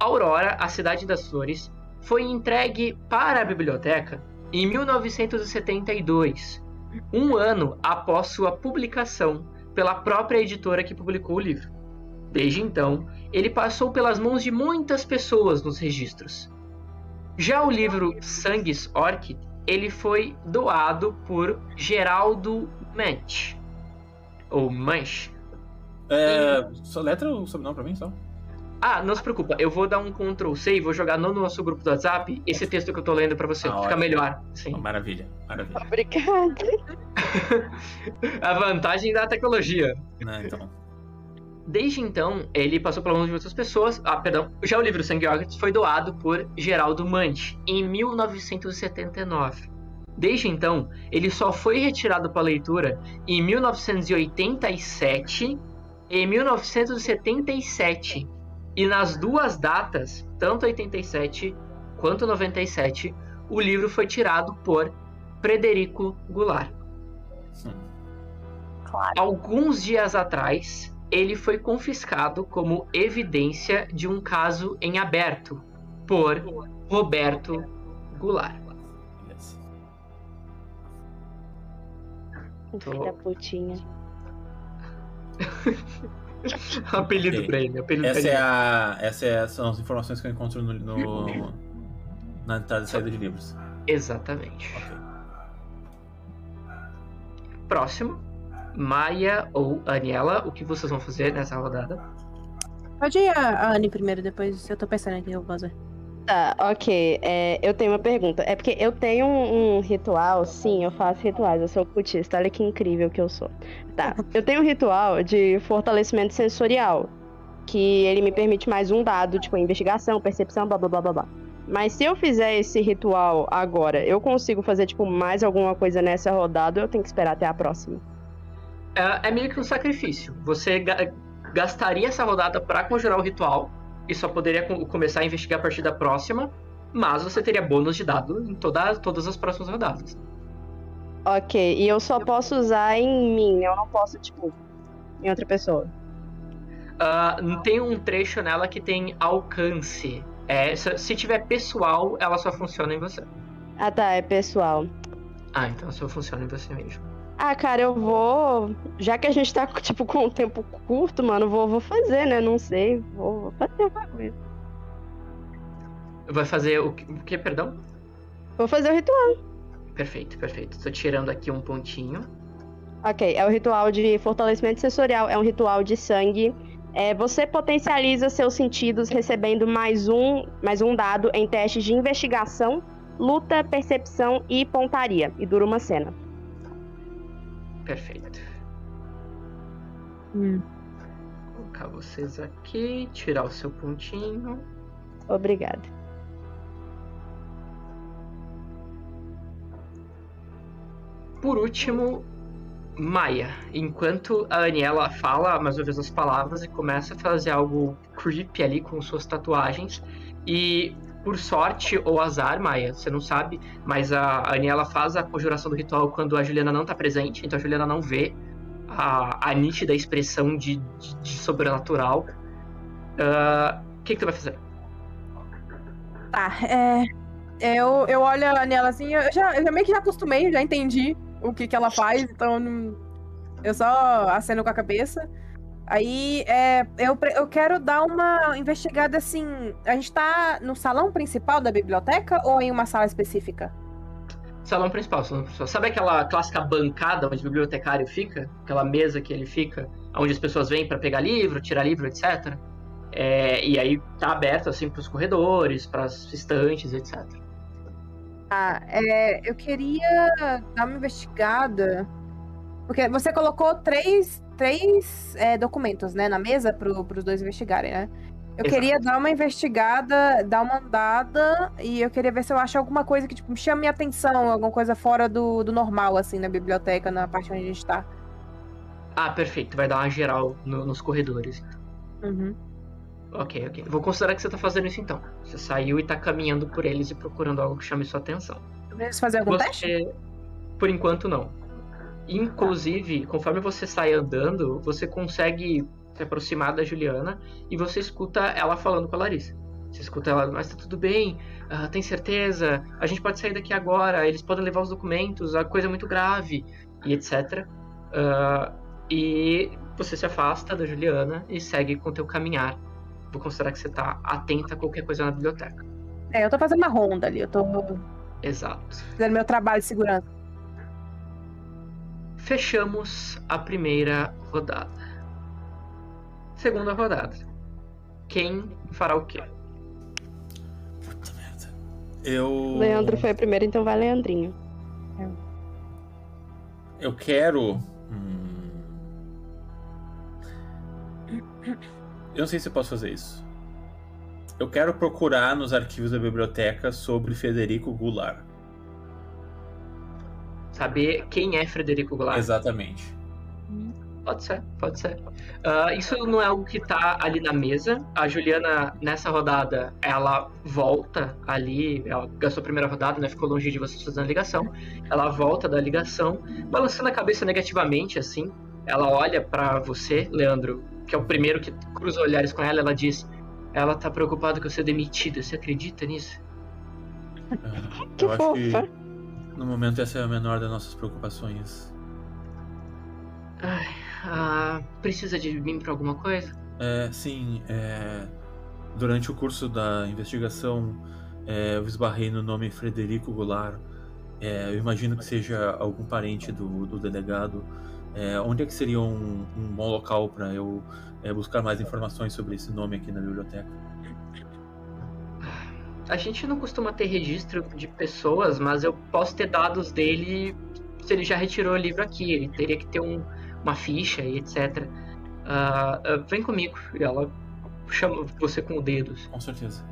Aurora, a Cidade das Flores, foi entregue para a biblioteca em 1972, um ano após sua publicação pela própria editora que publicou o livro. Desde então, ele passou pelas mãos de muitas pessoas nos registros. Já o livro Sangues Orchid, ele foi doado por Geraldo Manch, ou Manch. É, só letra o sobrenome pra mim, só? Ah, não se preocupa, eu vou dar um Ctrl C e vou jogar no nosso grupo do WhatsApp esse texto que eu tô lendo pra você. Ah, Fica ótimo. melhor. Sim. Maravilha, maravilha. Obrigada. A vantagem da tecnologia. Né, então. Desde então, ele passou pela mão de outras pessoas. Ah, perdão. Já o livro Sangue Orchid foi doado por Geraldo Manti em 1979. Desde então, ele só foi retirado para leitura em 1987 e 1977. E nas duas datas, tanto 87 quanto 97, o livro foi tirado por Frederico Goulart. Claro. Alguns dias atrás, ele foi confiscado como evidência de um caso em aberto por Roberto Goulart. Beleza. Filho da putinha. apelido Ok. pra ele, apelido Essa pra é ele. a, essa é, são as informações que eu encontro no, no- na entrada e saída de livros. Exatamente. Ok. Próximo, Maia ou Aniela, o que vocês vão fazer nessa rodada? Pode ir a, a Anne primeiro, depois eu tô pensando aqui, eu vou fazer. Tá, ok. É, eu tenho uma pergunta. É porque eu tenho um, um ritual, sim, eu faço rituais, eu sou cultista, olha que incrível que eu sou. Tá, eu tenho um ritual de fortalecimento sensorial, que ele me permite mais um dado, tipo, investigação, percepção, blá blá blá blá blá. Mas se eu fizer esse ritual agora, eu consigo fazer, tipo, mais alguma coisa nessa rodada ou eu tenho que esperar até a próxima? É, é meio que um sacrifício. Você ga- gastaria essa rodada pra conjurar o ritual e só poderia co- começar a investigar a partir da próxima, mas você teria bônus de dado em toda, todas as próximas rodadas. Ok, e eu só posso usar em mim, eu não posso, tipo, em outra pessoa. Ah, tem um trecho nela que tem alcance. É, se tiver pessoal, ela só funciona em você. Ah tá, é pessoal. Ah, então só funciona em você mesmo. Ah, cara, eu vou. Já que a gente tá, tipo, com um tempo curto, mano, vou, vou fazer, né? Não sei. Vou, vou fazer alguma coisa. Vai fazer o que, o que, perdão? Vou fazer o ritual. Perfeito, perfeito. Tô tirando aqui um pontinho. Ok, é o ritual de fortalecimento sensorial, é um ritual de sangue. É, você potencializa seus sentidos recebendo mais um, mais um dado em testes de investigação, luta, percepção e pontaria. E dura uma cena. Perfeito. Hum. Vou colocar vocês aqui, tirar o seu pontinho. Obrigada. Por último, Maia. Enquanto a Aniela fala mais uma vez as palavras e começa a fazer algo creepy ali com suas tatuagens. E por sorte ou azar, Maia, você não sabe, mas a Aniela faz a conjuração do ritual quando a Juliana não tá presente, então a Juliana não vê a, a nítida expressão de, de, de sobrenatural. Ah, O que, que tu vai fazer? Tá, é. Eu, eu olho a Aniela assim, eu já, eu meio que já acostumei, já entendi o que, que ela faz, então eu só aceno com a cabeça. Aí é, eu, eu quero dar uma investigada assim. A gente tá no salão principal da biblioteca ou em uma sala específica? Salão principal, salão principal. Sabe aquela clássica bancada onde o bibliotecário fica? Aquela mesa que ele fica, onde as pessoas vêm para pegar livro, tirar livro, etc. É, e aí tá aberto assim para os corredores, para as estantes, etc. Ah, é, eu queria dar uma investigada. Porque você colocou três, três é, documentos, né, na mesa para os dois investigarem, né? Eu Exato. queria dar uma investigada, dar uma andada, e eu queria ver se eu acho alguma coisa que tipo, chame minha atenção, alguma coisa fora do, do normal, assim, na biblioteca, na parte onde a gente tá. Ah, perfeito. Vai dar uma geral no- nos corredores. Uhum. Ok, ok. Vou considerar que você tá fazendo isso então. Você saiu e tá caminhando por eles e procurando algo que chame sua atenção. Preciso fazer algum teste? Você, por enquanto, não. Inclusive, conforme você sai andando, você consegue se aproximar da Juliana e você escuta ela falando com a Larissa. Você escuta ela, mas tá tudo bem, ah, tem certeza, a gente pode sair daqui agora, eles podem levar os documentos, a coisa é muito grave, e etc. Ah, e você se afasta da Juliana e segue com o teu caminhar. Vou considerar que você tá atenta a qualquer coisa na biblioteca. É, eu tô fazendo uma ronda ali, eu tô Exato. fazendo meu trabalho de segurança. Fechamos a primeira rodada. Segunda rodada. Quem fará o quê? Puta merda. Eu. Leandro foi primeiro, então vai Leandrinho. Eu quero. Hum... Eu não sei se eu posso fazer isso. Eu quero procurar nos arquivos da biblioteca sobre Federico Goulart. Saber quem é Frederico Goulart? Exatamente. Pode ser, pode ser. Ah, isso não é algo que tá ali na mesa. A Juliana, nessa rodada, ela volta ali. Ela gastou a primeira rodada, né? Ficou longe de vocês fazendo a ligação. Ela volta da ligação, balançando a cabeça negativamente, assim. Ela olha pra você, Leandro, que é o primeiro que cruza olhares com ela, ela diz: Ela tá preocupada que eu ser demitida. Você acredita nisso? Que eu acho fofa. que no momento essa é a menor das nossas preocupações. Ai, ah, precisa de mim pra alguma coisa? É, sim, é, durante o curso da investigação é, eu esbarrei no nome Frederico Goulart. É, eu imagino que seja algum parente do, do delegado. É, onde é que seria um, um bom local para eu é, buscar mais informações sobre esse nome aqui na biblioteca? A gente não costuma ter registro de pessoas, mas eu posso ter dados dele se ele já retirou o livro aqui. Ele teria que ter um- uma ficha e etc. Ah, ah, vem comigo. E ela chama você com o dedo. Com certeza.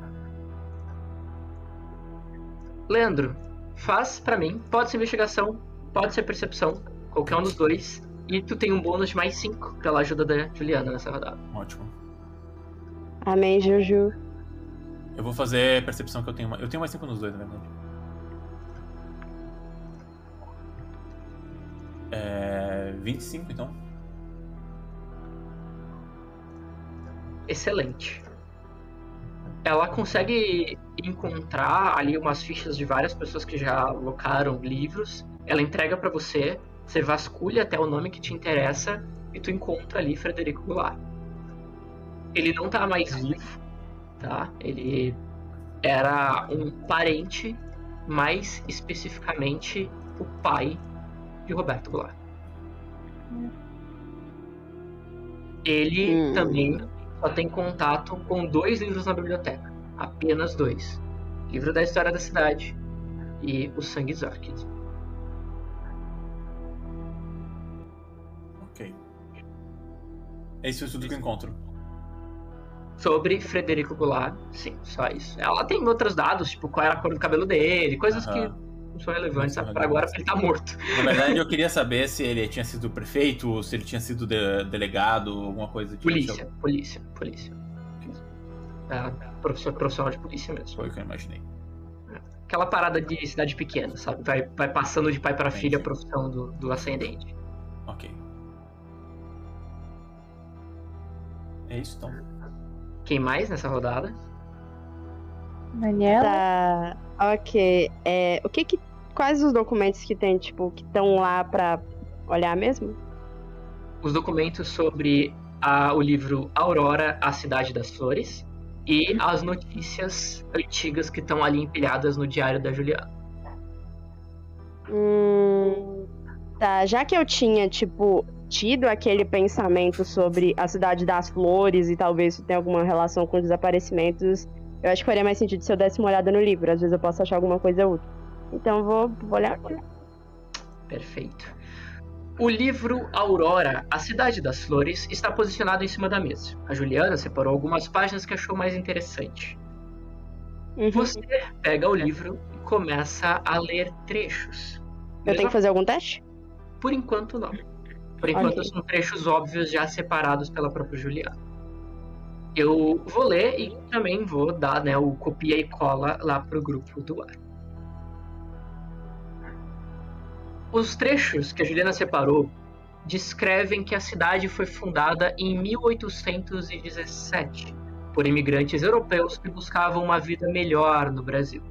Leandro, faz pra mim. Pode ser investigação, pode ser percepção, qualquer um dos dois. E tu tem um bônus de mais 5 pela ajuda da Juliana nessa rodada. Ótimo. Amém, Juju. Eu vou fazer percepção que eu tenho. Eu tenho mais 5 nos dois, na verdade. É. 25 então. excelente. Ela consegue encontrar ali umas fichas de várias pessoas que já alocaram livros. Ela entrega pra você, você vasculha até o nome que te interessa e tu encontra ali Frederico Goulart. Ele não tá mais vivo, tá? Ele era um parente, mais especificamente o pai de Roberto Goulart. Ele Hum. também só tem contato com dois livros na biblioteca. Apenas dois. Livro da História da Cidade e O Sangue Zorkid. Ok. É isso tudo que eu encontro. Sobre Frederico Goulart, sim, só isso. Ela tem outros dados, tipo qual era a cor do cabelo dele, coisas que não são relevantes são para agora relevantes. porque ele tá morto. Na verdade, eu queria saber se ele tinha sido prefeito, se ele tinha sido de- delegado, alguma coisa tipo. Polícia, polícia, polícia. É, professor, profissional de polícia mesmo. Foi o que eu imaginei. Aquela parada de cidade pequena, sabe? Vai, vai passando de pai para filha a profissão do, do ascendente. Ok. É isso então. Quem mais nessa rodada? Daniela? Tá. Ok. É, o que que. Quais os documentos que tem, tipo, que estão lá pra olhar mesmo? os documentos sobre a- o livro Aurora, a Cidade das Flores, e as notícias antigas que estão ali empilhadas no diário da Juliana. Hum, tá, já que eu tinha, tipo, tido aquele pensamento sobre a cidade das flores e talvez isso tenha alguma relação com desaparecimentos, eu acho que faria mais sentido se eu desse uma olhada no livro. Às vezes eu posso achar alguma coisa útil. Então vou, vou olhar agora. Perfeito. O livro Aurora, a Cidade das Flores, está posicionado em cima da mesa. A Juliana separou algumas páginas que achou mais interessante. Uhum. Você pega o livro e começa a ler trechos. Eu Mesma tenho que fazer algum teste? Por enquanto, não. Por enquanto, Ok. são trechos óbvios já separados pela própria Juliana. Eu vou ler e também vou dar né, o copia e cola lá pro grupo do ar. Os trechos que a Juliana separou descrevem que a cidade foi fundada em 1817 por imigrantes europeus que buscavam uma vida melhor no Brasil.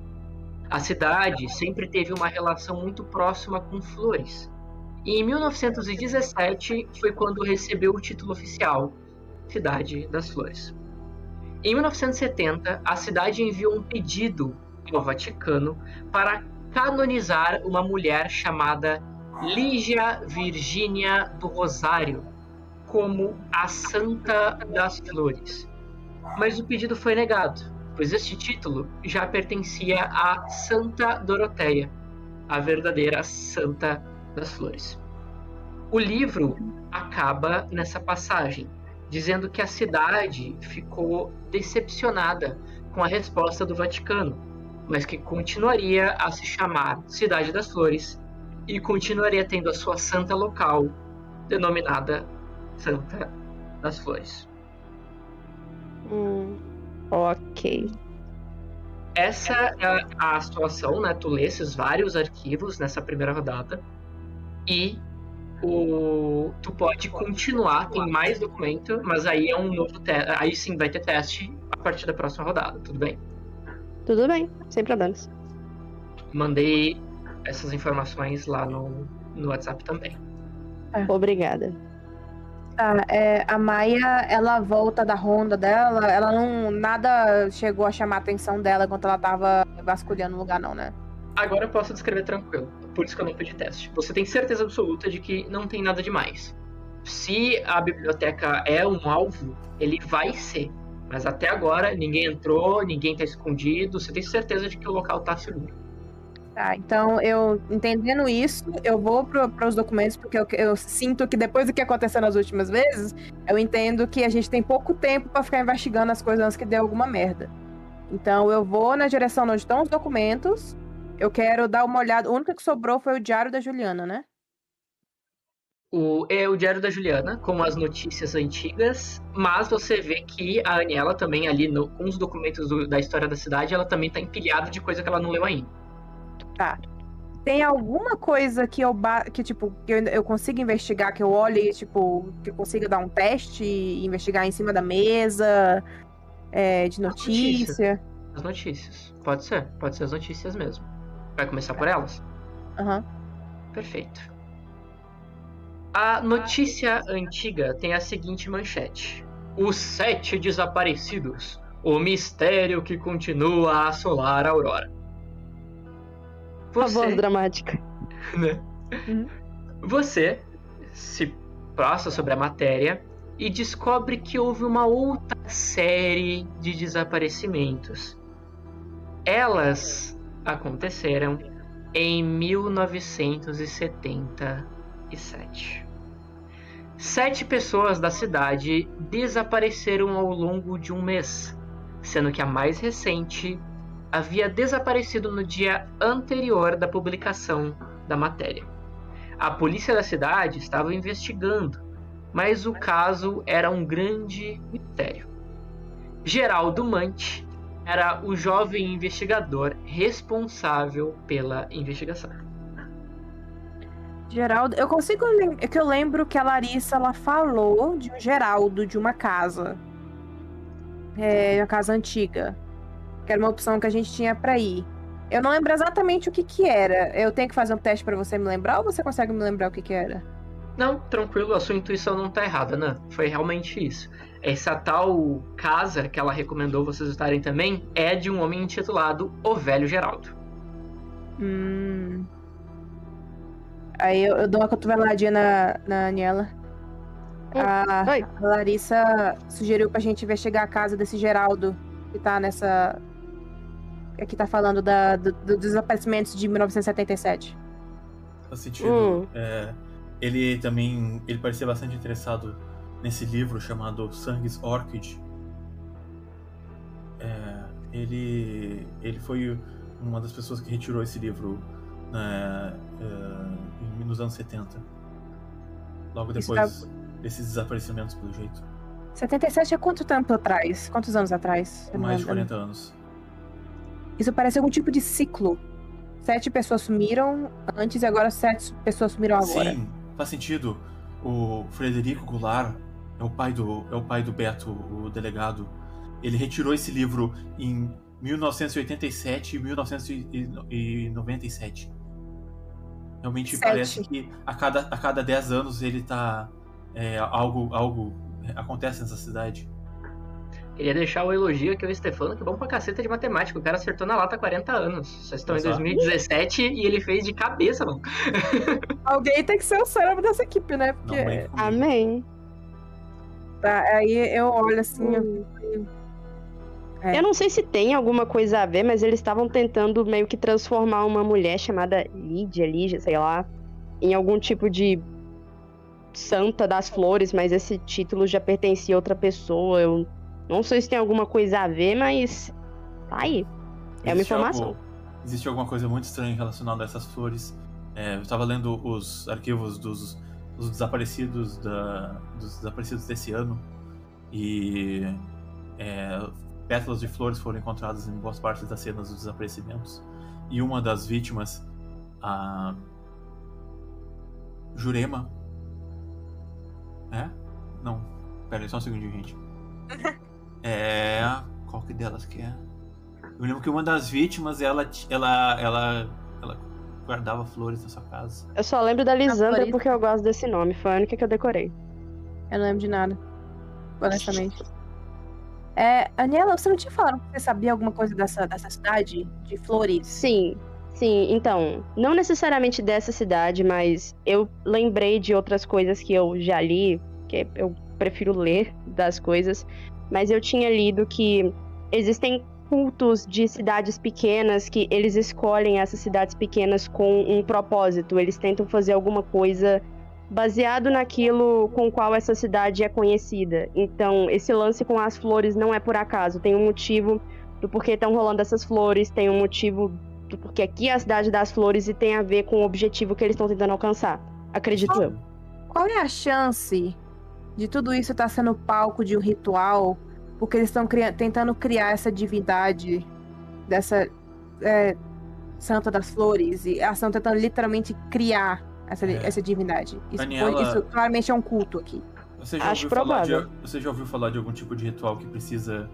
A cidade sempre teve uma relação muito próxima com flores. E em 1917 foi quando recebeu o título oficial, Cidade das Flores. Em 1970, a cidade enviou um pedido ao Vaticano para canonizar uma mulher chamada Lígia Virgínia do Rosário como a Santa das Flores. Mas o pedido foi negado, pois este título já pertencia a Santa Doroteia, a verdadeira Santa das Flores. O livro acaba nessa passagem, dizendo que a cidade ficou decepcionada com a resposta do Vaticano, mas que continuaria a se chamar Cidade das Flores e continuaria tendo a sua santa local, denominada Santa das Flores. Hum, ok. Essa é a situação, né? Tu lesses vários arquivos nessa primeira rodada e o, tu pode continuar, tem mais documento, mas aí é um novo teste. Aí sim vai ter teste a partir da próxima rodada, tudo bem? Tudo bem, sem problemas. Mandei essas informações lá no, no WhatsApp também. Obrigada. Tá, é, a Maia, ela volta da ronda dela, ela não. Nada chegou a chamar a atenção dela enquanto ela tava vasculhando o lugar, não, né? Agora eu posso descrever tranquilo, por isso que eu não pedi teste. Você tem certeza absoluta de que não tem nada demais. Se a biblioteca é um alvo, ele vai ser. Mas até agora ninguém entrou, ninguém tá escondido, você tem certeza de que o local tá seguro. Tá, então eu, entendendo isso, eu vou para os documentos, porque eu, eu sinto que depois do que aconteceu nas últimas vezes, eu entendo que a gente tem pouco tempo para ficar investigando as coisas antes que dê alguma merda. Então eu vou na direção onde estão os documentos, eu quero dar uma olhada. O único que sobrou foi o diário da Juliana, né? O, é o Diário da Juliana, com as notícias antigas, mas você vê que a Aniela também ali, no, com os documentos do- da história da cidade, ela também tá empilhada de coisa que ela não leu ainda. Tá. Tem alguma coisa que eu, que, tipo, que eu, eu consiga investigar, que eu olhe, tipo, que eu consiga dar um teste e investigar em cima da mesa, é, de notícia? As notícias. Pode ser, pode ser as notícias mesmo. Vai começar por elas? Aham. Perfeito. A notícia antiga tem a seguinte manchete: Os sete desaparecidos. O mistério que continua a assolar a Aurora. A voz Você, dramática. né? Uhum. Você se passa sobre a matéria e descobre que houve uma outra série de desaparecimentos. Elas aconteceram em 1977. Sete pessoas da cidade desapareceram ao longo de um mês, sendo que a mais recente havia desaparecido no dia anterior da publicação da matéria. A polícia da cidade estava investigando, mas o caso era um grande mistério. Geraldo Mante era o jovem investigador responsável pela investigação. Geraldo, eu consigo é que eu lembro que a Larissa ela falou de um Geraldo de uma casa. É, uma casa antiga. Que era uma opção que a gente tinha pra ir. Eu não lembro exatamente o que que era. Eu tenho que fazer um teste pra você me lembrar ou você consegue me lembrar o que que era? Não, tranquilo, a sua intuição não tá errada, né? Foi realmente isso. Essa tal casa que ela recomendou vocês estarem também é de um homem intitulado O Velho Geraldo. Hum. Aí eu, eu dou uma cotoveladinha na, na Aniela. A, Oi. a Larissa sugeriu pra gente investigar a casa desse Geraldo que tá nessa. Aqui tá falando da, do, do desaparecimentos de 1977. Faz sentido. Hum. É, ele também ele parecia bastante interessado nesse livro chamado Sangues Orchid. É, ele, ele foi uma das pessoas que retirou esse livro né, é, nos anos 70. Logo depois desses desaparecimentos, pelo jeito. 77 é quanto tempo atrás? Quantos anos atrás? Mais de lembro. 40 anos. Isso parece algum tipo de ciclo. Sete pessoas sumiram antes e agora sete pessoas sumiram agora. Sim, faz sentido. O Frederico Goulart é o pai do é o pai do Beto, o delegado. Ele retirou esse livro em 1987 e 1997. Realmente Sete. parece que a cada, a cada 10 anos ele tá. é, algo algo é, acontece nessa cidade. Queria deixar o elogio aqui ao Stefano, que bom pra caceta de matemática. O cara acertou na lata há 40 anos. Vocês estão em Exato. 2017 e ele fez de cabeça, mano. Alguém tem que ser o cérebro dessa equipe, né? Porque. Amém. Tá, aí eu olho assim. eu- É. Eu não sei se tem alguma coisa a ver, mas eles estavam tentando meio que transformar uma mulher chamada Lídia, Lígia, sei lá, em algum tipo de santa das flores, mas esse título já pertencia a outra pessoa. Eu não sei se tem alguma coisa a ver, mas tá aí. É uma Existe informação. algo- existe alguma coisa muito estranha relacionada a essas flores. É, eu estava lendo os arquivos dos, dos desaparecidos da, dos desaparecidos desse ano e é, pétalas de flores foram encontradas em boas partes das cenas dos desaparecimentos. E uma das vítimas, a Jurema, É? Não. Pera aí, só um segundinho, gente. É. Qual que delas que é? Eu lembro que uma das vítimas, ela, ela, ela, ela guardava flores na sua casa. Eu só lembro da Lisandra porque eu gosto desse nome. Foi a única que eu decorei. Eu não lembro de nada. Honestamente. É, Aniela, você não tinha falado que você sabia alguma coisa dessa, dessa cidade? De flores? Sim, sim. Então, não necessariamente dessa cidade, mas eu lembrei de outras coisas que eu já li, que eu prefiro ler das coisas, mas eu tinha lido que existem cultos de cidades pequenas que eles escolhem essas cidades pequenas com um propósito. Eles tentam fazer alguma coisa baseado naquilo com qual essa cidade é conhecida. Então, esse lance com as flores não é por acaso, tem um motivo do porquê estão rolando essas flores, tem um motivo do porquê aqui é a cidade das flores e tem a ver com o objetivo que eles estão tentando alcançar. Acredito eu. Qual é a chance de tudo isso estar sendo palco de um ritual? Porque eles estão tentando criar essa divindade dessa é, Santa das Flores. E elas estão tentando literalmente criar essa, É. essa divindade. Isso, Daniela- isso claramente é um culto aqui. Você já, Acho ouviu falar de, provável. você já ouviu falar de algum tipo de ritual que precisa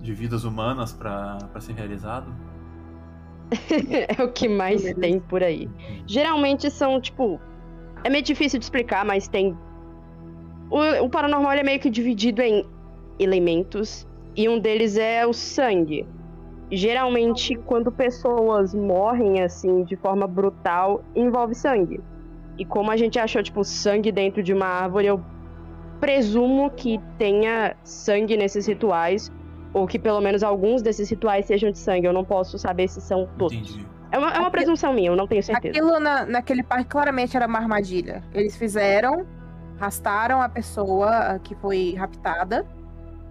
de vidas humanas pra pra ser realizado? é o que mais tem por aí. Geralmente são, tipo. É meio difícil de explicar, mas tem. O, o paranormal é meio que dividido em elementos. E um deles é o sangue. Geralmente, quando pessoas morrem assim, de forma brutal, envolve sangue. E como a gente achou, tipo, sangue dentro de uma árvore, eu presumo que tenha sangue nesses rituais. Ou que pelo menos alguns desses rituais sejam de sangue. Eu não posso saber se são todos. Entendi. É uma, é uma presunção minha, eu não tenho certeza. Aquilo na- naquele parque claramente era uma armadilha. Eles fizeram, arrastaram a pessoa ah, que foi raptada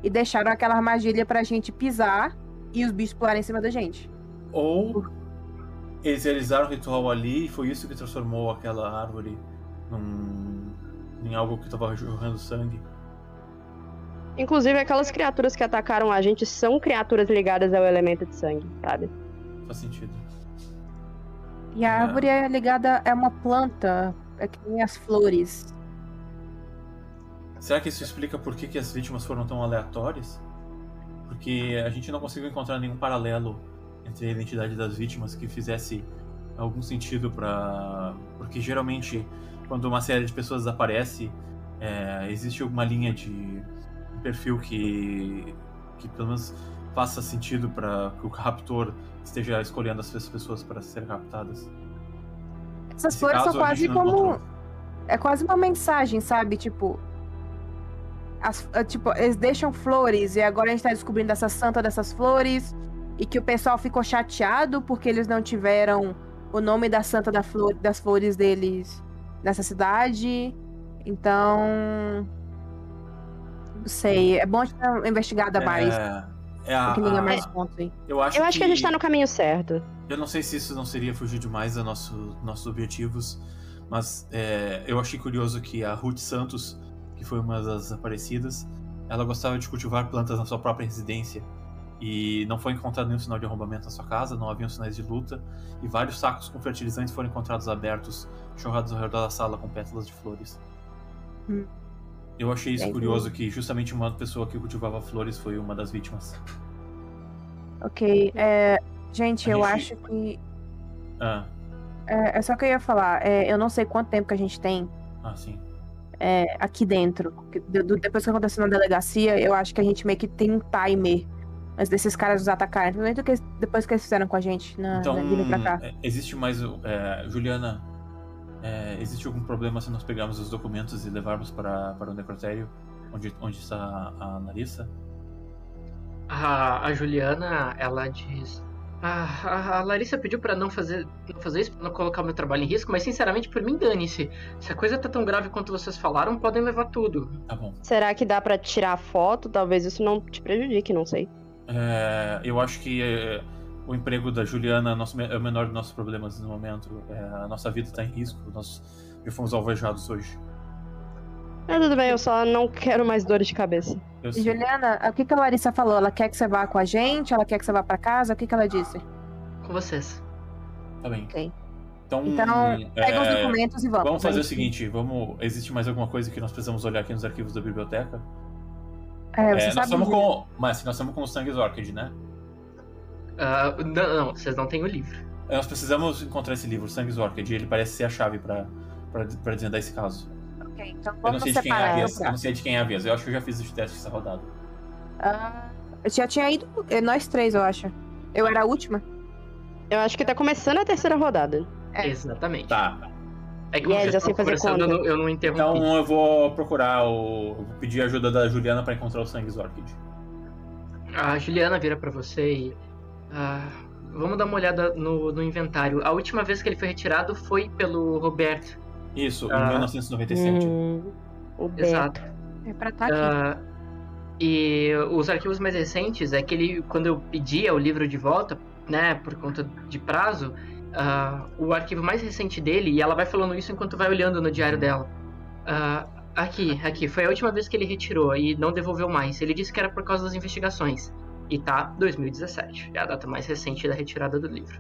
e deixaram aquela armadilha pra gente pisar e os bichos pularem em cima da gente. Ou eles realizaram o ritual ali e foi isso que transformou aquela árvore num, em algo que tava jorrando sangue. Inclusive, aquelas criaturas que atacaram a gente são criaturas ligadas ao elemento de sangue, sabe? Faz sentido. E a É. árvore é ligada é uma planta, é que nem as flores. Será que isso explica por que, que as vítimas foram tão aleatórias? Porque a gente não conseguiu encontrar nenhum paralelo entre a identidade das vítimas que fizesse algum sentido para porque geralmente quando uma série de pessoas desaparece é, existe alguma linha de perfil que que pelo menos faça sentido para que o raptor esteja escolhendo essas pessoas para serem raptadas. Essas Nesse flores caso, são quase como encontrou. é quase uma mensagem, sabe? Tipo, as- é, tipo, eles deixam flores e agora a gente tá descobrindo essa santa dessas flores e que o pessoal ficou chateado porque eles não tiveram o nome da santa da flor, das flores deles nessa cidade. Então, não sei, é bom a gente ter investigado mais, É, é a, a- mais pontos aí. eu acho Eu acho que a gente tá no caminho certo. Eu não sei se isso não seria fugir demais dos nosso, nossos objetivos, mas é, eu achei curioso que a Ruth Santos, que foi uma das desaparecidas, ela gostava de cultivar plantas na sua própria residência. E não foi encontrado nenhum sinal de arrombamento na sua casa, não haviam sinais de luta, e vários sacos com fertilizantes foram encontrados abertos, chorrados ao redor da sala com pétalas de flores. Hum. Eu achei isso curioso que justamente uma pessoa que cultivava flores foi uma das vítimas. Ok, é, gente, A eu gente- acho que Ah, é, é só que eu ia falar. é, eu não sei quanto tempo que a gente tem ah sim. É, aqui dentro. Depois que aconteceu na delegacia, eu acho que a gente meio que tem um timer antes desses caras nos atacarem. Principalmente que- depois que eles fizeram com a gente na, Então, na pra cá. é, existe mais. é, Juliana, é, existe algum problema se nós pegarmos os documentos e levarmos para, para o necrotério onde, onde está a, a Larissa? A, a Juliana, ela diz. "Ah, a, a Larissa pediu pra não fazer, não fazer isso, pra não colocar o meu trabalho em risco, mas sinceramente, por mim, dane-se. Se a coisa tá tão grave quanto vocês falaram, podem levar tudo. Tá bom. Será que dá pra tirar foto? Talvez isso não te prejudique, não sei. É, eu acho que é, o emprego da Juliana é, nosso, é o menor dos nossos problemas no momento. É, a nossa vida está em risco. Nós já fomos alvejados hoje. Mas tudo bem, eu só não quero mais dores de cabeça. Juliana, o que, que a Larissa falou? Ela quer que você vá com a gente? Ela quer que você vá pra casa? O que, que ela disse? Com vocês. Tá bem. Ok. Então, Então, pega os é, documentos e vamos. vamos fazer o seguinte, vamos. Existe mais alguma coisa que nós precisamos olhar aqui nos arquivos da biblioteca? É, você É, nós sabe com. Mas nós estamos com o Sangues Orchid, né? Ah, não, não, vocês não têm o livro. É, Nós precisamos encontrar esse livro, Sangues Orchid, ele parece ser a chave pra, pra, pra desvendar esse caso. Ok, então Eu não vamos sei de quem é a separar. vez, eu não sei de quem é a vez. Eu acho que eu já fiz os testes dessa rodada. Ah, eu já tinha ido. é, Nós três, eu acho. Eu era a última. Eu acho que tá começando a terceira rodada. É. Exatamente. Tá. É que vocês já sei fazer conversando, eu conta. não, eu não interrompi. Então eu vou procurar o. Eu vou pedir a ajuda da Juliana pra encontrar o Sangues Orchid. A Juliana vira pra você e. ah, vamos dar uma olhada no, no inventário. A última vez que ele foi retirado foi pelo Roberto. Isso, Ah. em 1997. Hum, o Beto. Exato. É pra estar aqui. Ah, e os arquivos mais recentes é que ele, quando eu pedia o livro de volta, né, por conta de prazo, ah, o arquivo mais recente dele, e ela vai falando isso enquanto vai olhando no diário dela. Ah, aqui, aqui, foi a última vez que ele retirou e não devolveu mais. Ele disse que era por causa das investigações. E tá 2017, é a data mais recente da retirada do livro.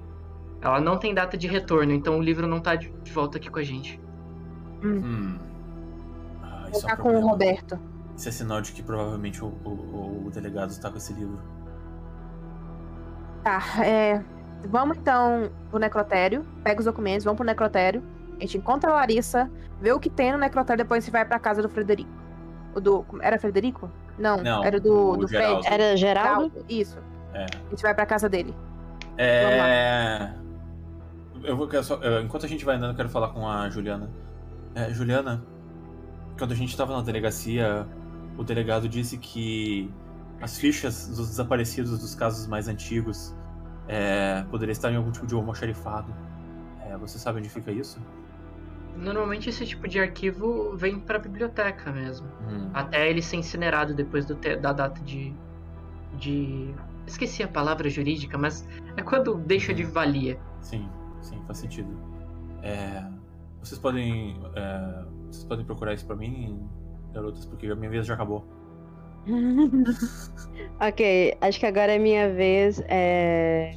Ela não tem data de retorno, então o livro não tá de de volta aqui com a gente. Hum. Ah, Vou isso é um ficar com o. Roberto. Isso é sinal de que provavelmente o, o- o delegado está com esse livro. Tá, é. Vamos então pro necrotério. Pega os documentos, vamos pro necrotério. A gente encontra a Larissa, vê o que tem no necrotério, depois a gente vai pra casa do Frederico. O do. Era Frederico? Não, Não, era do, o do Geraldo. Fred. Era Geraldo? Geraldo, Isso. É. A gente vai pra casa dele. É. Eu vou, quero só- eu- enquanto a gente vai andando, eu quero falar com a Juliana. É, Juliana, quando a gente estava na delegacia, o delegado disse que as fichas dos desaparecidos dos casos mais antigos é, poderiam estar em algum tipo de almoxarifado. É, você sabe onde fica isso? Normalmente esse tipo de arquivo vem pra biblioteca mesmo. Hum. Até ele ser incinerado depois te- da data de, de. Esqueci a palavra jurídica, mas é quando deixa de valia. Sim, sim, faz sentido. É, vocês podem. é, vocês podem procurar isso pra mim, garotas, porque a minha vez já acabou. Ok, acho que agora é minha vez. É...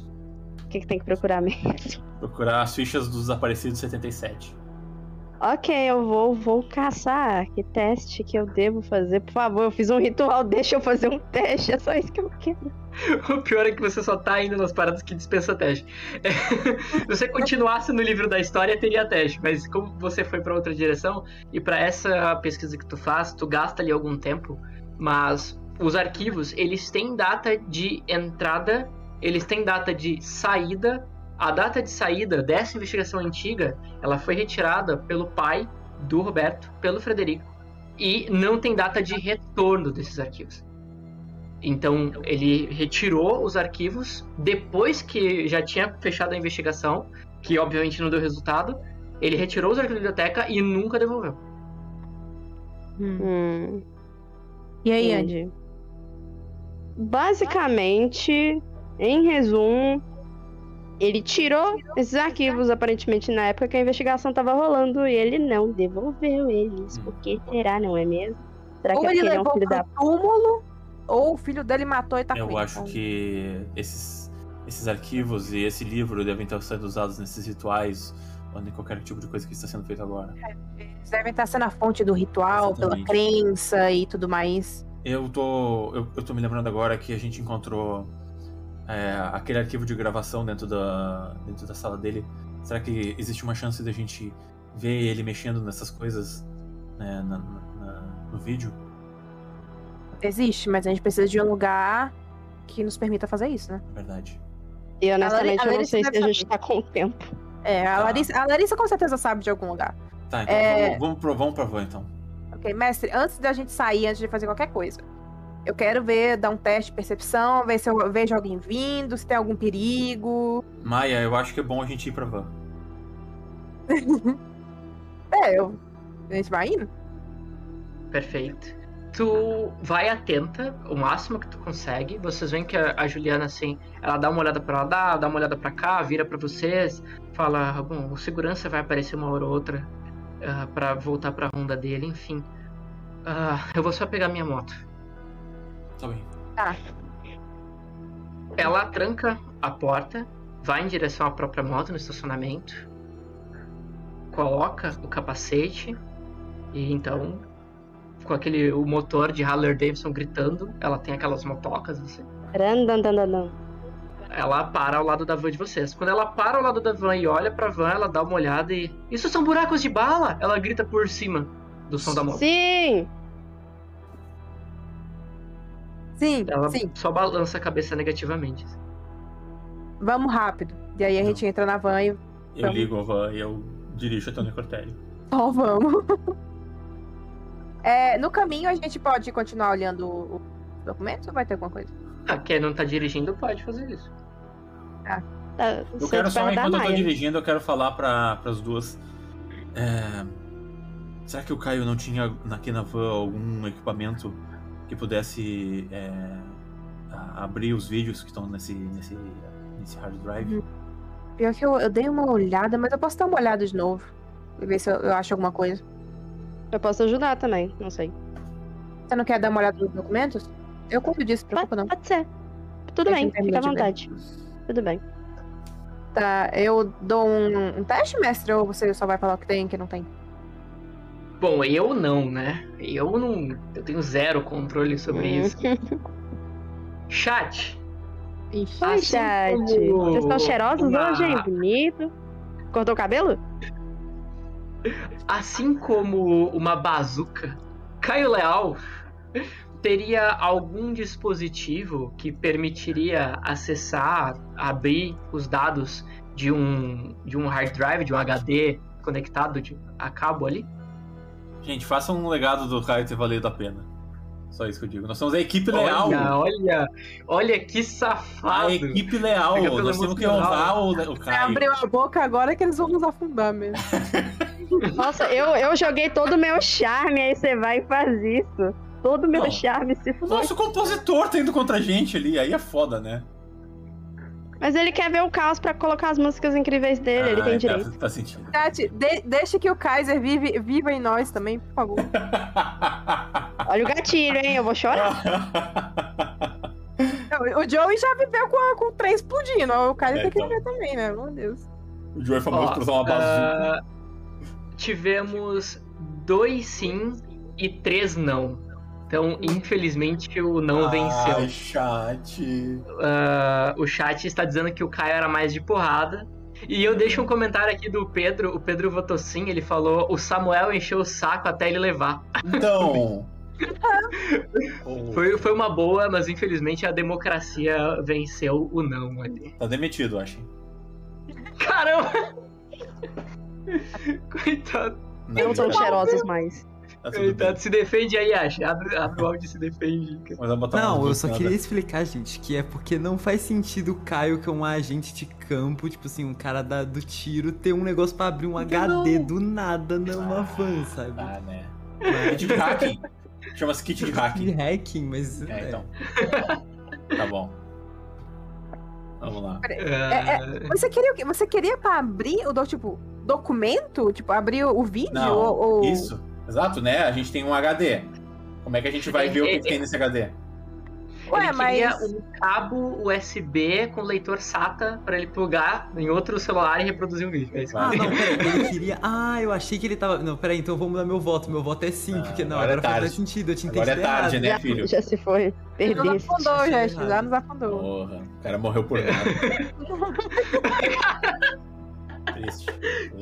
O que, que tem que procurar mesmo? Procurar as fichas dos desaparecidos 77. Ok, eu vou, vou caçar. Que teste que eu devo fazer? Por favor, eu fiz um ritual, deixa eu fazer um teste. É só isso que eu quero. O pior é que você só tá indo nas paradas que dispensa teste. É, Se você continuasse no livro da história, teria teste, mas como você foi pra outra direção, e pra essa pesquisa que tu faz, tu gasta ali algum tempo, mas os arquivos, eles têm data de entrada, eles têm data de saída. A data de saída dessa investigação antiga, ela foi retirada pelo pai do Roberto, pelo Frederico, e não tem data de retorno desses arquivos. Então, ele retirou os arquivos depois que já tinha fechado a investigação, que obviamente não deu resultado. Ele retirou os arquivos da biblioteca e nunca devolveu. Hum, E aí, Andy? entendi. Basicamente, em resumo, ele tirou esses arquivos aparentemente na época que a investigação estava rolando e ele não devolveu eles. Por que será, não é mesmo? Será que Ou é ele ele é um levou filho pro da túmulo, ou o filho dele matou e tá com Eu acho que esses, esses arquivos e esse livro devem estar sendo usados nesses rituais ou em qualquer tipo de coisa que está sendo feito agora. Eles devem estar sendo a fonte do ritual, pela Exatamente. crença e tudo mais. Eu tô, eu, eu tô me lembrando agora que a gente encontrou é, aquele arquivo de gravação dentro da, dentro da sala dele. Será que existe uma chance da gente ver ele mexendo nessas coisas né, na- na- no vídeo? Existe, mas a gente precisa de um lugar que nos permita fazer isso, né? Verdade. E honestamente, A eu não sei se a gente saber. tá com tempo. É, a Tá. Larissa, a Larissa com certeza sabe de algum lugar. Tá, então É. vamos, vamos, pro, vamos pra van então. Ok, mestre, antes da gente sair, antes de fazer qualquer coisa, eu quero ver, dar um teste de percepção, ver se eu vejo alguém vindo, se tem algum perigo. Maia, eu acho que é bom a gente ir pra van. É, eu. A gente vai indo? Perfeito. Tu vai atenta, o máximo que tu consegue. Vocês veem que a, Juliana, assim, ela dá uma olhada pra lá, dá, dá uma olhada pra cá, vira pra vocês, fala: Bom, o segurança vai aparecer uma hora ou outra ah, pra voltar pra ronda dele, enfim. Ah, eu vou só pegar minha moto. Tá bem. Ela tranca a porta, vai em direção à própria moto no estacionamento coloca o capacete e então com aquele o motor de Harley Davidson gritando, ela tem aquelas motocas assim. Ela para ao lado da van de vocês. Quando ela para ao lado da van e olha pra van, ela dá uma olhada e. Isso são buracos de bala! Ela grita por cima do som da moto. Sim! Sim, Ela sim. só balança a cabeça negativamente. Vamos rápido. E aí a gente entra na van e Eu Vamos. ligo a van e eu dirijo até o necrotério. só vamos. É, no caminho a gente pode continuar olhando o documento ou vai ter alguma coisa? Ah, quem não tá dirigindo pode fazer isso. Tá, Eu quero só, enquanto eu tô dirigindo, eu quero falar para as duas. é, será que o Caio não tinha aqui na van algum equipamento que pudesse é, abrir os vídeos que estão nesse, nesse, nesse hard drive? Pior que eu, eu dei uma olhada, mas eu posso dar uma olhada de novo. E ver se eu, eu acho alguma coisa. Eu posso ajudar também, não sei. Você não quer dar uma olhada nos documentos? Eu cuido disso, preocupa não. pode ser. Tudo bem, fica à vontade. Tudo bem. Tá, eu dou um, um teste, mestre, ou você só vai falar o que tem e o que não tem? Bom, eu não, né? Eu não. Eu tenho zero controle sobre Hum. isso. Chat. Ixi. Oi, Assim chat. como Vocês estão cheirosos uma- hoje, hein? Bonito. Cortou o cabelo? Assim como uma bazuca, Caio Leal teria algum dispositivo que permitiria acessar, abrir os dados de um, de um hard drive, de um HD conectado de, a cabo ali? Gente, faça um legado do Caio ter valido a pena. Só isso que eu digo. Nós somos a equipe leal. Olha, olha, olha que A safado. equipe leal. Nós temos que emocional. honrar o, o Você Caio. abriu a boca agora que eles vão nos afundar mesmo. Nossa, eu, eu joguei todo o meu charme, aí você vai e faz isso. Todo o meu Não. charme se foi. Nosso compositor tá indo contra a gente ali. Aí é foda, né? Mas ele quer ver o caos pra colocar as músicas incríveis dele, ele Ah, tem tá- direito. Tá sentindo. Chat, de- deixa que o Kaiser vive, viva em nós também, por favor. Olha o gatilho, hein? Eu vou chorar. O o Joey já viveu com, a- com o trem explodindo. O Kaiser É, tem que então. viver também, né? Meu Deus. o Joe é famoso Ó, por usar uma bazuca. ah, tivemos dois sim e três não. Então, infelizmente, o não venceu. Ai, chat. Ah, o chat está dizendo que o Caio era mais de porrada. E eu deixo um comentário aqui do Pedro. O Pedro votou sim. Ele falou: o Samuel encheu o saco até ele levar. Então. Foi, foi uma boa, mas infelizmente a democracia venceu o não ali. Tá demitido, acho. Caramba! Coitado, Não são cheirosos mais. Tá bem. Se defende aí, Ash. Abre, abre o áudio e se defende. Não, eu só queria explicar, gente, que é porque não faz sentido o Caio, que é um agente de campo, tipo assim, um cara da- do tiro, ter um negócio pra abrir um HD do nada numa van, sabe? Ah, né? Mas- Kit de hacking. Chama-se kit de de hacking. hacking, mas. É, então. Tá bom. Vamos lá. Ah, Você queria o quê? Você queria pra abrir o do, tipo, documento? Tipo, abrir o vídeo? Não, ou, ou- isso. Exato, né? A gente tem um HD. Como é que a gente vai ver o que tem nesse HD? Ué, ele mas. queria um cabo USB com leitor SATA pra ele plugar em outro celular e reproduzir um vídeo. É isso que Ah, não, peraí, ele queria. Ah, eu achei que ele tava. Não, peraí, então vamos mudar meu voto. Meu voto é sim, Ah, porque não, agora é agora faz tarde. mais sentido, eu tinha Agora é tarde, errado. né, já, filho? já se foi. Nos Perdesse. afundou, Achei gente. Já errado. nos afundou. Porra, o cara morreu por nada.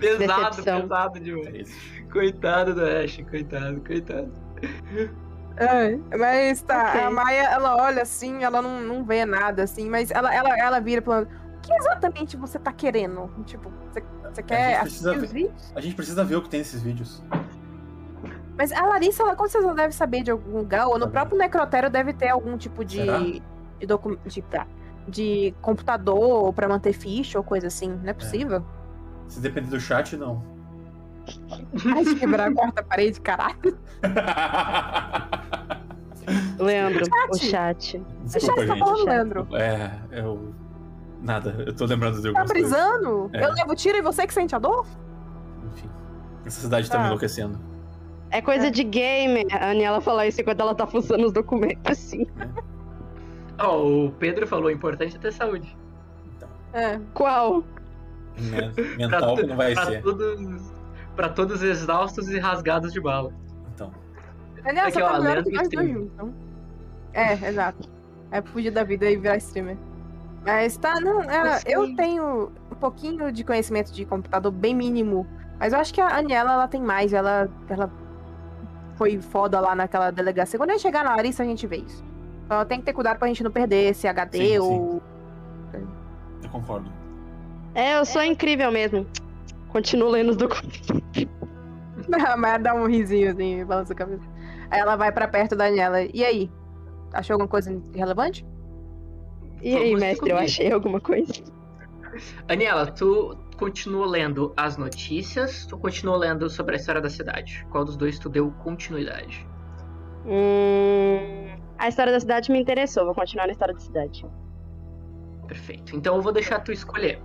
Pesado, Decepção. pesado demais. Triste. Coitado do Ash, coitado, coitado. É, mas tá, Ok. a Maia, ela olha assim, ela não, não vê nada, assim, mas ela, ela, ela vira falando, o que exatamente você tá querendo? Tipo, você, você quer gente assistir precisa os vídeos? A gente precisa ver o que tem nesses vídeos. Mas a Larissa, ela com certeza deve saber de algum lugar, ou no Sabe. próprio necrotério deve ter algum tipo de, Será? de, docu- de, tá, de computador pra manter ficha ou coisa assim, não é possível? Se depender do chat, não. Ai, quebrar a quarta parede, caralho. Leandro, o Chat. chat. Desculpa, Deixa eu gente. falando, Leandro. É, eu. Nada, eu tô lembrando de Tá algumas coisas. brisando? É. Eu levo tiro e você que sente a dor? Enfim. Essa cidade tá Tá. me enlouquecendo. É coisa de gamer. A Aniela fala isso enquanto ela tá fuçando os documentos, assim. Ó, o Pedro falou, o importante é ter saúde. É. Qual? Men- Mental que não vai pra ser. Todos, pra todos exaustos e rasgados de bala. Então. Aliás, Aqui, só ó, tá Leandro que nós dois juntos, então. É, exato. É fugir da vida e virar streamer. Mas tá, não, é, eu sim. tenho um pouquinho de conhecimento de computador bem mínimo. Mas eu acho que a Aniela, ela tem mais. Ela, ela foi foda lá naquela delegacia. Quando a gente chegar na Larissa, a gente vê isso. Então tem que ter cuidado pra gente não perder esse HD Sim, sim. ou. Eu concordo. É, eu sou incrível mesmo. Continuo lendo os documentos. Mas dá um risinho assim, balança a cabeça. Aí ela vai pra perto da Aniela. E aí? Achou alguma coisa relevante? E aí, mestre, eu achei alguma coisa? Aniela, tu continua lendo as notícias, tu continua lendo sobre a história da cidade? Qual dos dois tu deu continuidade? Hum, a história da cidade me interessou, vou continuar na história da cidade. Perfeito. Então eu vou deixar tu escolher.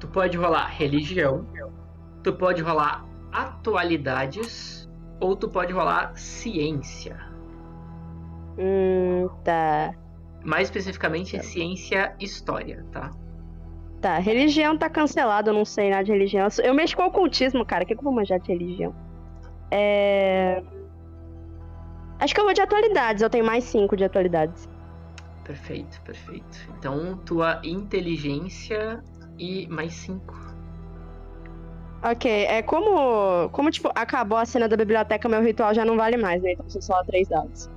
Tu pode rolar religião, tu pode rolar atualidades, ou tu pode rolar ciência. Hum, tá. Mais especificamente, ciência história, tá? Tá, religião tá cancelada, eu não sei nada de religião. Eu mexo com ocultismo, cara. O que, que eu vou manjar de religião? É. Acho que eu vou de atualidades, eu tenho mais cinco de atualidades. Perfeito, perfeito. Então, tua inteligência e mais cinco. Ok, é como. Como, tipo, acabou a cena da biblioteca, meu ritual já não vale mais, né? Então são só três dados.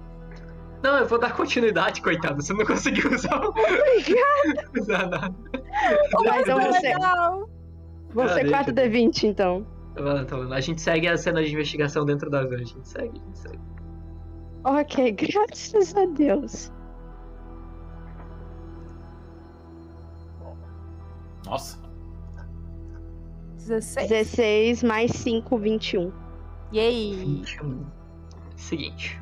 Não, eu vou dar continuidade, coitado. Você não conseguiu usar. usar nada. Mas eu vou ser, vou ser deixa, 4 D20, então. Vendo? A gente segue a cena de investigação dentro da van. A gente segue, a gente segue. Ok, graças a Deus. Nossa. 16. 16 mais 5, 21. Yay! 21. Seguinte.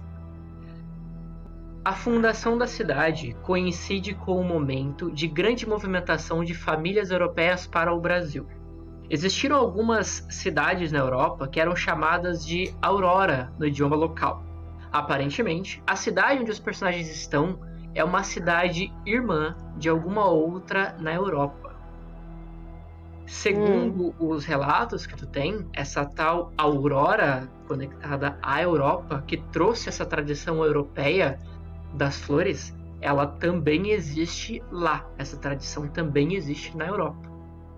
A fundação da cidade coincide com o momento de grande movimentação de famílias europeias para o Brasil. Existiram algumas cidades na Europa que eram chamadas de Aurora no idioma local. Aparentemente, a cidade onde os personagens estão é uma cidade irmã de alguma outra na Europa. Segundo os relatos que tu tem, essa tal Aurora conectada à Europa, que trouxe essa tradição europeia das flores, ela também existe lá. Essa tradição também existe na Europa.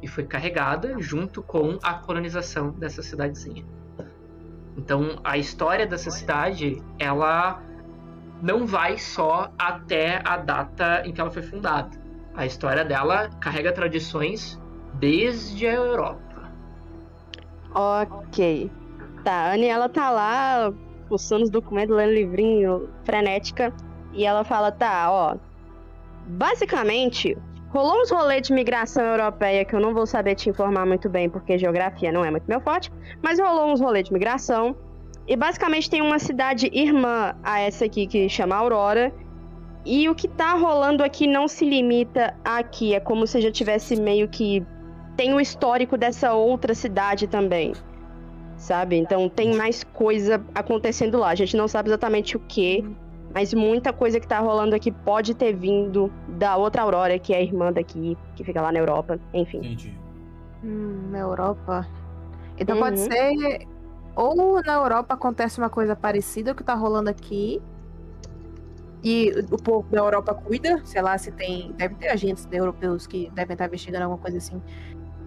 E foi carregada junto com a colonização dessa cidadezinha. Então, a história dessa cidade, ela não vai só até a data em que ela foi fundada. A história dela carrega tradições desde a Europa. Ok. Tá, a Aniela tá lá, fuçando os documentos, lendo livrinho, frenética. E ela fala, tá, ó. Basicamente, rolou uns rolês de migração europeia que eu não vou saber te informar muito bem, porque geografia não é muito meu forte. Mas rolou uns rolês de migração. E basicamente tem uma cidade irmã a essa aqui que chama Aurora. E o que tá rolando aqui não se limita aqui. É como se já tivesse meio que. Tem o histórico dessa outra cidade também. Sabe? Então tem mais coisa acontecendo lá. A gente não sabe exatamente o que. Mas muita coisa que tá rolando aqui pode ter vindo da outra Aurora, que é a irmã daqui, que fica lá na Europa. Enfim. Entendi. Hum, na Europa. Então Uhum. pode ser. Ou na Europa acontece uma coisa parecida ao que tá rolando aqui. E o povo da Europa cuida, sei lá, se tem. Deve ter agentes europeus que devem estar investigando alguma coisa assim.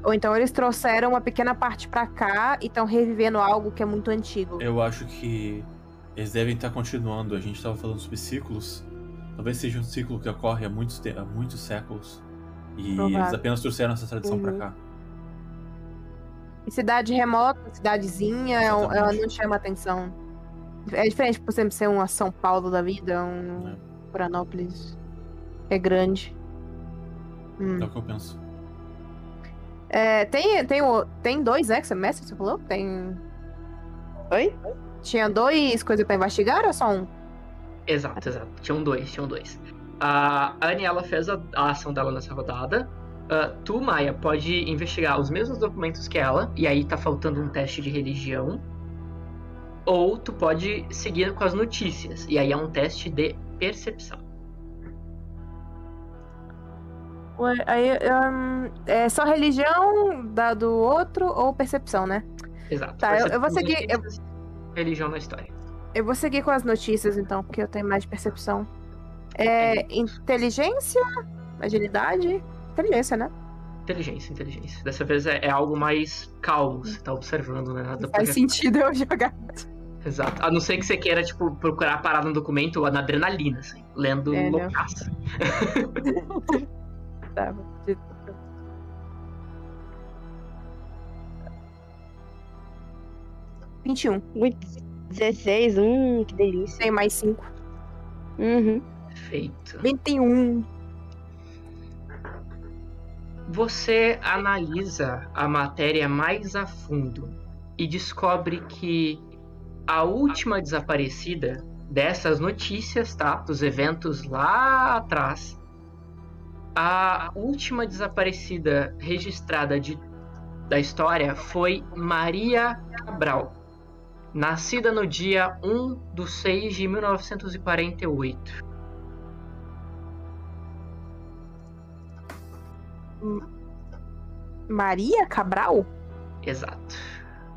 Ou então eles trouxeram uma pequena parte pra cá e estão revivendo algo que é muito antigo. Eu acho que eles devem estar continuando. A gente estava falando sobre ciclos. Talvez seja um ciclo que ocorre há muitos, há muitos séculos. E Provável. eles apenas trouxeram essa tradição pra Uhum. cá. E cidade remota, cidadezinha, é um- ela Exatamente. não chama atenção. É diferente, por exemplo, ser uma São Paulo da vida, um É. Florianópolis. É grande. Hum. É o que eu penso. É, tem, tem, tem dois ex-semestres, você falou? Tem. Oi? Tinha dois coisas pra investigar ou só um? Exato, exato. Tinham dois, tinham dois. A Anne, ela fez a, a ação dela nessa rodada. Ah, tu, Maia, pode investigar os mesmos documentos que ela, e aí tá faltando um teste de religião. Ou tu pode seguir com as notícias, e aí é um teste de percepção. Aí, hum, é só religião da, do outro ou percepção, né? Exato. Tá, eu- eu vou seguir- eu- Religião na história. Eu vou seguir com as notícias, então, porque eu tenho mais percepção. É. Inteligência? Agilidade? Inteligência, né? Inteligência, inteligência. Dessa vez é, é algo mais calmo, você tá observando, né? Nada Faz pra- sentido eu jogar. Exato. A não ser que você queira, tipo, procurar a parada no documento na adrenalina, assim, lendo É, loucaça. Tá, de- 21. Muito. 16, hum, que delícia. Tem mais 5. Uhum. Feito. 21. Você analisa a matéria mais a fundo e descobre que a última desaparecida dessas notícias, tá? Dos eventos lá atrás, a última desaparecida registrada de, da história foi Maria Cabral, nascida no dia 1 de 6 de 1948. Maria Cabral? Exato.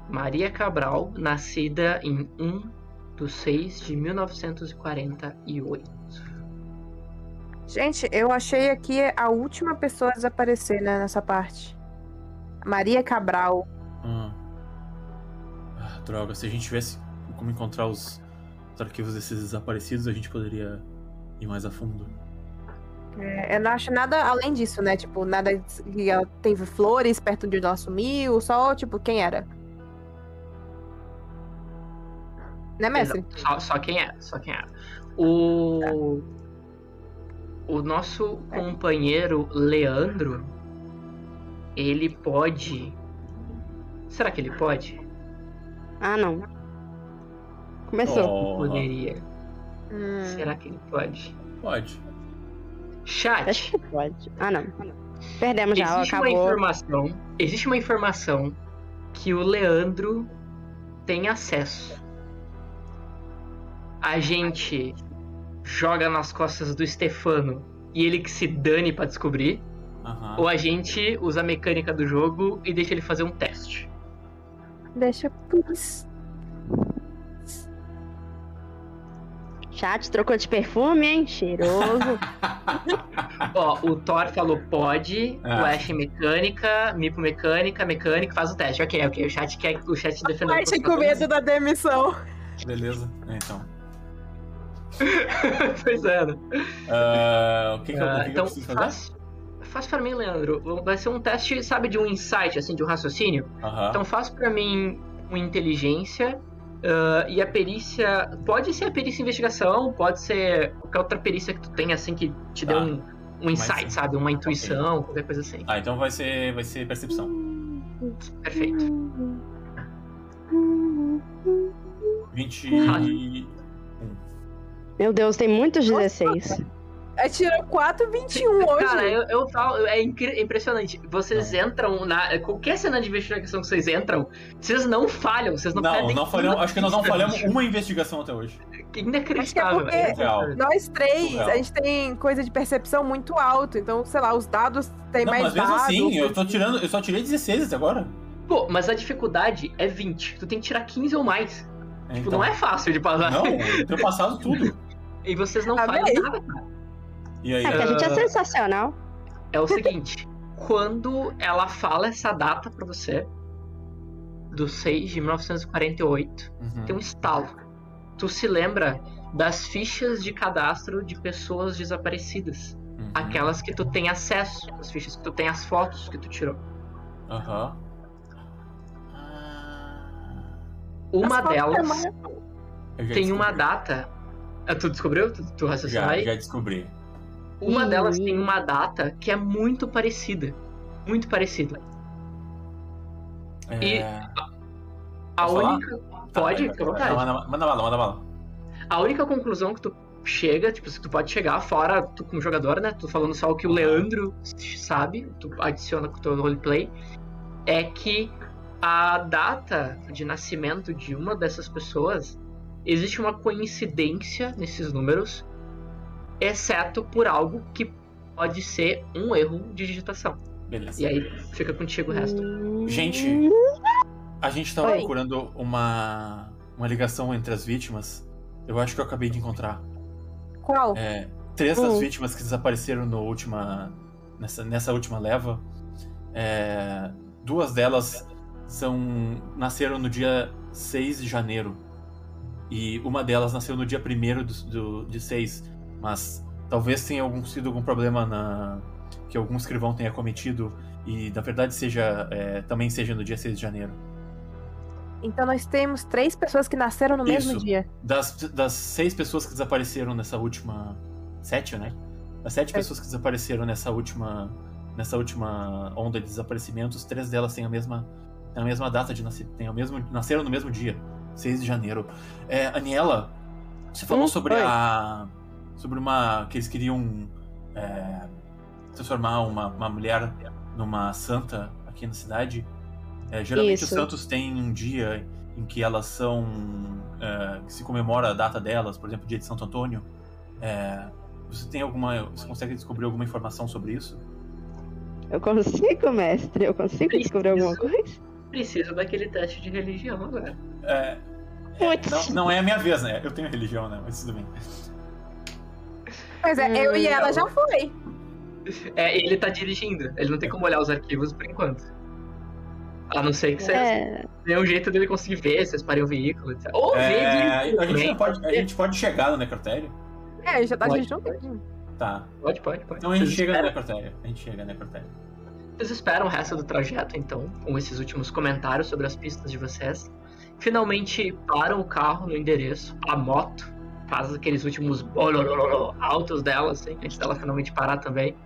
Maria Cabral, nascida em 1 de 6 de 1948. Gente, eu achei aqui a última pessoa a desaparecer, né, nessa parte. Maria Cabral. Hum. Ah, droga, se a gente tivesse como encontrar os, os arquivos desses desaparecidos, a gente poderia ir mais a fundo. É, eu não acho nada além disso, né? Tipo, nada que ela teve flores perto de onde ela sumiu, só, tipo, quem era. Né, mestre? Só, só quem é, só quem é. O o nosso companheiro Leandro, ele pode. Será que ele pode? Ah, não. Começou. Oh, Poderia. Hum. Será que ele pode? Pode. Chat. Acho que pode. Ah, não. Perdemos já, Existe uma acabou. informação. Existe uma informação que o Leandro tem acesso. A gente joga nas costas do Stefano e ele que se dane pra descobrir, Aham. ou a gente usa a mecânica do jogo e deixa ele fazer um teste. Deixa, please. Chat trocou de perfume, hein? Cheiroso. Ó, o Thor falou pode, Ah. o Ash mecânica, Mipo mecânica, mecânica, faz o teste. Ok, ok, o chat quer o chat defendendo. Ai, tinha com medo da demissão. Beleza. É, Então. pois é? Ah, o que, que, eu, o Ah, que que eu então, preciso fazer? faz, faz pra mim, Leandro. Vai ser um teste, sabe, de um insight, assim, de um raciocínio. Aham. Então faz pra mim uma inteligência ah, e a perícia. Pode ser a perícia investigação, pode ser qualquer outra perícia que tu tenha, assim, que te dê Tá. um, um insight, Mas- sabe? Uma intuição, qualquer coisa assim. Ah, então vai ser, vai ser percepção. Perfeito. 20. Meu Deus, tem muitos 16. É, tirou 4, 21 hoje. Cara, eu, eu falo, é incri- impressionante. Vocês entram na. Qualquer cena de investigação que vocês entram, vocês não falham, vocês não, Não, perdem não falhamos. Acho que nós não falhamos uma investigação até hoje. Inacreditável. Acho que é é. Nós três, Surreal. a gente tem coisa de percepção muito alto. Então, sei lá, os dados têm Não, mais mas mesmo dados. assim, eu tô tirando. Eu só tirei 16 até agora. Pô, mas a dificuldade é 20. Tu tem que tirar 15 ou mais. Tipo, Então, não é fácil de passar. Não, eu tenho passado tudo. E vocês não Amei. falham nada, cara. E aí? É que a gente é Ah. sensacional. É o seguinte, quando ela fala essa data pra você, do 6 de 1948, Uhum. tem um estalo. Tu se lembra das fichas de cadastro de pessoas desaparecidas. Uhum. Aquelas que tu tem acesso, as fichas que tu tem as fotos que tu tirou. Aham. Ah, Uma As delas tem uma data. Ah, Tu descobriu? Tu, tu raciocinou Já, aí? já descobri. Uma Ih. delas tem uma data que é muito parecida. Muito parecida. E- É... A Posso falar? única. Pode, Tá, fica à vontade. Manda, bala, manda bala. A única conclusão que tu chega, tipo, que tu pode chegar fora, tu como jogador, né? Tu falando só o que o Leandro sabe, tu adiciona com o teu roleplay, é que a data de nascimento de uma dessas pessoas existe uma coincidência nesses números, exceto por algo que pode ser um erro de digitação. Beleza. E aí fica contigo o resto. Gente, A gente tava Oi. procurando uma, uma ligação entre as vítimas. Eu acho que eu acabei de encontrar. Qual? É, três das Hum. vítimas que desapareceram no última, nessa, nessa última leva, é, duas delas são nasceram no dia 6 de janeiro. E uma delas nasceu no dia 1 do, do, de 6. Mas talvez tenha algum, sido algum problema na, que algum escrivão tenha cometido. E na verdade seja é, também seja no dia 6 de janeiro. Então nós temos três pessoas que nasceram no mesmo Isso. dia. Das, das seis pessoas que desapareceram nessa última. Sete, né? Das sete Sete. pessoas que desapareceram nessa última. Nessa última onda de desaparecimentos, três delas têm a mesma. Têm a mesma data de nascer. Têm o mesmo, nasceram no mesmo dia, 6 de janeiro. É, Aniela, você falou Hum, sobre oi. a. Sobre uma. que eles queriam é, transformar uma, uma mulher numa santa aqui na cidade. É, geralmente os Isso. santos têm um dia em que elas são. é, que se comemora a data delas, por exemplo, dia de Santo Antônio. É, você tem alguma. Você consegue descobrir alguma informação sobre isso? Eu consigo, mestre. Eu consigo descobrir alguma coisa. Preciso daquele teste de religião agora. É, Putz. não, não é a minha vez, né? Eu tenho religião, né? Mas tudo bem. Pois é, eu e ela já foi. É, ele tá dirigindo. Ele não tem como olhar os arquivos por enquanto. A não ser que você É, tenha um jeito dele conseguir ver, vocês parem o veículo, etc. Ou É, ver a, gente pode, a gente pode chegar no necrotério? É, já tá, a Pode. gente não tem. Tá. Pode, pode, pode. Então a gente Vocês chega no esperam- necrotério. A gente chega no necrotério. Vocês esperam o resto do trajeto, então, com esses últimos comentários sobre as pistas de vocês. Finalmente param o carro no endereço, a moto faz aqueles últimos altos dela, assim, antes dela finalmente parar também.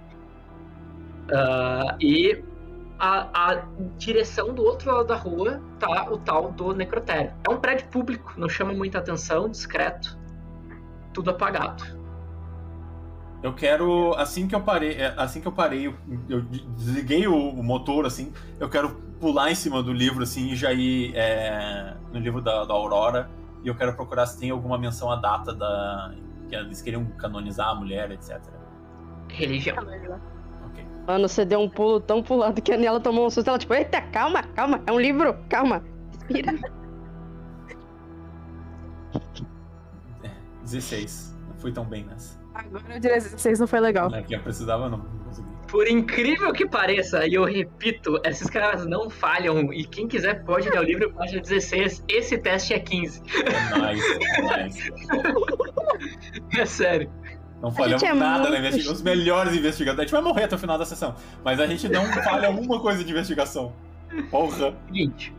Ah, e a, a direção do outro lado da rua tá o tal do necrotério. É um prédio público, não chama muita atenção, discreto, tudo apagado. Eu quero, assim que eu parei, é, assim que eu parei, eu, eu desliguei o, o motor, assim, eu quero pular em cima do livro, assim, e já ir é, no livro da, da Aurora, e eu quero procurar se tem alguma menção à data da que eles queriam canonizar a mulher, etc. Religião. Ok. mano, você deu um pulo tão pulado que a Nela tomou um susto. Ela, tipo, eita, calma, calma, é um livro, calma. Respira. 16. Não fui tão bem nessa. Agora o 16 não foi legal. É que eu precisava, não, não consegui. Por incrível que pareça, e eu repito, esses caras não falham. E quem quiser pode ler o livro página 16. Esse teste é 15. É nice, é nice. É sério. Não falhamos é nada na muito investigação. Os melhores investigadores. A gente vai morrer até o final da sessão. Mas a gente não falha uma coisa de investigação. Porra. Seguinte.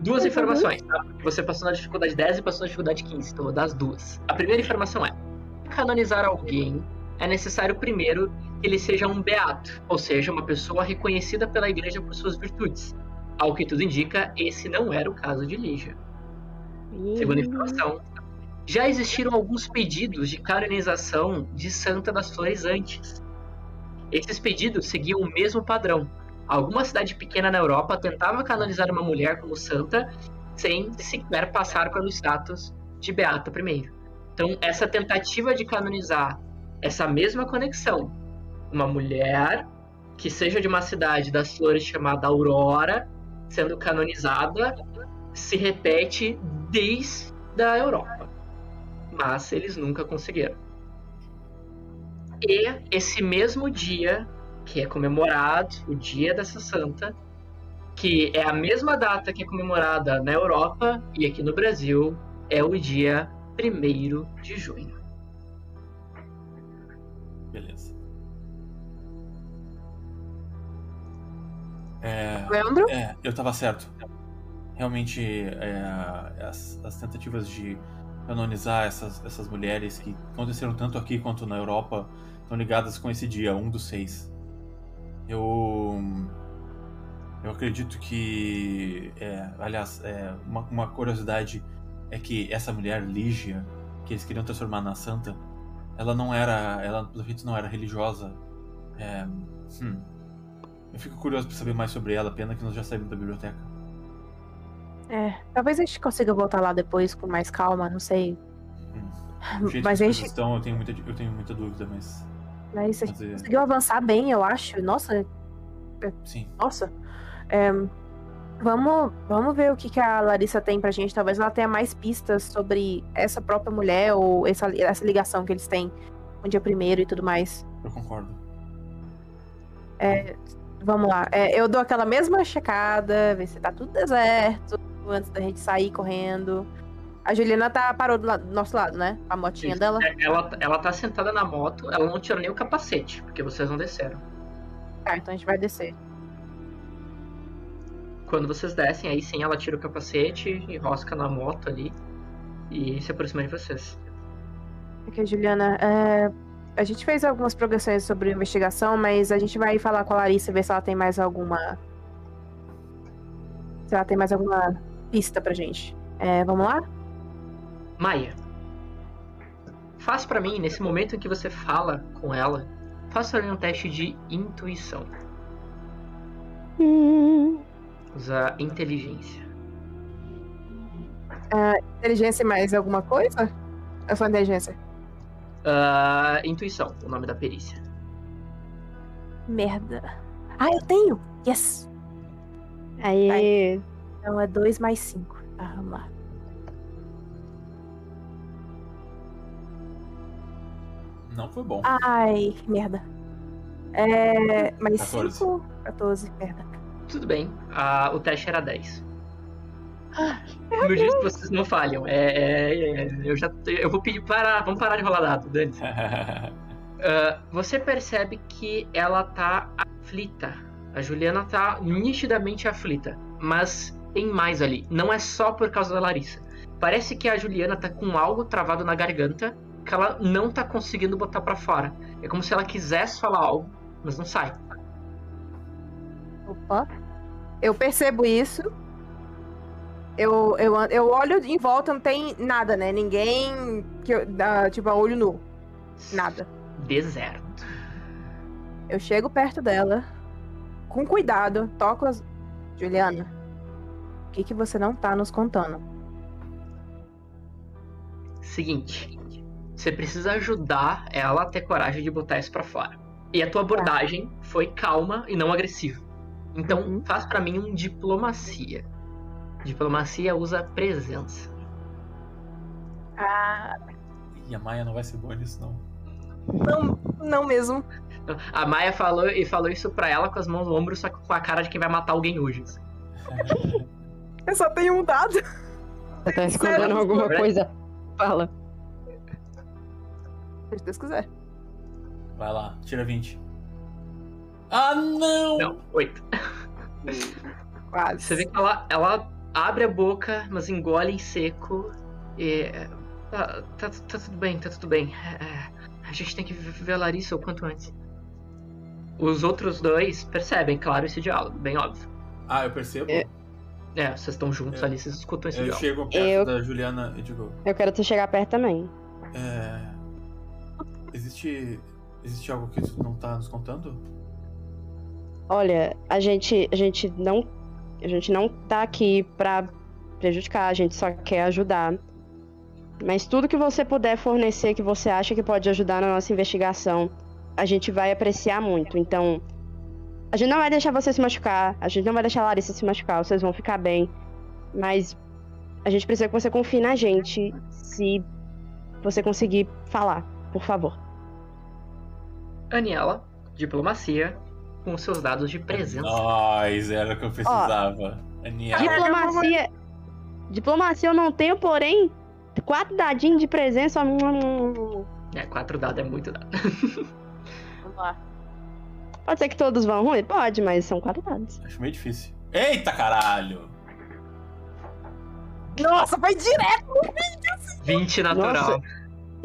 Duas informações, tá? Você passou na dificuldade 10 e passou na dificuldade 15, então eu vou dar as duas. A primeira informação é: canonizar alguém, é necessário primeiro que ele seja um beato, ou seja, uma pessoa reconhecida pela igreja por suas virtudes. Ao que tudo indica, esse não era o caso de Lígia. Segunda informação. Já existiram alguns pedidos de canonização de Santa das Flores antes. Esses pedidos seguiam o mesmo padrão. Alguma cidade pequena na Europa tentava canonizar uma mulher como santa sem sequer passar pelo status de beata primeiro. Então, essa tentativa de canonizar essa mesma conexão, uma mulher que seja de uma cidade das flores chamada Aurora, sendo canonizada, se repete desde a Europa. Mas eles nunca conseguiram. E esse mesmo dia, que é comemorado, o dia dessa santa, que é a mesma data que é comemorada na Europa e aqui no Brasil, é o dia 1 de junho. Beleza. É, Leandro? é, eu tava certo. Realmente, é, as, as tentativas de canonizar essas, essas mulheres que aconteceram tanto aqui quanto na Europa estão ligadas com esse dia, 1 do 6. Eu. Eu acredito que. é, aliás, é, uma, uma curiosidade é que essa mulher, Lígia, que eles queriam transformar na santa, ela não era. Ela, pelo jeito, não era religiosa. É, hum. Eu fico curioso pra saber mais sobre ela, pena que nós já saímos da biblioteca. É, talvez a gente consiga voltar lá depois com mais calma, não sei. Jeito Mas a gente, estão, eu tenho muita, eu tenho muita dúvida, mas. mas a gente mas é, conseguiu avançar bem, eu acho. Nossa, sim. nossa. É, Vamos, vamos ver o que, que a Larissa tem pra gente. Talvez ela tenha mais pistas sobre essa própria mulher ou essa, essa ligação que eles têm com o dia primeiro e tudo mais. Eu concordo. Vamos lá. É, eu dou aquela mesma checada, ver se tá tudo deserto, antes da gente sair correndo. A Juliana tá, parou do, lado- do nosso lado, né? A motinha Isso. dela. É, Ela, ela tá sentada na moto, ela não tirou nem o capacete, porque vocês não desceram. Tá, então a gente vai descer. Quando vocês descem, aí sim ela tira o capacete, enrosca na moto ali e se aproxima de vocês. Ok, Juliana. é, a gente fez algumas progressões sobre investigação, mas a gente vai falar com a Larissa ver se ela tem mais alguma. Se ela tem mais alguma pista pra gente. É, vamos lá? Maia, faz pra mim, nesse momento em que você fala com ela, faça um teste de intuição. Hum, Usa inteligência. Inteligência e mais alguma coisa? É só inteligência? Ah, intuição, o nome da perícia. Merda. Ah, eu tenho! Yes! Aí. Então é 2 mais 5. Tá, vamos lá. Não foi bom. Ai, merda. É. Mais 14. 5? 14, merda. Tudo bem, ah, o teste era 10. Como eu disse, vocês não falham. É, é- é- eu já eu vou pedir para. Vamos parar de rolar dado, Dani. Ah, você percebe que ela tá aflita. A Juliana tá nitidamente aflita. Mas tem mais ali. Não é só por causa da Larissa. Parece que a Juliana tá com algo travado na garganta que ela não tá conseguindo botar pra fora. É como se ela quisesse falar algo, mas não sai. Opa. Eu percebo isso. Eu, eu, eu olho em volta, não tem nada, né? Ninguém que eu, dá, tipo, olho nu. Nada. Deserto. Eu chego perto dela, com cuidado, toco as. Juliana, o que, que você não tá nos contando? Seguinte, você precisa ajudar ela a ter coragem de botar isso pra fora. E a tua abordagem foi calma e não agressiva. Então, Uhum. faz pra mim um diplomacia. Diplomacia usa presença. Ah, E a Maia não vai ser boa nisso, não. não, não mesmo. A Maia falou e falou isso pra ela com as mãos no ombro, só que com a cara de quem vai matar alguém hoje. Eu só tenho um dado. Você tá escondendo alguma coisa? Fala. Se Deus quiser. Vai lá, tira 20. Ah, não! Não, oito. Quase. Você vê que ela, ela abre a boca, mas engole em seco. E. Tá, tá, tá tudo bem, tá tudo bem. É, a gente tem que ver a Larissa o quanto antes. Os outros dois percebem, claro, esse diálogo, bem óbvio. Ah, eu percebo. É. É, vocês estão juntos É. ali, vocês escutam esse Eu diálogo. chego perto Eu- da Juliana e digo: Eu quero tu chegar perto também. é, Existe. Existe algo que tu não tá nos contando? Olha, a gente, a gente não, a gente não tá aqui pra prejudicar, a gente só quer ajudar. Mas tudo que você puder fornecer que você acha que pode ajudar na nossa investigação, a gente vai apreciar muito. Então, a gente não vai deixar você se machucar, a gente não vai deixar a Larissa se machucar, vocês vão ficar bem. Mas a gente precisa que você confie na gente se você conseguir falar, por favor. Aniela, diplomacia, com seus dados de presença. Nós, era o que eu precisava. Aniela. Diplomacia. Diplomacia eu não tenho, porém, quatro dadinhos de presença. É, quatro dados é muito dado. Vamos lá. Pode ser que todos vão ruim? Pode, mas são quatro dados. Acho meio difícil. Eita caralho! Nossa, foi direto! 20 natural.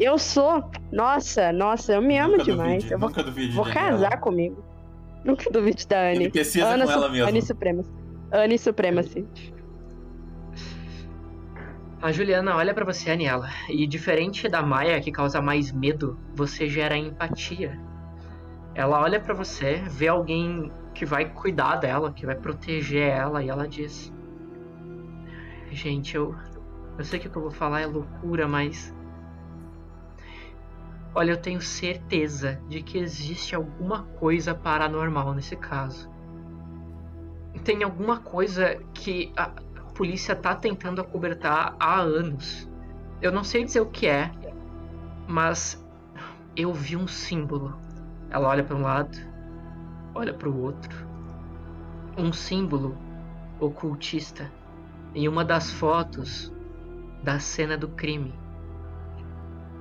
Eu sou. Nossa, nossa, eu me amo Nunca demais. duvide, eu vou, nunca duvide vou casar comigo. Nunca duvide da Anne. Ele precisa Ana com ela mesmo. Anne Supremacy. Anne Supremacy. A Juliana olha pra você, Aniela, e diferente da Maia, que causa mais medo, você gera empatia. Ela olha pra você, vê alguém que vai cuidar dela, que vai proteger ela, e ela diz: Gente, eu. Eu sei que o que eu vou falar é loucura, mas. Olha, eu tenho certeza de que existe alguma coisa paranormal nesse caso. tem alguma coisa que a polícia tá tentando acobertar há anos. Eu não sei dizer o que é, mas eu vi um símbolo. Ela olha para um lado, olha para o outro. Um símbolo ocultista em uma das fotos da cena do crime.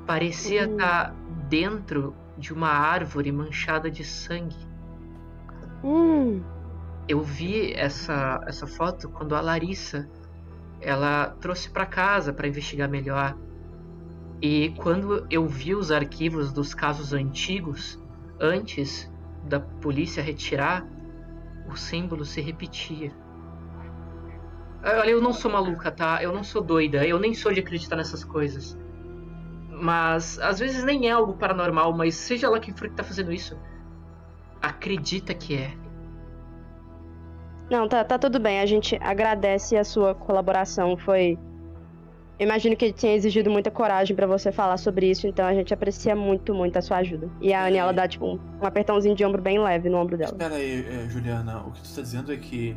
Parecia estar dentro de uma árvore manchada de sangue. Hum, Eu vi essa, essa foto quando a Larissa ela trouxe para casa para investigar melhor. E quando eu vi os arquivos dos casos antigos, antes da polícia retirar, o símbolo se repetia. Olha, eu não sou maluca, tá? Eu não sou doida, eu nem sou de acreditar nessas coisas. Mas às vezes nem é algo paranormal, mas seja lá quem for que tá fazendo isso, acredita que é. Não, tá, tá tudo bem. A gente agradece a sua colaboração. Foi. Eu imagino que tinha exigido muita coragem pra você falar sobre isso, então a gente aprecia muito, muito a sua ajuda. E a Annie, ela dá, tipo, um, um apertãozinho de ombro bem leve no ombro dela. Espera aí, é, Juliana, o que tu tá dizendo é que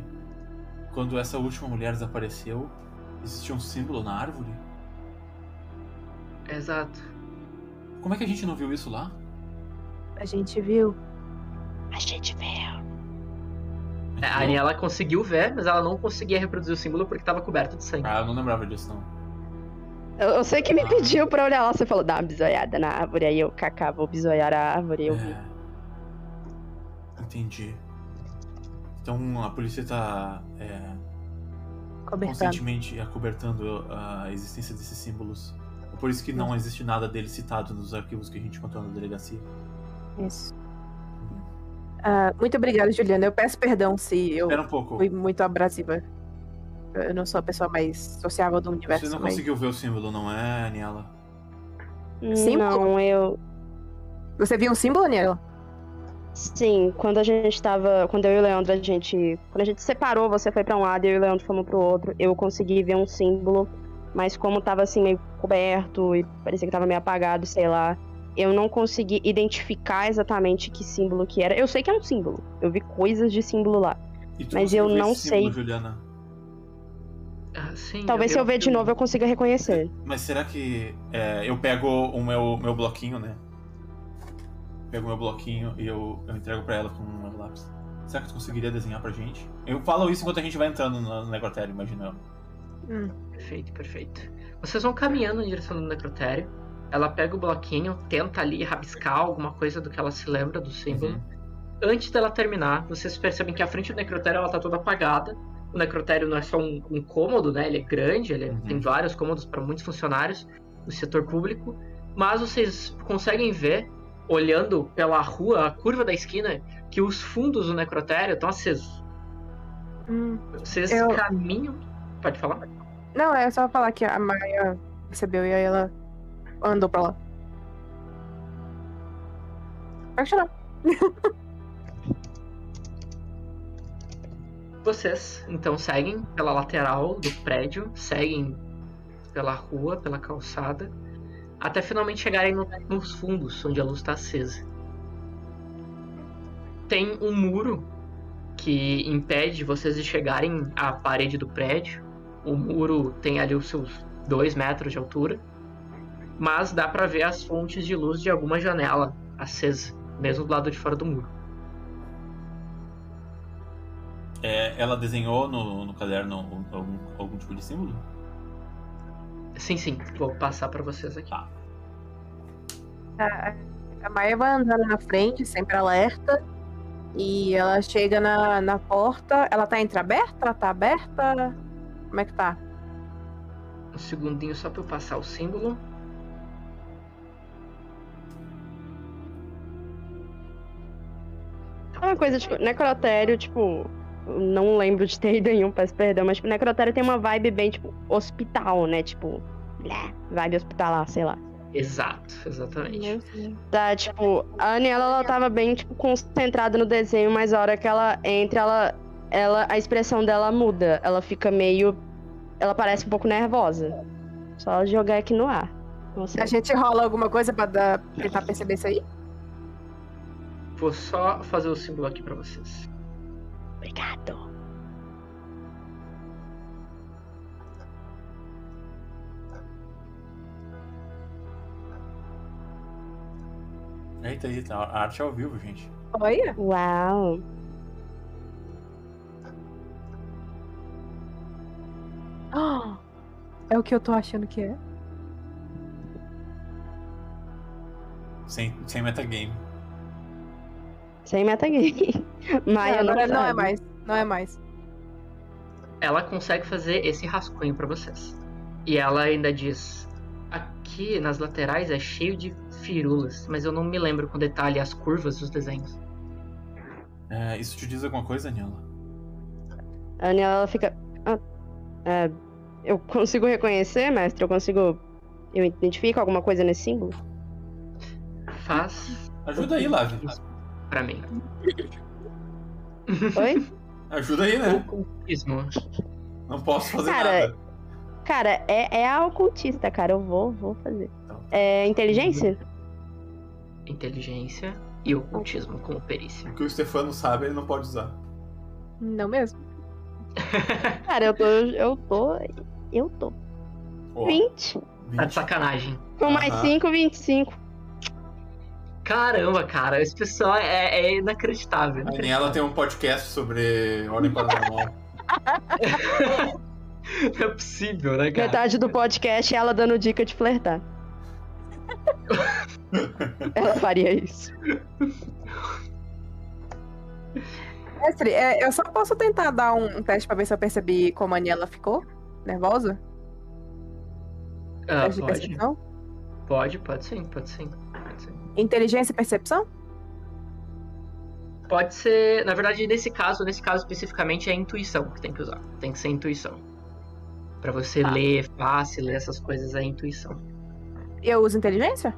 quando essa última mulher desapareceu, existia um símbolo na árvore? Exato. Como é que a gente não viu isso lá? A gente viu. A gente vê. É, A Annie, ela conseguiu ver, mas ela não conseguia reproduzir o símbolo porque estava coberto de sangue. Ah, eu não lembrava disso, não. Eu, eu sei que me pediu pra olhar lá, você falou, dá uma bisoiada na árvore, aí eu, kaká, vou bisoiar a árvore, eu vi. É. Entendi. Então a polícia tá é, Cobertando. constantemente acobertando a existência desses símbolos. Por isso que não existe nada dele citado nos arquivos que a gente encontrou na delegacia. Isso. Ah, muito obrigada, Juliana. Eu peço perdão se eu Era um pouco. fui muito abrasiva. Eu não sou a pessoa mais sociável do universo. Você não mas- conseguiu ver o símbolo, não é, Aniela? Símbolo? Não, eu. Você viu um símbolo, Niela? Sim, quando a gente tava. Quando eu e o Leandro, a gente. Quando a gente separou, você foi pra um lado e eu e o Leandro fomos pro outro, eu consegui ver um símbolo, mas como tava assim meio coberto e parecia que tava meio apagado, sei lá. Eu não consegui identificar exatamente que símbolo que era. Eu sei que é um símbolo. Eu vi coisas de símbolo lá. E Mas eu não símbolo, sei. Juliana? Ah, sim, Talvez se eu ver de novo eu consiga reconhecer. Mas será que é, eu pego o meu, meu bloquinho, né? Pego o meu bloquinho e eu, eu entrego pra ela com o meu lápis. Será que tu conseguiria desenhar pra gente? Eu falo isso enquanto a gente vai entrando no no necrotério, imagina. Hum. Perfeito, perfeito. Vocês vão caminhando em direção do necrotério. Ela pega o bloquinho, tenta ali rabiscar alguma coisa do que ela se lembra do símbolo. Uhum. Antes dela terminar, vocês percebem que a frente do necrotério ela tá toda apagada. O necrotério não é só um, um cômodo, né? Ele é grande, ele Uhum. tem vários cômodos para muitos funcionários do setor público. Mas vocês conseguem ver, olhando pela rua, a curva da esquina, que os fundos do necrotério estão acesos. Hum. Vocês Eu- caminham. Pode falar? Não, é só falar que a Maia percebeu e aí ela andou pra lá. Pode chorar. Vocês então seguem pela lateral do prédio, seguem pela rua, pela calçada, até finalmente chegarem no- nos fundos, onde a luz está acesa. Tem um muro que impede vocês de chegarem à parede do prédio. O muro tem ali os seus dois metros de altura, mas dá para ver as fontes de luz de alguma janela acesa, mesmo do lado de fora do muro. É, ela desenhou no, no caderno algum, algum tipo de símbolo? Sim, sim, vou passar para vocês aqui. A, a Maia vai andando na frente, sempre alerta. E ela chega na, na porta. Ela tá entreaberta? Ela tá aberta? Como é que tá? Um segundinho só pra eu passar o símbolo. É uma coisa, tipo, necrotério, tipo, não lembro de ter ido em um, peço perdão, mas, tipo, necrotério tem uma vibe bem, tipo, hospital, né? Tipo, blá, vibe hospitalar, sei lá. Exato, exatamente. Tá, tipo, a Aniela, ela tava bem, tipo, concentrada no desenho, mas a hora que ela entra, ela, ela, a expressão dela muda. Ela fica meio. Ela parece um pouco nervosa. Só jogar aqui no ar. A gente rola alguma coisa pra dar, tentar perceber isso aí? Vou só fazer o símbolo aqui pra vocês. Obrigado. Eita, eita, a arte é ao vivo, gente. Olha! Uau! Ah, É o que eu tô achando que é. Sem, sem metagame. Sem metagame. Maia não, agora não é mais. Não é mais. Ela consegue fazer esse rascunho pra vocês. E ela ainda diz: aqui nas laterais é cheio de firulas, mas eu não me lembro com detalhe as curvas dos desenhos. É, isso te diz alguma coisa, Aniela? A Aniela ela fica. "Ah, é, eu consigo reconhecer, mestre? Eu consigo. Eu identifico alguma coisa nesse símbolo? Faz Ajuda aí, Lave. pra mim. Oi? Ajuda aí, né? Ocultismo. Não posso fazer Cara, nada. Cara, é, é a ocultista, cara. Eu vou, vou fazer. Então. É inteligência? Inteligência e ocultismo como perícia. O que o Stefano sabe, ele não pode usar. Não mesmo? Cara, eu tô. Eu tô. Eu tô. Ó, 20. Tá 20. de sacanagem. Com mais Aham. 5, 25. Caramba, cara, esse pessoal é, é inacreditável. A Aniela tem um podcast sobre Ordem Paranormal. Não é possível, né, cara? Metade do podcast é ela dando dica de flertar. ela faria isso. Mestre, é, eu só posso tentar dar um, teste pra ver se eu percebi como a Aniela ficou? Nervosa? Ah, teste de pode, percepção? pode, pode sim, pode sim. Pode sim. Inteligência e percepção? Pode ser, na verdade, nesse caso, nesse caso especificamente, é a intuição que tem que usar. Tem que ser intuição. Pra você Tá. ler fácil, ler essas coisas, é intuição. Eu uso inteligência?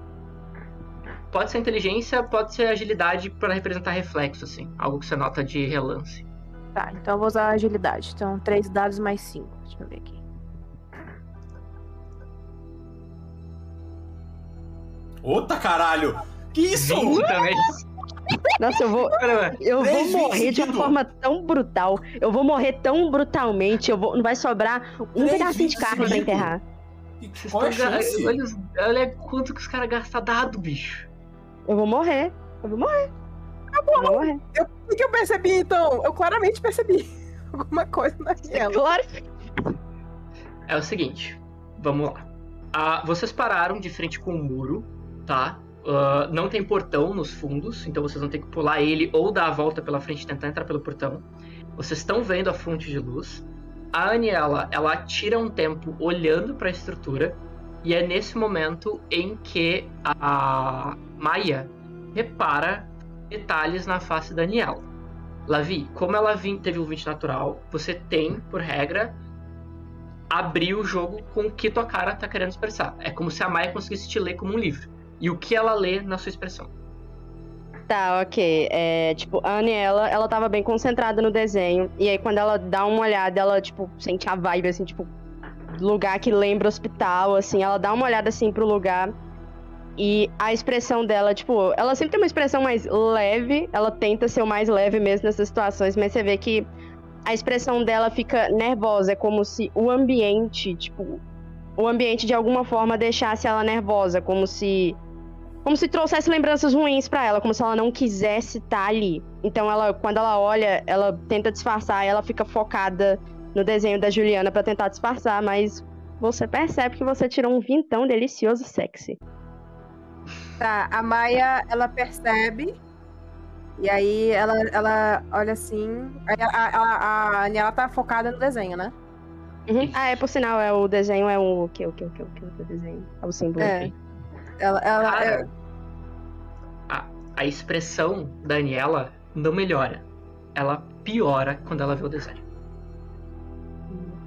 Pode ser inteligência, pode ser agilidade pra representar reflexo, assim. Algo que você nota de relance. Tá, então eu vou usar agilidade. Então, três dados mais cinco. Deixa eu ver aqui. Outra caralho! Que isso? 20 também. Nossa, eu vou. Eu vou morrer de uma forma tão brutal. Eu vou morrer tão brutalmente. Eu vou, não vai sobrar um pedacinho de carne pra enterrar. é? Olha, os- olha quanto que os caras gastam dado, bicho. Eu vou morrer. Eu vou morrer. Eu vou morrer. O que eu percebi, então? Eu claramente percebi alguma coisa naquela. Claro. É o seguinte, vamos lá. Ah, vocês pararam de frente com o muro, tá? Ah, não tem portão nos fundos, então vocês vão ter que pular ele ou dar a volta pela frente e tentar entrar pelo portão. Vocês estão vendo a fonte de luz. A Aniela, ela tira um tempo olhando para a estrutura e é nesse momento em que a Maia repara detalhes na face da Aniela. Lavi, como ela teve o 20 natural, você tem, por regra, abrir o jogo com o que tua cara tá querendo expressar. É como se a Maia conseguisse te ler como um livro. E o que ela lê na sua expressão. Tá, ok. É, tipo, a Aniela, ela tava bem concentrada no desenho. E aí, quando ela dá uma olhada, ela, tipo, sente a vibe, assim, tipo, lugar que lembra hospital, assim. Ela dá uma olhada, assim, pro lugar. E a expressão dela, tipo, ela sempre tem uma expressão mais leve. Ela tenta ser o mais leve mesmo nessas situações, mas você vê que a expressão dela fica nervosa. É como se o ambiente, tipo, o ambiente de alguma forma deixasse ela nervosa. Como se como se trouxesse lembranças ruins pra ela, como se ela não quisesse estar ali. Então ela, quando ela olha, ela tenta disfarçar, ela fica focada no desenho da Juliana pra tentar disfarçar, mas você percebe que você tirou um vintão delicioso sexy. Tá, a Maia, ela percebe. E aí ela, ela olha assim. A, a, a, a Aniela tá focada no desenho, né? Uhum. Ah, é por sinal, é o desenho é o o que o que o que o que o desenho, é o símbolo. É. Ela, ela, Cara, a, a expressão da Daniela não melhora. Ela piora quando ela vê o desenho.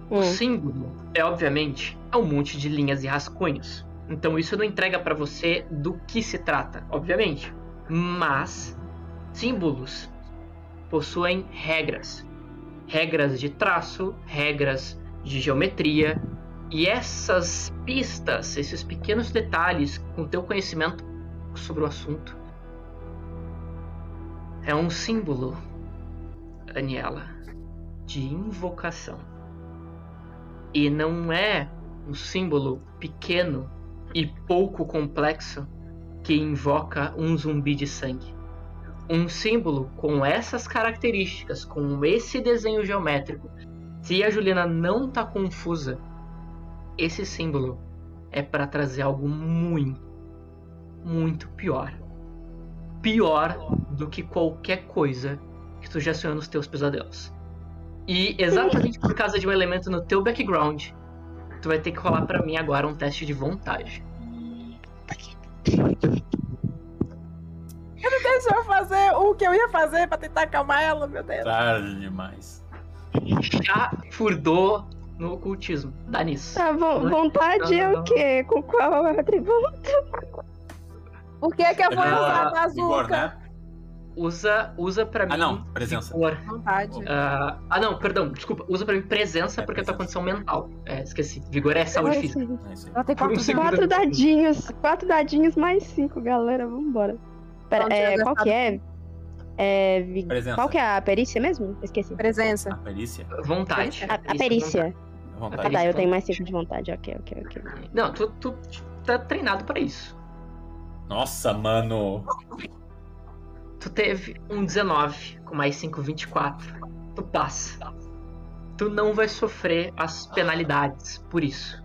O Hum. símbolo é, obviamente, é um monte de linhas e rascunhos. Então isso não entrega pra você do que se trata, obviamente. Mas símbolos possuem regras. Regras de traço, regras de geometria. E essas pistas, esses pequenos detalhes, com teu conhecimento sobre o assunto, é um símbolo, Daniela, de invocação. E não é um símbolo pequeno e pouco complexo que invoca um zumbi de sangue. Um símbolo com essas características, com esse desenho geométrico. Se a Juliana não tá confusa, esse símbolo é para trazer algo muito, muito pior. Pior do que qualquer coisa que tu já sonhou nos teus pesadelos. E exatamente por causa de um elemento no teu background, tu vai ter que rolar pra mim agora um teste de vontade. Deixa eu fazer o que eu ia fazer pra tentar acalmar ela, meu Deus. Tarde demais. Já furdou no ocultismo. Dá nisso. Tá, vo- Não, vontade é o quê? Com qual atributo? Por que que eu vou usar a bazuca? Usa, usa pra mim. Ah, não, presença. vigor. Vontade. Ah, ah, não, perdão, desculpa. Usa pra mim presença É, porque é tua presença. condição mental. É, esqueci. Vigor é saúde Ai, física. É. Ela tem Por um quatro. Quatro dadinhos. Quatro dadinhos mais cinco, galera. Vambora. Pera, Então, é, qual que é? É, vi- Presença. Qual que é a perícia mesmo? Esqueci. presença. A perícia. Vontade. A, a perícia. À Ah, vontade. tá, eu tenho mais cinco de vontade. Ok, ok, ok. Não, tu, tu tá treinado pra isso. Nossa, mano. Tu teve um 19 com mais 5, 24. Tu passa. Tu não vai sofrer as penalidades por isso.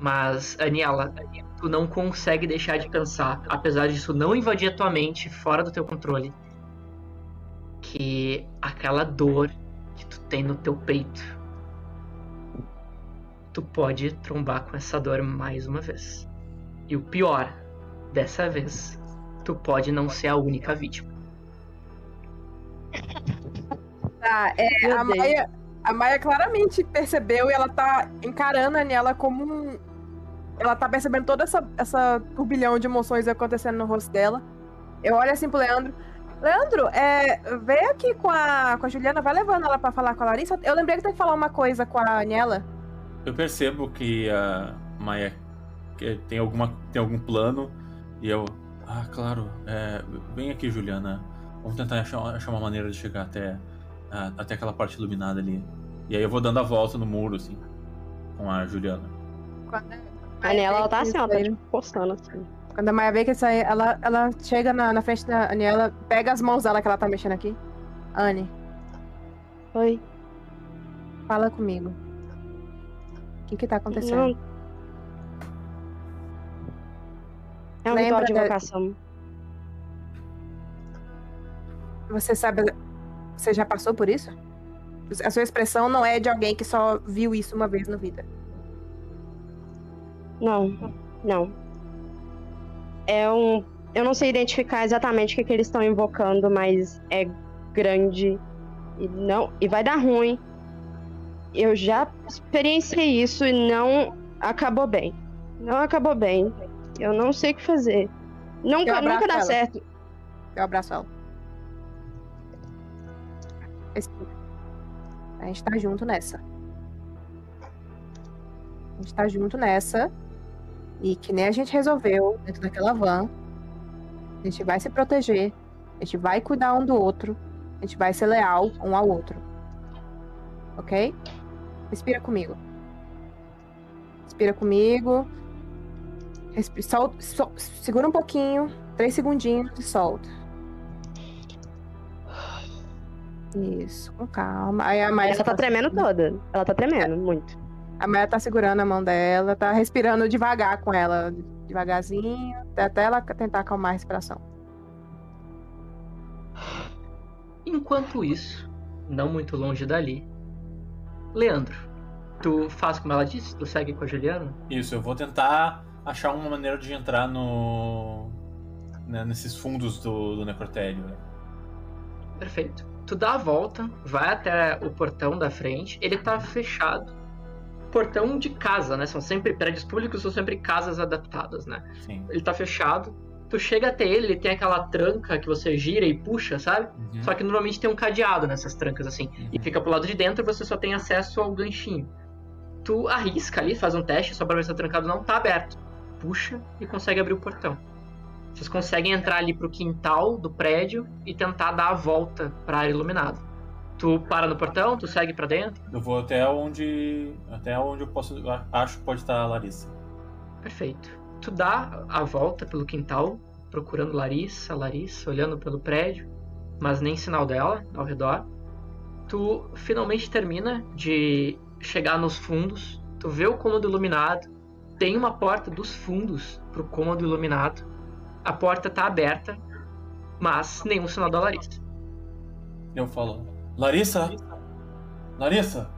Mas, Aniela, tu não consegue deixar de pensar, apesar disso não invadir a tua mente, fora do teu controle, que aquela dor que tu tem no teu peito, tu pode trombar com essa dor mais uma vez. E o pior, dessa vez, tu pode não ser a única vítima. Tá, é, Meu a Deus. Maia, a Maia claramente percebeu e ela tá encarando a Aniela como um. Ela tá percebendo toda essa, essa turbilhão de emoções acontecendo no rosto dela. Eu olho assim pro Leandro. Leandro, é, vem aqui com a, com a Juliana, vai levando ela pra falar com a Larissa. Eu lembrei que tem que falar uma coisa com a Aniela. Eu percebo que a Maia tem, alguma, tem algum plano e eu. Ah, claro. é, vem aqui, Juliana. Vamos tentar achar, achar uma maneira de chegar até, a- até aquela parte iluminada ali. E aí eu vou dando a volta no muro, assim, com a Juliana. Quando A Nela, ela tá assim, ela tá tipo postando assim. Quando a Maia vê que aí, ela, ela chega na, na frente da Aniela, pega as mãos dela que ela tá mexendo aqui. Anne, Oi. fala comigo. O que que tá acontecendo? Não. É um Lembra ritual de da- invocação. Você sabe. Você já passou por isso? A sua expressão não é de alguém que só viu isso uma vez na vida. Não, não. É um. Eu não sei identificar exatamente o que, que eles estão invocando, mas é grande e não. E vai dar ruim. Eu já experienciei isso e não acabou bem. Não acabou bem. Eu não sei o que fazer. Nunca, nunca dá ela. certo. Eu abraço ela. A gente tá junto nessa. A gente tá junto nessa. E que nem a gente resolveu dentro daquela van. A gente vai se proteger. A gente vai cuidar um do outro. A gente vai ser leal um ao outro. Ok? Respira comigo. Respira comigo. Respi- sol- sol- segura um pouquinho. Três segundinhos e solta. Isso, com calma. Aí a Maia Ela tá tremendo toda. Ela tá tremendo muito. A Maia tá segurando a mão dela, tá respirando devagar com ela, devagarzinho, até ela tentar acalmar a respiração. Enquanto isso, não muito longe dali, Leandro, tu faz como ela disse? Tu segue com a Juliana? Isso, eu vou tentar achar uma maneira de entrar no. né, nesses fundos do, do necrotério. né? Perfeito. Tu dá a volta, vai até o portão da frente, ele tá fechado. Portão de casa, né? São sempre prédios públicos, são sempre casas adaptadas, né? Sim. Ele tá fechado. Tu chega até ele, ele tem aquela tranca que você gira e puxa, sabe? Uhum. Só que normalmente tem um cadeado nessas trancas assim. E Uhum. fica pro lado de dentro e você só tem acesso ao ganchinho. Tu arrisca ali, faz um teste só pra ver se o trancado não tá aberto. Puxa e consegue abrir o portão. Vocês conseguem entrar ali pro quintal do prédio e tentar dar a volta pra área iluminada. Tu para no portão, tu segue pra dentro. Eu vou até onde. Até onde eu posso. Acho que pode estar a Larissa. Perfeito. tu dá a volta pelo quintal, procurando Larissa, Larissa, olhando pelo prédio, mas nem sinal dela ao redor. Tu finalmente termina de chegar nos fundos, tu vê o cômodo iluminado, tem uma porta dos fundos pro cômodo iluminado. A porta tá aberta, mas nenhum sinal da Larissa. Eu falo, Larissa? Larissa?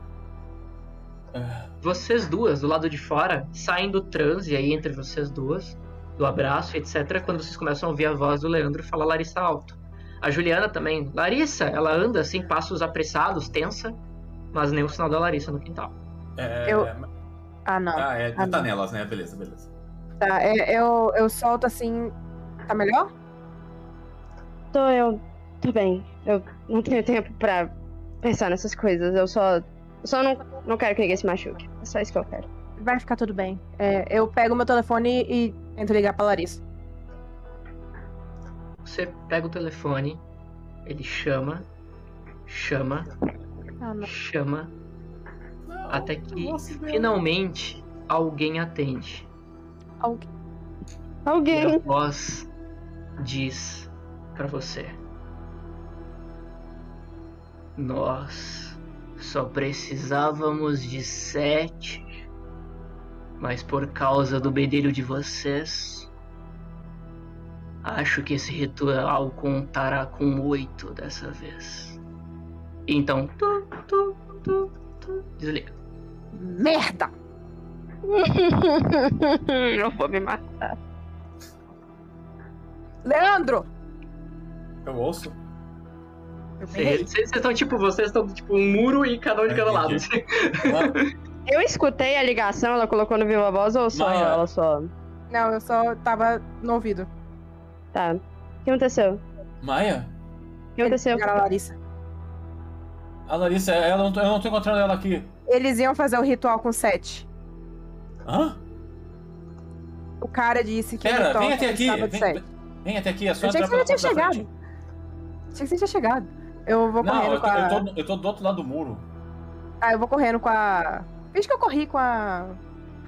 É, Vocês duas, do lado de fora, saem do transe aí entre vocês duas, do abraço, etc., quando vocês começam a ouvir a voz do Leandro falar Larissa alto. A Juliana também. Larissa, ela anda assim, passos apressados, tensa, mas nenhum sinal da Larissa no quintal. é, Eu- Ah, não. Ah, é, Ah, tá não. nelas, né? Beleza, beleza. Tá, é, eu, eu solto assim. Tá melhor? Tô, eu. Tô bem. Eu não tenho tempo pra pensar nessas coisas. Eu só. Eu só não, não quero que ninguém se machuque. É só isso que eu quero. Vai ficar tudo bem. É, eu pego meu telefone e tento ligar pra Larissa. Você pega o telefone, ele chama, chama, Ah, chama, até que finalmente alguém atende. Alguém- E a Alguém. voz diz pra você: Nós só precisávamos de sete, mas por causa do bedelho de vocês, acho que esse ritual contará com oito dessa vez. Então, tu, tu, tu, tu, desliga. Merda! eu vou me matar. Leandro! Eu ouço? Vocês estão tipo, vocês estão tipo um muro e cada um de Ah, cada lado. Eu escutei a ligação, ela colocou no Viva Voz ou só Maia. ela só. Não, eu só tava no ouvido. Tá. O que aconteceu? Maia? O que aconteceu? A Larissa. A Larissa, ela, eu não tô encontrando ela aqui. Eles iam fazer o ritual com sete. Hã? O cara disse que o Pera, vem até aqui. Vem, sete. vem até aqui, é só Eu achei que você já tinha chegado. Achei que você tinha chegado. Eu vou Não, correndo eu com tô, a. eu, tô, eu tô do outro lado do muro. Ah, eu vou correndo com a. Desde que eu corri com a.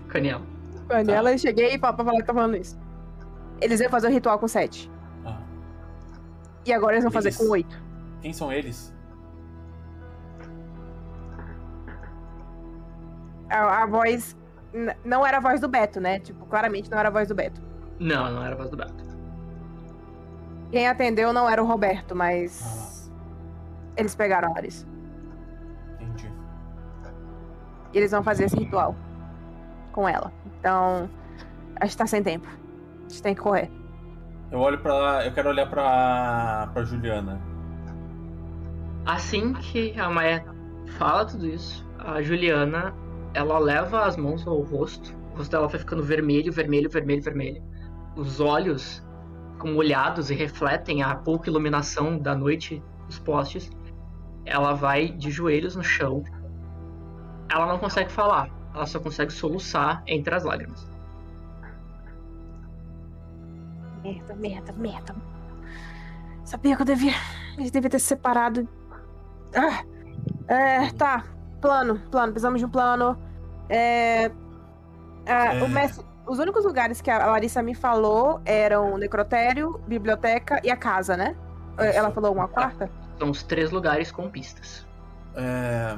Canela. Com a Daniela e cheguei pra, pra falar que tá falando isso. Eles iam fazer o ritual com sete. Ah, E agora eles vão fazer Eles- com oito. quem são eles? A, a voz. Não era a voz do Beto, né? Tipo, claramente não era a voz do Beto. Não, não era a voz do Beto. Quem atendeu não era o Roberto, Ah. mas. Eles pegaram a Larissa. Entendi. E eles vão fazer esse ritual com ela. Então. A gente tá sem tempo. A gente tem que correr. Eu olho pra. Eu quero olhar pra. pra Juliana. Assim que a Maia fala tudo isso, a Juliana, ela leva as mãos ao rosto. O rosto dela vai ficando vermelho, vermelho, vermelho, vermelho. Os olhos ficam molhados e refletem a pouca iluminação da noite dos postes. Ela vai de joelhos no chão. Ela não consegue falar. Ela só consegue soluçar entre as lágrimas. Merda, merda, merda. Sabia que eu devia. A gente devia ter se separado. Ah, é, tá. Plano, plano. Precisamos de um plano. É. ah, É. O mestre, os únicos lugares que a Larissa me falou eram o necrotério, biblioteca e a casa, né? Ela falou uma quarta? São os três lugares com pistas. É,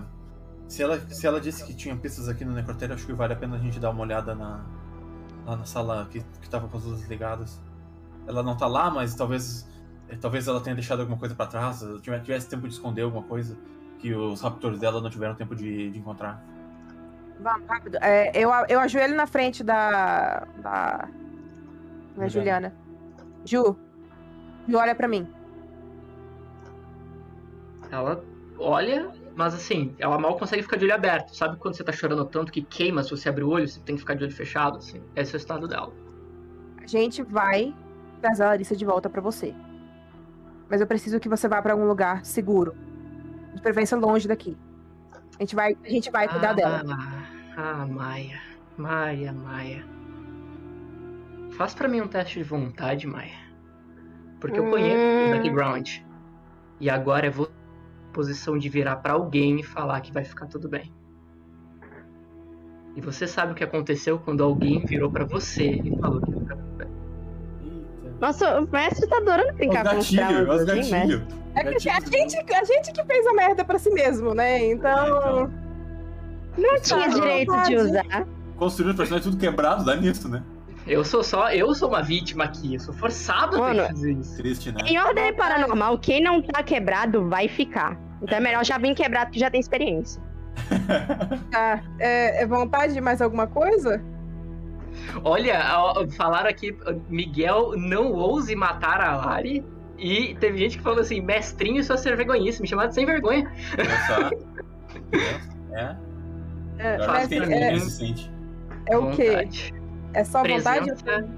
se, ela, se ela disse que tinha pistas aqui no necrotério, acho que vale a pena a gente dar uma olhada na, lá na sala que, que tava com as luzes ligadas. Ela não tá lá, mas talvez eh, talvez ela tenha deixado alguma coisa pra trás, tivesse tempo de esconder alguma coisa que os raptors dela não tiveram tempo de, de encontrar. Vamos, rápido. É, eu, eu ajoelho na frente da. da. da Juliana. Ju. Ju, olha pra mim. Ela olha, mas assim, ela mal consegue ficar de olho aberto. Sabe quando você tá chorando tanto que queima se você abre o olho, você tem que ficar de olho fechado, assim? Esse é o estado dela. A gente vai trazer a Larissa de volta pra você. Mas eu preciso que você vá pra algum lugar seguro. De preferência longe daqui. A gente vai, a gente vai cuidar ah, dela. Ah, Maia. Maia, Maia. Faz pra mim um teste de vontade, Maia. Porque eu conheço o Hum. background. E agora eu vou posição de virar pra alguém e falar que vai ficar tudo bem. E você sabe o que aconteceu quando alguém virou pra você e falou que nunca foi. Eita. Nossa, o mestre tá adorando Os brincar com os gatilhos, os assim, gatilhos. É porque a gente, a gente que fez a merda pra si mesmo, né? Então. Não tinha Tá, direito de usar. Construir o personagem tudo quebrado, dá nisso, né? Eu sou só. Eu sou uma vítima aqui. Eu sou forçado a ter Mano, que fazer isso. Triste, né? Em ordem paranormal, quem não tá quebrado vai ficar. Então é melhor já vir quebrado que já tem experiência. Tá. É, é vontade de mais alguma coisa? Olha, falaram aqui, Miguel não ouse matar a Lari. E teve gente que falou assim, mestrinho sua ser vergonhice, me chamaram de sem vergonha. Só. É. É, acho mas é, é o quê? Vontade. É só vontade? Presença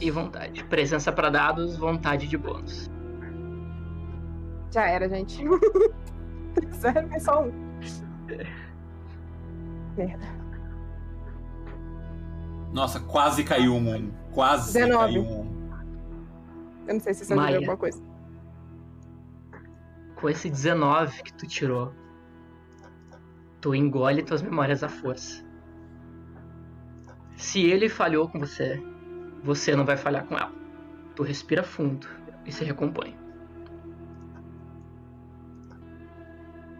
e vontade. Presença pra dados, vontade de bônus. Já era, gente. Zero, é só um. Merda. Nossa, quase caiu um. Quase 19. caiu um. Eu não sei se isso ajuda Maia. alguma coisa. Com esse 19 que tu tirou, tu engole tuas memórias à força. Se ele falhou com você, você não vai falhar com ela. Tu respira fundo e se recompõe.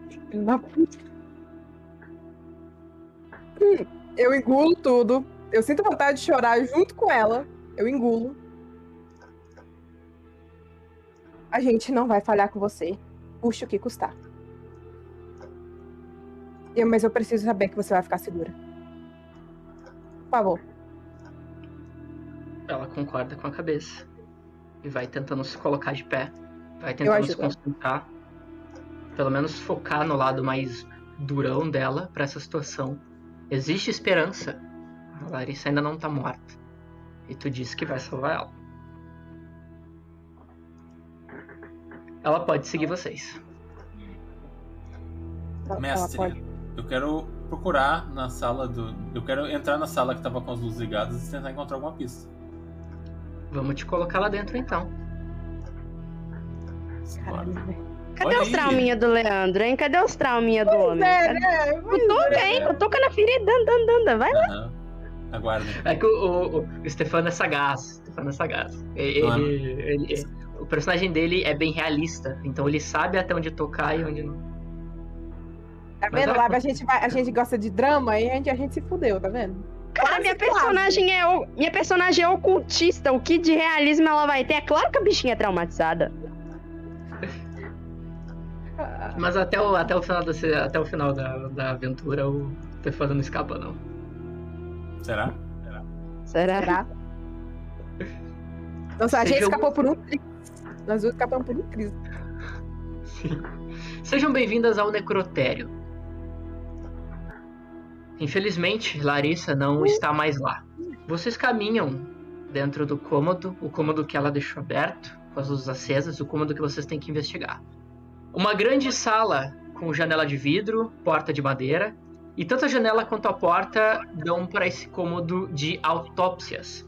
Filho da puta. Hum, Eu engulo tudo. Eu sinto vontade de chorar junto com ela. Eu engulo. A gente não vai falhar com você. Custe o que custar. Eu- mas eu preciso saber que você vai ficar segura. Por favor. Ela concorda com a cabeça. E vai tentando se colocar de pé. Vai tentando se concentrar. Pelo menos focar no lado mais durão dela pra essa situação. Existe esperança. A Larissa ainda não tá morta. E tu disse que vai salvar ela. Ela pode seguir vocês. Mestre, pode- eu quero procurar na sala do. Eu quero entrar na sala que tava com as luzes ligadas e tentar encontrar alguma pista. Vamos te colocar lá dentro então. Cadê Olha os aí. trauminha do Leandro, hein? Cadê os trauminha do homem? É, Cadê? né? Cutuca, hein? Cutuca na ferida, anda, anda, anda. Vai lá. Aguardem. É que o, o, o Stefano é sagaz. O Stefano é sagaz. Ele, Ah. ele- ele- o personagem dele é bem realista. Então ele sabe até onde tocar e onde não. Tá vendo, Lab? A gente, vai, a gente gosta de drama e a gente, a gente se fudeu, tá vendo? Cara, minha personagem é o- minha personagem é ocultista. O que de realismo ela vai ter? É claro que a bichinha é traumatizada. Mas até o, até o final, da, se- até o final da, da aventura o Stefano não escapa, não. Será? Será? Será? Nossa, a gente escapou por um triz. Nós duas escapamos por um triz. Sim. Sejam bem-vindas ao Necrotério. Infelizmente, Larissa não está mais lá. Vocês caminham dentro do cômodo, o cômodo que ela deixou aberto, com as luzes acesas, o cômodo que vocês têm que investigar. Uma grande sala com janela de vidro, porta de madeira, e tanto a janela quanto a porta dão para esse cômodo de autópsias.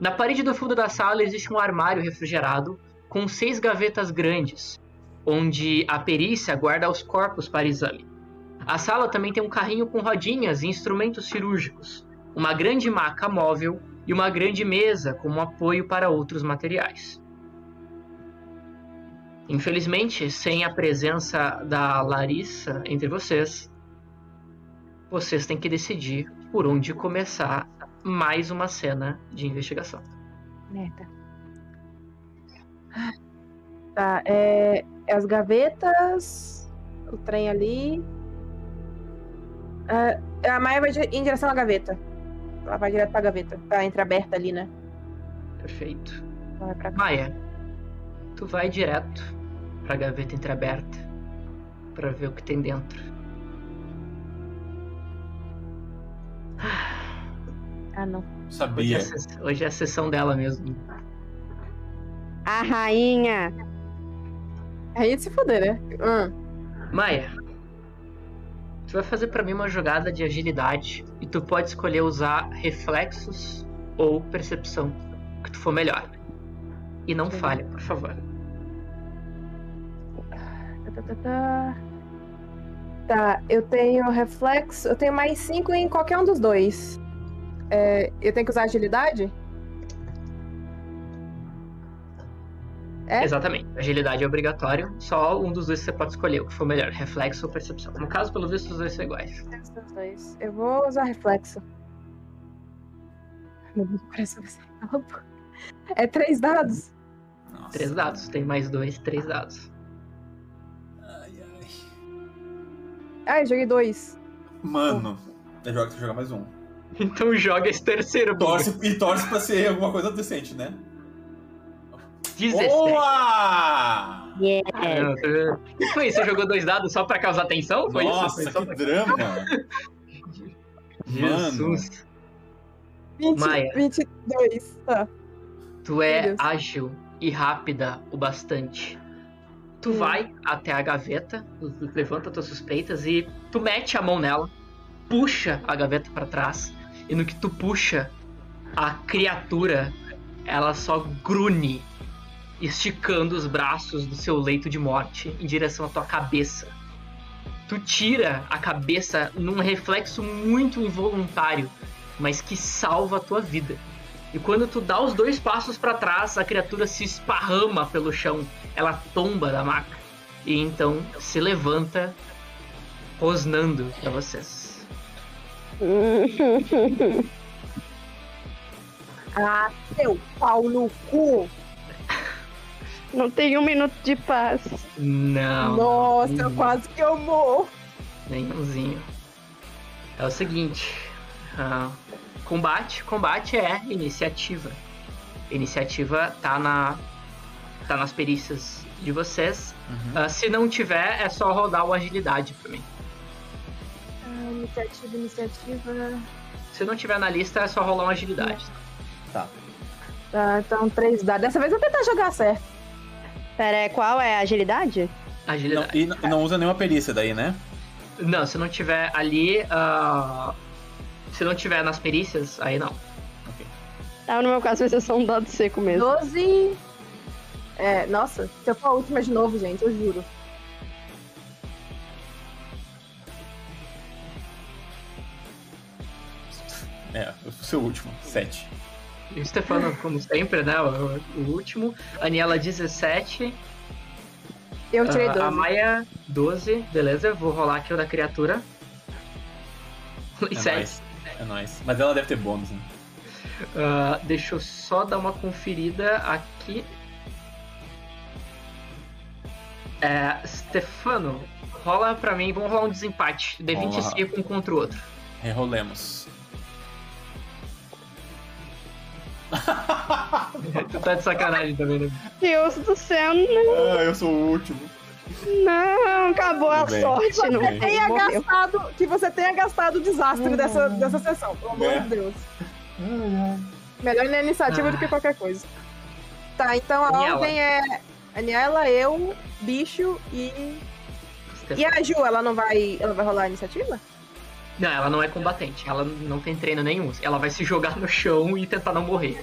Na parede do fundo da sala existe um armário refrigerado com seis gavetas grandes, onde a perícia guarda os corpos para exame. A sala também tem um carrinho com rodinhas e instrumentos cirúrgicos, uma grande maca móvel e uma grande mesa como apoio para outros materiais. Infelizmente, sem a presença da Larissa entre vocês, vocês têm que decidir por onde começar mais uma cena de investigação. Merda. Tá, é, é as gavetas, o trem ali. É, a Maia vai em direção à gaveta. Ela vai direto pra gaveta. Tá entreaberta ali, né? Perfeito. Maia, tu vai direto pra gaveta entreaberta pra ver o que tem dentro. Ah, não. Hoje é, Sabia. a ses- hoje é a sessão dela mesmo. A rainha. Aí de se fuder, né? Hum. Maia, tu vai fazer pra mim uma jogada de agilidade e tu pode escolher usar reflexos ou percepção, que tu for melhor. E não falha, por favor. Tá, tá, tá, tá. Tá, eu tenho reflexo. Eu tenho mais 5 em qualquer um dos dois. É, eu tenho que usar agilidade? É? Exatamente. Agilidade é obrigatório, só um dos dois você pode escolher o que for melhor, reflexo ou percepção. No caso, pelo visto, os dois são iguais. Os dois. Eu vou usar reflexo. Meu Deus, parece que vai sair pela boca. É três dados? Nossa. Três dados, tem mais dois, três dados. Ai, joguei dois. Mano, é joga que jogar mais um. Então joga esse terceiro. Torce, e torce pra ser alguma coisa decente, né? 17. Boa! Yeah. Caramba, o que foi isso? Você jogou dois dados só pra causar tensão? Foi Nossa, isso? Foi que pra... drama! Jesus. 20, Maia. 22. Tá. Tu é ágil e rápida o bastante. Tu Hum. vai até a gaveta, levanta tuas suspeitas e tu mete a mão nela, puxa a gaveta pra trás e no que tu puxa, a criatura ela só grune, esticando os braços do seu leito de morte em direção à tua cabeça. Tu tira a cabeça num reflexo muito involuntário, mas que salva a tua vida. E quando tu dá os dois passos pra trás, a criatura se esparrama pelo chão. Ela tomba da maca. E então se levanta, rosnando pra vocês. Ah, seu pau no cu. Não tem um minuto de paz. Não. Nossa, não, quase que eu morro. Nenhumzinho. É o seguinte. ah, combate. Combate é iniciativa. Iniciativa tá na. tá nas perícias de vocês. Uhum. Ah, se não tiver, é só rodar o agilidade pra mim. Ah, iniciativa, iniciativa. Se não tiver na lista, é só rolar uma agilidade. Tá. Tá, então três dados. Dessa vez eu vou tentar jogar certo. Pera, qual é a agilidade? Não, Agilidade. e não, e não usa nenhuma perícia daí, né? Não, se não tiver ali. ah, se não tiver nas perícias, aí não. Ah, no meu caso vai ser só um dado seco mesmo. 12. É, nossa, se eu for a última de novo, gente, eu juro. É, o seu último, 7. E o Stefano, como sempre, né? O, o último. Aniela, 17. Eu tirei Ah, 12. a Maia, 12. Beleza, vou rolar aqui o da criatura. É 7. nóis. É nóis. Mas ela deve ter bônus, né? Ah, deixa eu só dar uma conferida aqui. É, Stefano, rola pra mim, vamos rolar um desempate. D20 Vamos lá. seco um contra o outro. Rerolemos. tu tá de sacanagem também, né? Deus do céu, não, Ah, eu sou o último. Não acabou a bem. sorte, não. Tudo bem. Tenha Morreu. gastado, que você tenha gastado o desastre dessa, dessa sessão, pelo amor É. de Deus. Melhor na iniciativa do que qualquer coisa. Tá, então a Aniela. ordem é Aniela, eu, bicho e. E a Ju, ela não vai. Ela vai rolar a iniciativa? Não, ela não é combatente, ela não tem treino nenhum. Ela vai se jogar no chão e tentar não morrer.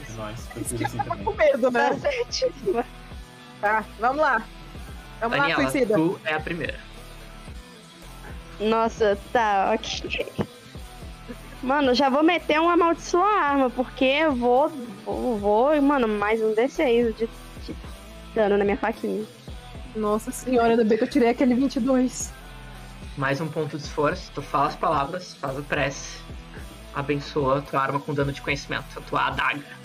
Que assim eu tava com medo, né? Tá, vamos lá. Vamos lá, Daniela, suicida. tu é a primeira. Nossa, tá, ok. Mano, já vou meter uma amaldiçoar arma, porque eu vou, vou, vou, mano, mais um D6 de, de dano na minha faquinha. Nossa senhora, ainda bem que eu tirei aquele 22. Mais um ponto de esforço, tu fala as palavras, faz a prece, abençoa a tua arma com dano de conhecimento, a tua adaga.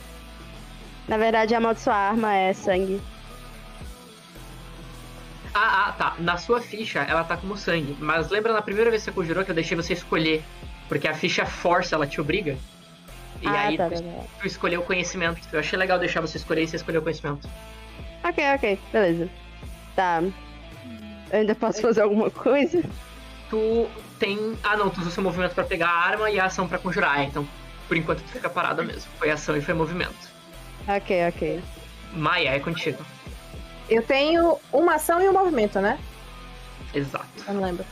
Na verdade, a amaldiçoar arma é sangue. Ah, ah, tá. Na sua ficha, ela tá como sangue. Mas lembra na primeira vez que você conjurou que eu deixei você escolher? Porque a ficha força, ela te obriga. E ah, aí tá, tu, tá, tá. tu escolheu o conhecimento. Eu achei legal deixar você escolher e você escolheu o conhecimento. Ok, ok, beleza. Tá. Eu ainda posso fazer alguma coisa? Tu tem. Ah não, tu usa o seu movimento pra pegar a arma e a ação pra conjurar. Então, por enquanto, tu fica parada mesmo. Foi ação e foi movimento. Ok, ok. Maia, é contigo. Eu tenho uma ação e um movimento, né? Exato. Eu não lembro.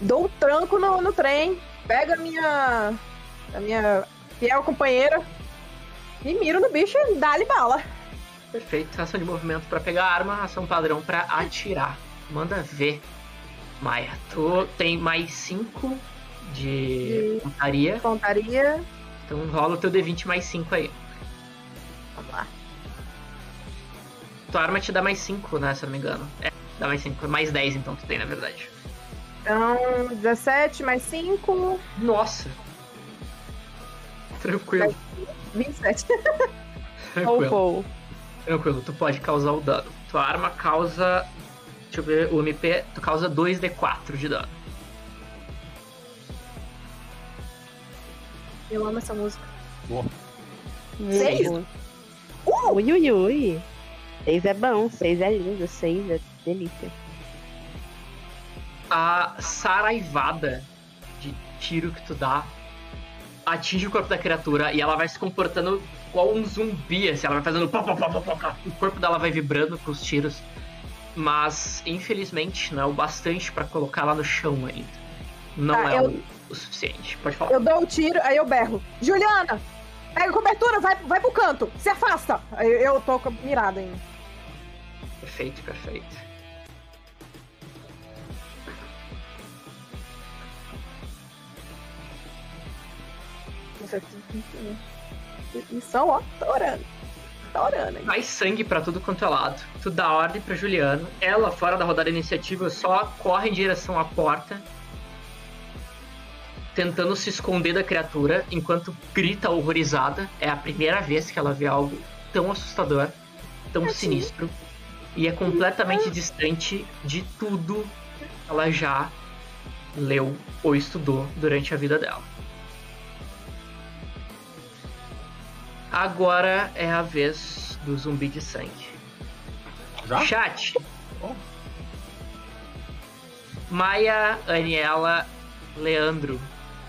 Dou um tranco no, no trem, pego a minha. a minha fiel companheira e miro no bicho e dá-lhe bala. Perfeito. Ação de movimento pra pegar a arma, ação padrão pra atirar. Manda ver. Maia, tu tem mais 5 de pontaria, Pontaria. então rola o teu D20 mais 5 aí. Vamos lá. Tua arma te dá mais 5, né, se eu não me engano. É, dá mais 5. Mais 10 então tu tem, na verdade. Então, 17 mais 5, Nossa! Tranquilo, 27. tranquilo. Ou Tranquilo, tu pode causar o dano. Tua arma causa. Deixa eu ver, o MP, tu causa 2d4 de dano. Eu amo essa música. Seis. Ui, ui, ui. Seis é bom, seis é lindo, seis é delícia. A saraivada de tiro que tu dá atinge o corpo da criatura e ela vai se comportando igual um zumbi, assim, ela vai fazendo pá, pá, pá, pá, pá, pá. O corpo dela vai vibrando com os tiros. Mas, infelizmente, não é o bastante pra colocar ela no chão ainda. Não Tá, é eu- o, o suficiente. Pode falar. Eu dou o tiro, aí eu berro. Juliana! Pega a cobertura, vai, vai pro canto! Se afasta! Aí eu tô com- mirada ainda. Perfeito, perfeito. Missão, ó, tô orando. Tô orando, hein? Vai sangue pra tudo quanto é lado. Tu dá ordem pra Juliana. Ela, fora da rodada iniciativa, só corre em direção à porta. Tentando se esconder da criatura, enquanto grita horrorizada. É a primeira vez que ela vê algo tão assustador, tão sinistro. E é completamente distante de tudo que ela já leu ou estudou durante a vida dela. Agora é a vez do zumbi de sangue. Já? Chat. Oh. Maia, Aniela, Leandro.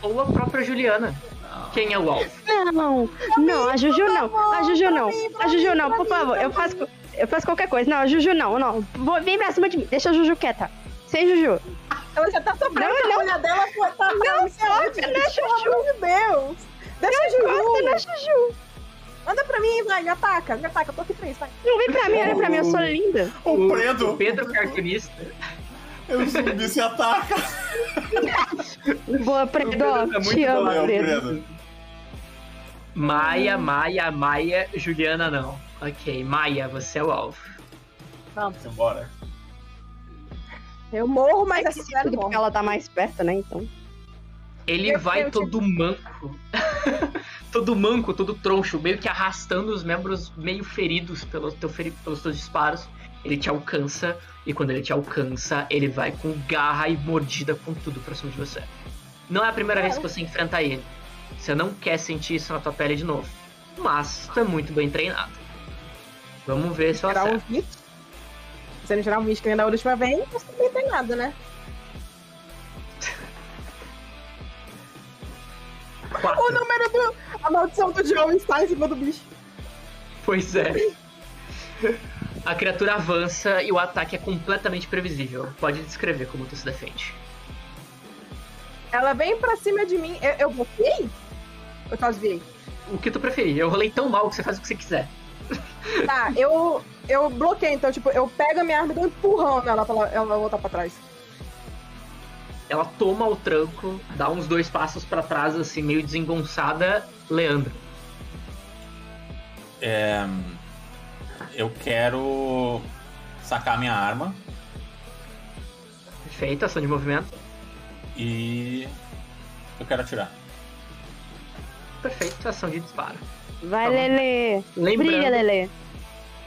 Ou a própria Juliana. Quem é o alvo? Não, não, a Juju não. A Juju não. A Juju não, por favor. Eu faço, eu faço qualquer coisa. Não, a Juju não, não. Vou- Vem pra cima de mim. Deixa a Juju quieta. Sem Juju. Ela já tá sofrendo, Não, a não. olha dela foi tá Não, foca na Juju. Pelo amor de Deus! Deixa a Gosta Juju! da Juju. Manda pra mim, vai, me ataca, me ataca, eu tô aqui pra isso, vai. Não vem pra mim, olha pra mim, eu sou linda. O Predo! O Pedro Cartunista. O zumbi se ataca! Boa, Predo. Pedro tá Te amo. Predo. Maia, Maia, Maia, Juliana não. Ok, Maia, você é o alvo. Vamos. Vambora. Eu morro, mas É não porque morre. ela tá mais perto, né? Então. Ele Eu- vai todo manco. todo manco, todo troncho, meio que arrastando os membros meio feridos pelos, teu feri- pelos teus disparos. Ele te alcança, e quando ele te alcança, ele vai com garra e mordida com tudo pra cima de você. Não é a primeira vez que você enfrenta ele. Você não quer sentir isso na tua pele de novo. Mas tu é muito bem treinado. Vamos ver se eu um hit. Se não gerar um nem da última vez, você não tem nada, né? Quatro. O número do. A maldição do Joe está em cima do bicho. Pois é. A criatura avança e o ataque é completamente previsível. Pode descrever como tu se defende. Ela vem pra cima de mim. Eu, eu bloqueei? Eu só desviei. O que tu preferir. Eu rolei tão mal que você faz o que você quiser. Tá, eu. Eu bloqueei, então, tipo, eu pego a minha arma e dou um empurrão nela pra ela, ela voltar pra trás. Ela toma o tranco, dá uns dois passos pra trás, assim, meio desengonçada. Leandro. É, eu quero sacar minha arma Perfeito, ação de movimento. e eu quero atirar. Perfeito, ação de disparo. Vai, Tá. Lele. Brilha, Lembrando, Lele.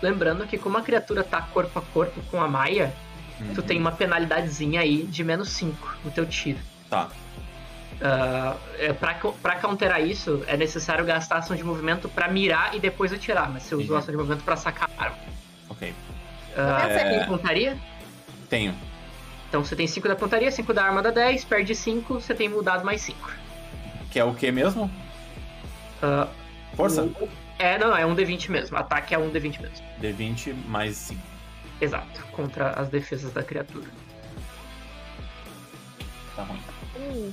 lembrando que como a criatura tá corpo a corpo com a Maia, tu tem uma penalidadezinha aí de menos 5 no teu tiro. Tá. Ah, é, pra, pra counterar isso, é necessário gastar ação de movimento pra mirar e depois atirar, mas você usou Uhum. ação de movimento pra sacar a arma. Ok. Ah, Essa É. tem pontaria? Tenho. Então você tem 5 da pontaria, 5 da arma dá 10, perde 5, você tem mudado mais 5. Que é o que mesmo? Ah, Força? é, não, não, é um D20 mesmo. Ataque é um D20 mesmo. D20 mais 5. Exato, contra as defesas da criatura. Tá ruim. Hum.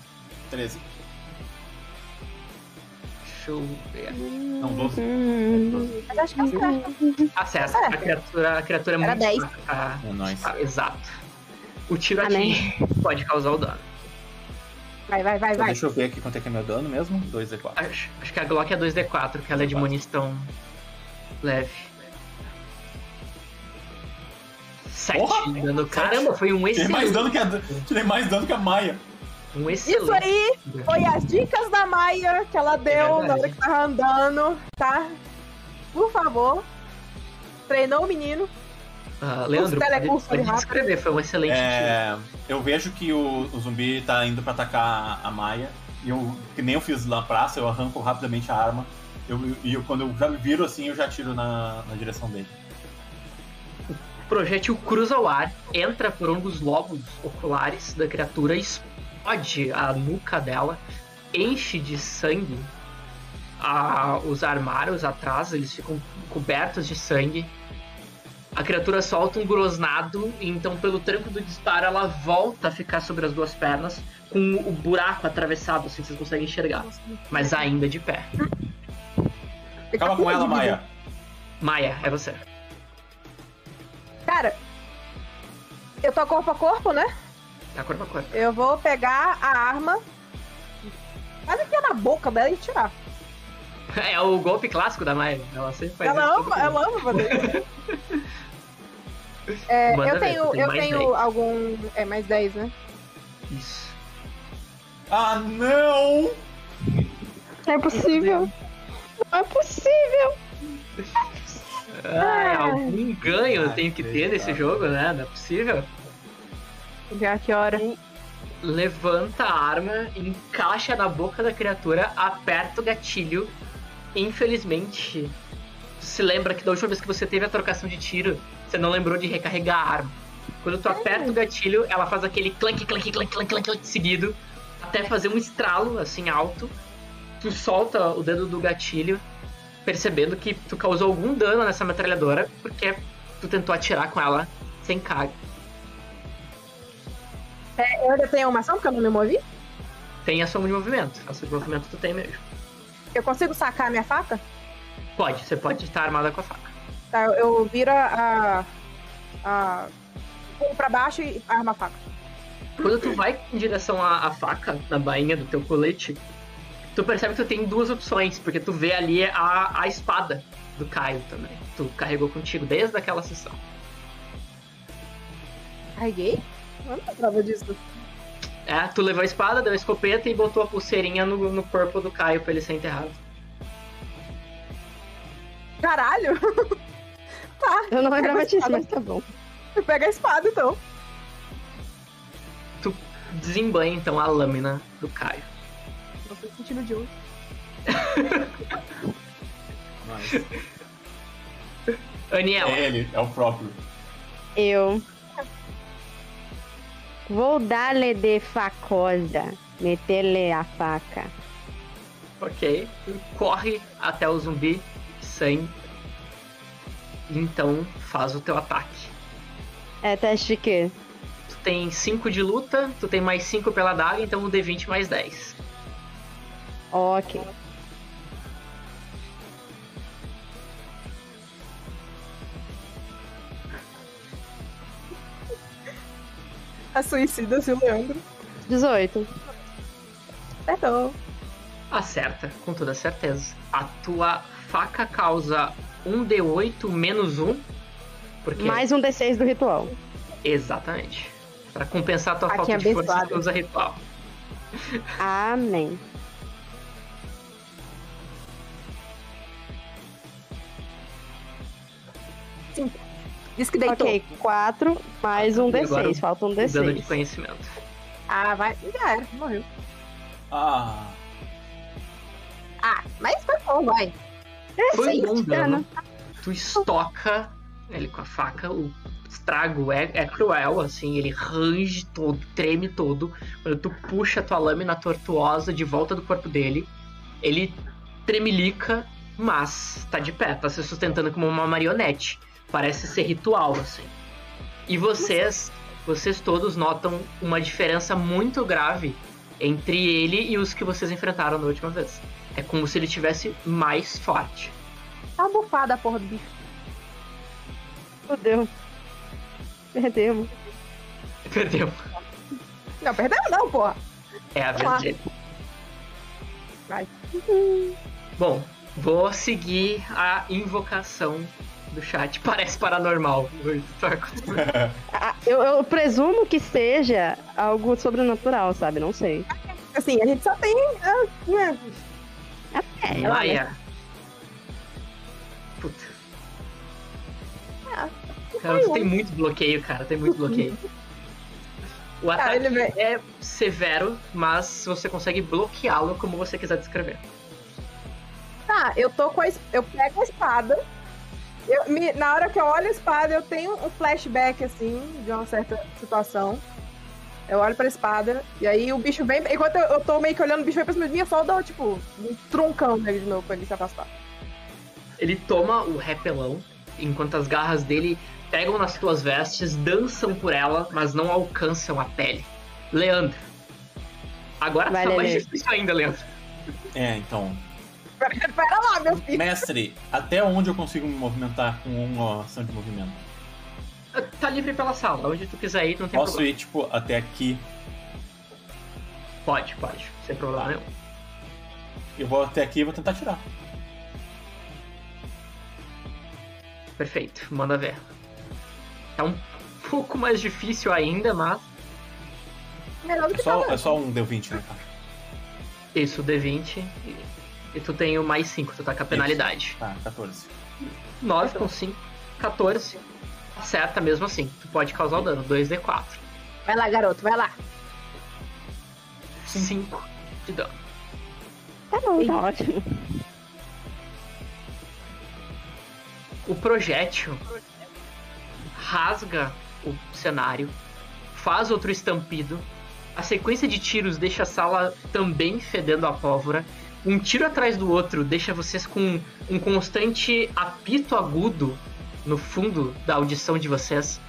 13. Deixa eu ver. Não, 12. Hum. Mas acho que acerta. Acerta, a criatura, a criatura é Era muito 10. fraca. É nóis. Ah, exato. O tiro atinge pode causar o dano. Vai, vai, vai, Então, vai. deixa eu ver aqui quanto é que é meu dano mesmo. 2d4. Acho, acho que a Glock é 2D4, que ela é de 2D4. munição leve. 7 Porra! de dano. Caramba, foi um Tirei mais excelente. dano que a, tirei mais dano que a Maia. Um excelente. Isso aí foi as dicas da Maia que ela deu verdade. na hora que tava andando, tá? Por favor. Treinou o menino. Ah, Leandro, Os pode, descrever, foi um excelente tiro. É, eu vejo que o, o zumbi tá indo pra atacar a Maia. E eu, que nem eu fiz na praça, eu arranco rapidamente a arma. Eu, e eu, quando eu já me viro assim, eu já tiro na, na direção dele. O projétil cruza o ar, entra por um dos lobos oculares da criatura, explode a nuca dela, enche de sangue a- os armários atrás, eles ficam cobertos de sangue. A criatura solta um grosnado, e então, pelo tranco do disparo, ela volta a ficar sobre as duas pernas, com o buraco atravessado, assim vocês conseguem enxergar, mas ainda de pé. Acaba com ela, Maia. Maia, é você. Cara, eu tô corpo a corpo, né? Tá corpo a corpo. Eu vou pegar a arma, quase que é na boca dela e tirar. É o golpe clássico da Maia. Ela sempre faz ela isso ama, ela ama fazer isso. É, eu tenho, eu mais tenho 10. algum. É mais 10, né? Isso. Ah, não! Não é possível. Não é possível. Ah, algum ganho eu Ah, tenho que ter nesse acreditável. jogo, né? Não é possível. A que hora. Levanta a arma, encaixa na boca da criatura, aperta o gatilho. Infelizmente, se lembra que da última vez que você teve a trocação de tiro, você não lembrou de recarregar a arma. Quando tu aperta o gatilho, ela faz aquele clank, clank, clank, clank, clank, clank seguido, até fazer um estralo assim alto. Tu solta o dedo do gatilho, percebendo que tu causou algum dano nessa metralhadora, porque tu tentou atirar com ela sem carga. É, eu ainda tenho uma ação porque eu não me movi? Tem ação de movimento. Ação de movimento tu tem mesmo. Eu consigo sacar a minha faca? Pode, você pode estar armada com a faca. Tá, eu- viro a. a. pulo pra baixo e armo a faca. Quando tu vai em direção à, à faca, na bainha do teu colete, tu percebe que tu tem duas opções, porque tu vê ali a, a espada do Caio também. Tu carregou contigo desde aquela sessão. Carreguei? Não lembrava disso. É, tu levou a espada, deu a escopeta e botou a pulseirinha no, no corpo do Caio pra ele ser enterrado. Caralho! tá, Eu não lembrava disso, mas tá bom. pega a espada então. Tu desembanha então a lâmina do Caio. Não tô sentindo de hoje. Mas Aniela, é ele, é o próprio. Eu vou dar-lhe de facosa, meter-lhe a faca. ok. Tu corre até o zumbi, sangue. Então faz o teu ataque. É teste de quê? Tu tem 5 de luta, tu tem mais 5 pela daga, então o D20 mais 10. Ok. A suicida, seu Leandro. 18. Acertou. Acerta, com toda certeza. A tua faca causa 1 D8 menos 1. Porque... Mais um D6 do ritual. Exatamente. Pra compensar a tua Faquinha falta de força, tu usa ritual. Amém. Diz que deitou. Ok, 4 mais um E agora D6. Falta um O dano de D6. conhecimento. Ah, vai. Já era, morreu. Ah, Ah, mas foi bom, vai. Foi um bom dano. Tu estoca ele com a faca, o estrago é, é cruel, assim, ele range todo, treme todo. Quando tu puxa a tua lâmina tortuosa de volta do corpo dele, ele tremelica, mas tá de pé, tá se sustentando como uma marionete. Parece ser ritual, assim. E vocês, vocês todos notam uma diferença muito grave entre ele e os que vocês enfrentaram na última vez. É como se ele tivesse mais forte. Tá bufada a porra do bicho. Fudeu. Perdemos. Perdeu. Não, perdeu não, porra. É a vez dele. Vai. Bom, vou seguir a invocação do chat. Parece paranormal. Ah, Eu, eu presumo que seja algo sobrenatural, sabe? Não sei. Assim, a gente só tem. né, É, Maia. Puta. Ah, Cara, você tem muito bloqueio, cara. Tem muito bloqueio. O Ah, ataque vai- é severo, mas você consegue bloqueá-lo como você quiser descrever. Tá, eu tô com a. Eu pego a espada. Eu, me- na hora que eu olho a espada, eu tenho um flashback, assim, de uma certa situação. Eu olho pra espada, e aí o bicho vem. Enquanto eu, eu tô meio que olhando, o bicho vem pra cima de mim, eu só dou, tipo, um truncão nele de novo pra ele se afastar. Ele toma o repelão, enquanto as garras dele pegam nas tuas vestes, dançam por ela, mas não alcançam a pele. Leandro. Agora Vai, tá mais difícil ainda, Leandro. É, então. Pera lá, meu filho. Mestre, até onde eu consigo me movimentar com uma ação de movimento? Tá livre pela sala, onde tu quiser ir, não tem Posso problema. ir, tipo, até aqui. Pode, pode, sem problema nenhum. Eu vou até aqui e vou tentar tirar. Perfeito, manda ver. É um pouco mais difícil ainda, mas Melhor do É que só, tá é só um D20, né? cara? isso, D20. E, e tu tem o mais 5, tu tá com a penalidade. Tá, 14. 9 com 5, 14. Acerta mesmo assim. Tu pode causar o dano, 2D4. Vai lá, garoto, vai lá. 5 de dano. Tá bom, tá ótimo. O projétil rasga o cenário, faz outro estampido. A sequência de tiros deixa a sala também fedendo a pólvora. Um tiro atrás do outro deixa vocês com um constante apito agudo no fundo da audição de vocês.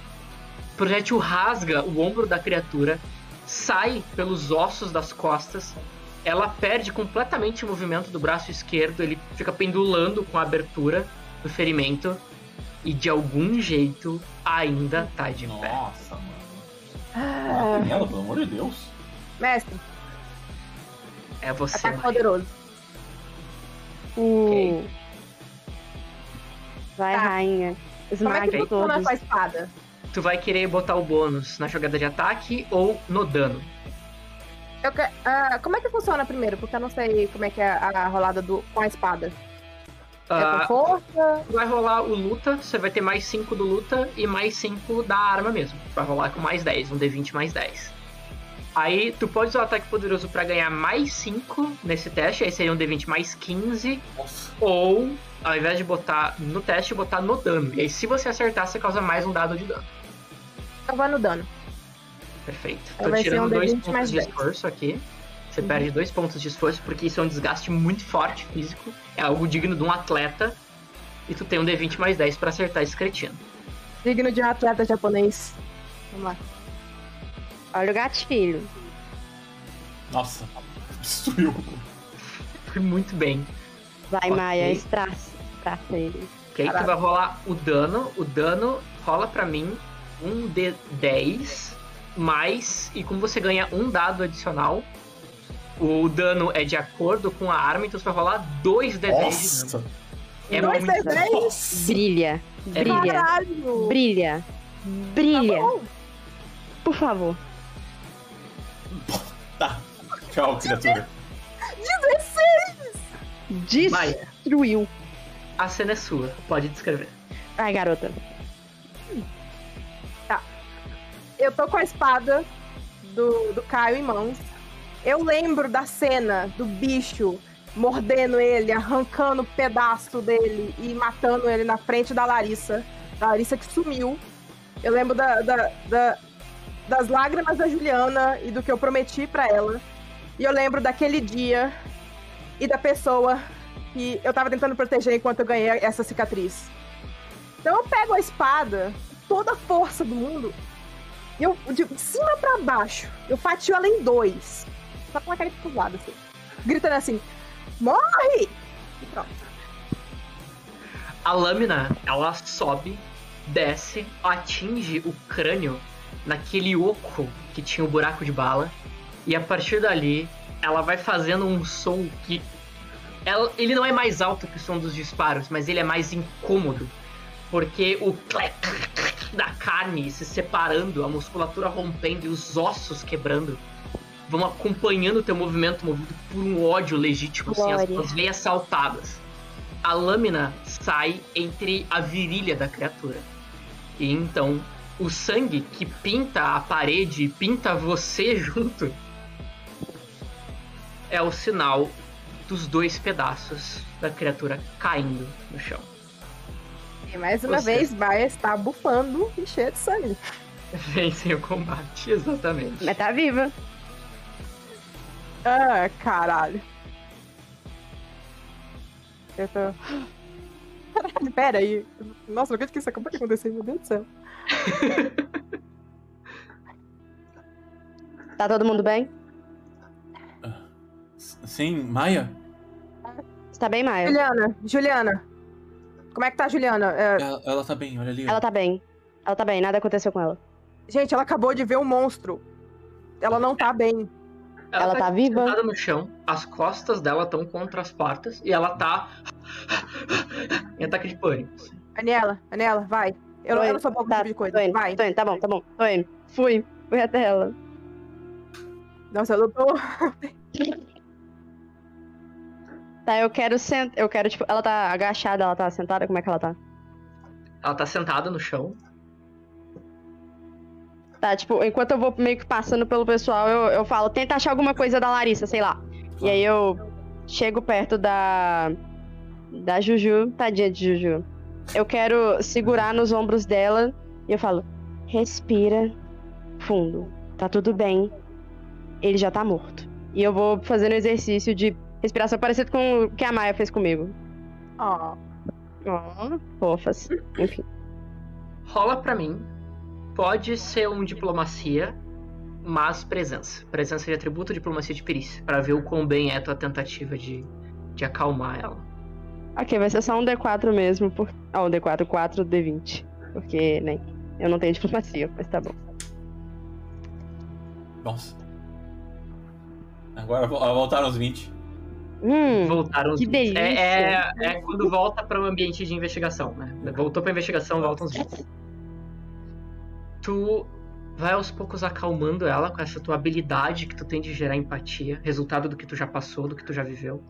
O projétil rasga o ombro da criatura, sai pelos ossos das costas. Ela perde completamente o movimento do braço esquerdo, ele fica pendulando com a abertura do ferimento e de algum jeito ainda tá de pé. Nossa, mano. Ah, Mata ela, pelo amor de Deus. mestre, É você, ataque poderoso. O... Ok. Vai, Tá. rainha. Como é que funciona todos. com a espada? Tu vai querer botar o bônus na jogada de ataque ou no dano. Eu que- ah, como é que funciona primeiro? Porque eu não sei como é que é a rolada do, com a espada. É Ah, com força? vai rolar o luta, você vai ter mais 5 do luta e mais 5 da arma mesmo. Vai rolar com mais 10, um D20 mais 10. Aí tu pode usar o ataque poderoso pra ganhar mais 5 nesse teste, aí seria um D20 mais 15, Nossa. ou ao invés de botar no teste, botar no dano. E aí se você acertar, você causa mais um dado de dano. Então vai no dano. Perfeito. Aí Tô tirando um dois D20 pontos de 10. esforço aqui. Você perde dois pontos de esforço porque isso é um desgaste muito forte físico. É algo digno de um atleta. E tu tem um D20 mais 10 pra acertar esse cretino. Digno de um atleta japonês. Vamos lá. Olha o gatilho. Nossa. Destruiu. Foi muito bem. Vai, Ok. Maia, estraça. Estraça ele. Ok? Tu vai rolar o dano. O dano rola pra mim um D10 mais. E como você ganha um dado adicional, o dano é de acordo com a arma, então você vai rolar dois D10 de dano. Nossa. É Dois muito D10? Brilha. É Brilha. Caralho! Brilha. Brilha. Tá. Por favor. Tá. Tchau, criatura. Maia, Destruiu. A cena é sua. Pode descrever. Vai, garota. Eu tô com a espada do, do Caio em mãos. Eu lembro da cena do bicho mordendo ele, arrancando um pedaço dele e matando ele na frente da Larissa. Da Larissa que sumiu. Eu lembro da, da- da- das lágrimas da Juliana e do que eu prometi pra ela. E eu lembro daquele dia e da pessoa que eu tava tentando proteger enquanto eu ganhei essa cicatriz. Então eu pego a espada, toda a força do mundo, e eu, de cima pra baixo, eu fatio ela em dois. Só com a cara pro lado, assim. Gritando assim, morre! E pronto. A lâmina, ela sobe, desce, atinge o crânio naquele oco que tinha o buraco de bala. E a partir dali, ela vai fazendo um som que. Ela, ele não é mais alto que o som dos disparos, mas ele é mais incômodo. Porque o clec da carne se separando, a musculatura rompendo e os ossos quebrando vão acompanhando o teu movimento, movido por um ódio legítimo, assim, as, as veias saltadas. A lâmina sai entre a virilha da criatura. E então, o sangue que pinta a parede, pinta você junto, é o sinal dos dois pedaços da criatura caindo no chão. E mais uma Você. vez, Baia está bufando e cheio de sangue. Vencem o combate, exatamente. Mas tá viva. Ah, caralho. Eu tô. Caralho, pera aí. Nossa, não acredito que isso acabou de acontecer, meu Deus do céu. Tá todo mundo bem? Sim, Maia? Você tá bem, Maia? Juliana, Juliana. Como é que tá a Juliana? É, Ela, ela tá bem, olha ali. Ela tá bem. Ela tá bem, nada aconteceu com ela. Gente, ela acabou de ver um monstro. Ela não tá bem. Ela tá viva? sentada no chão, as costas dela estão contra as portas e ela tá em ataque de pânico. Aniela, Aniela, vai. Eu, eu não sou boa com Tá, tipo de coisa. Tô indo, Vai. tô indo, tá bom, tá bom, tô indo. Fui, fui até ela. Nossa, eu tô. Tá, eu quero sentar. Eu quero, tipo, ela tá agachada, ela tá sentada, como é que ela tá? Ela tá sentada no chão. Tá, tipo, enquanto eu vou meio que passando pelo pessoal, eu, eu falo, tenta achar alguma coisa da Larissa, sei lá. E aí eu chego perto da. Da Juju, tadinha de Juju. Eu quero segurar nos ombros dela e eu falo, respira fundo. Tá tudo bem. Ele já tá morto. E eu vou fazendo exercício de respiração parecido com o que a Maia fez comigo. Ó. Ó, fofas. Enfim. Rola pra mim. Pode ser um diplomacia, mas presença. Presença de atributo, diplomacia de perícia. Pra ver o quão bem é a tua tentativa de, de acalmar ela. Ok, vai ser só um D4 mesmo. Por... Ah, um D4, 4 D20. Porque, né? Eu não tenho diplomacia, mas tá bom. Nossa. Agora vo- voltaram os 20. Hum, Voltaram que 20. delícia. É, é, é quando volta para o ambiente de investigação, né? Voltou pra investigação, voltam os 20. Tu vai aos poucos acalmando ela com essa tua habilidade que tu tem de gerar empatia, resultado do que tu já passou, do que tu já viveu.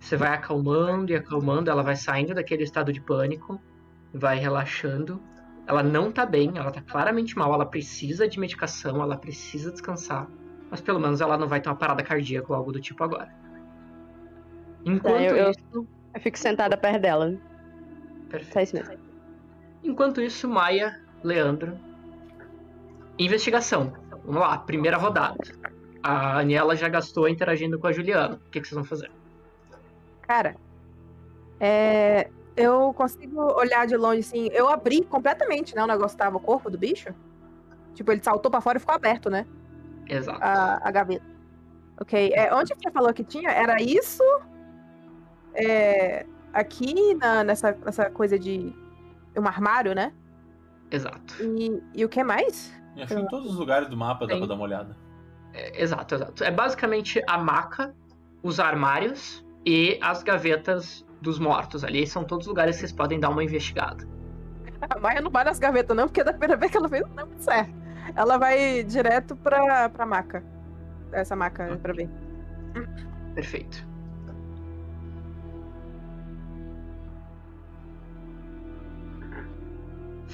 Você vai acalmando e acalmando, ela vai saindo daquele estado de pânico, vai relaxando. Ela não tá bem, ela tá claramente mal, ela precisa de medicação, ela precisa descansar. Mas pelo menos ela não vai ter uma parada cardíaca ou algo do tipo agora. Enquanto eu- eu- isso. eu fico sentada perto dela. Perfeito. Só isso mesmo. Enquanto isso, Maia, Leandro. Investigação. Vamos lá, primeira rodada. A Aniela já gastou interagindo com a Juliana. O que, que vocês vão fazer? Cara, é, eu consigo olhar de longe assim. Eu abri completamente, né? O negócio tava o corpo do bicho. Tipo, ele saltou pra fora e ficou aberto, né? Exato. A, a gaveta. Ok. É, onde você falou que tinha? Era isso? É, aqui na- nessa, nessa coisa de. Um armário, né? Exato. E, e o que mais? Acho que em todos os lugares do mapa dá pra dar uma olhada. É, exato, exato. É basicamente a maca, os armários e as gavetas dos mortos ali. São todos lugares que vocês podem dar uma investigada. A Maia não vai nas gavetas, não, porque da primeira vez que ela fez, não certo. Ela vai direto pra, pra maca. Essa maca, pra ver. Perfeito.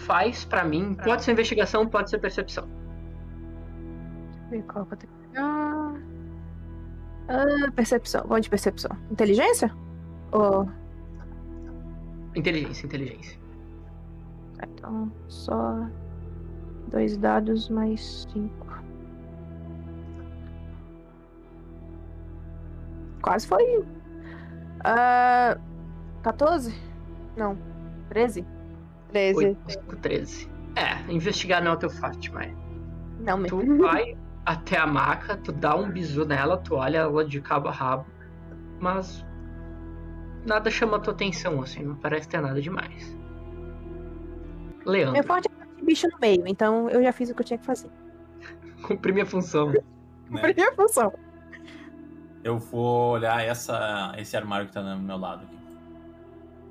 Faz pra mim. Pode ser investigação, pode ser percepção. Ver qual que eu tenho que pegar. Ah, percepção. Vamos de percepção. Inteligência? Ou. Inteligência, inteligência. Então, só. Dois dados mais cinco. Quase foi. Ah. 14? Não. 13? 13. 8, 5, 13. É, investigar não é o teu forte, mas. Não, mesmo. Tu vai até a maca, tu dá um bisu nela, tu olha ela de cabo a rabo, mas. Nada chama a tua atenção, assim, não parece ter nada demais. Meu Leandro. forte é esse bicho no meio. Então eu já fiz o que eu tinha que fazer. Cumpri minha função. Cumpri a função. Eu vou olhar essa, esse armário que tá no meu lado aqui.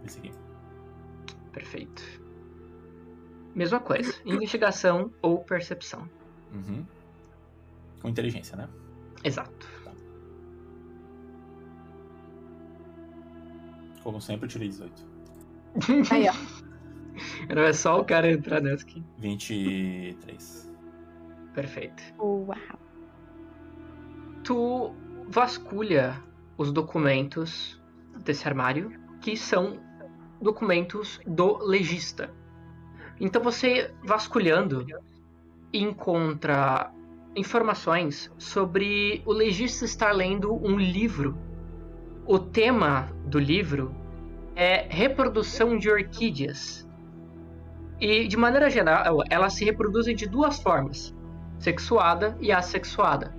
Esse aqui. Perfeito. Mesma coisa. Investigação ou percepção. Uhum. Com inteligência, né? Exato. Como sempre, eu tirei 18. Aí, ó. Não é só o cara entrar nessa aqui. 23. Perfeito. Uau. Tu vasculha os documentos desse armário, que são documentos do legista. Então você vasculhando encontra informações sobre o legista estar lendo um livro. O tema do livro é reprodução de orquídeas. E de maneira geral, elas se reproduzem de duas formas: sexuada e assexuada.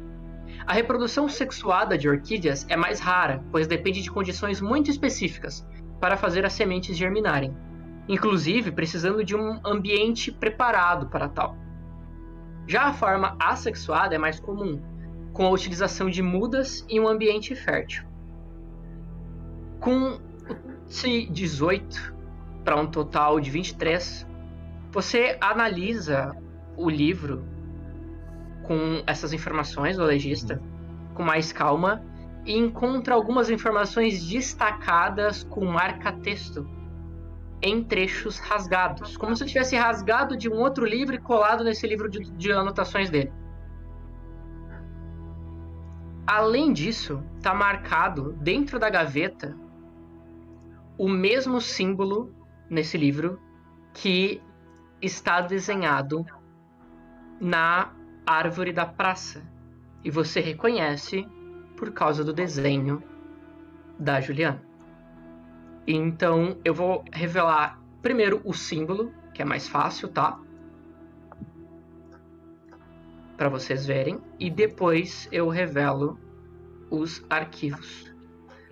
A reprodução sexuada de orquídeas é mais rara, pois depende de condições muito específicas para fazer as sementes germinarem, inclusive precisando de um ambiente preparado para tal. Já a forma assexuada é mais comum, com a utilização de mudas em um ambiente fértil. Com esse 18 para um total de 23, você analisa o livro com essas informações do legista com mais calma e encontra algumas informações destacadas com marca-texto em trechos rasgados, como se tivesse rasgado de um outro livro e colado nesse livro de, de anotações dele. Além disso, está marcado dentro da gaveta o mesmo símbolo nesse livro que está desenhado na árvore da praça. E você reconhece por causa do desenho da Juliana. Então eu vou revelar primeiro o símbolo, que é mais fácil, tá? Para vocês verem. E depois eu revelo os arquivos.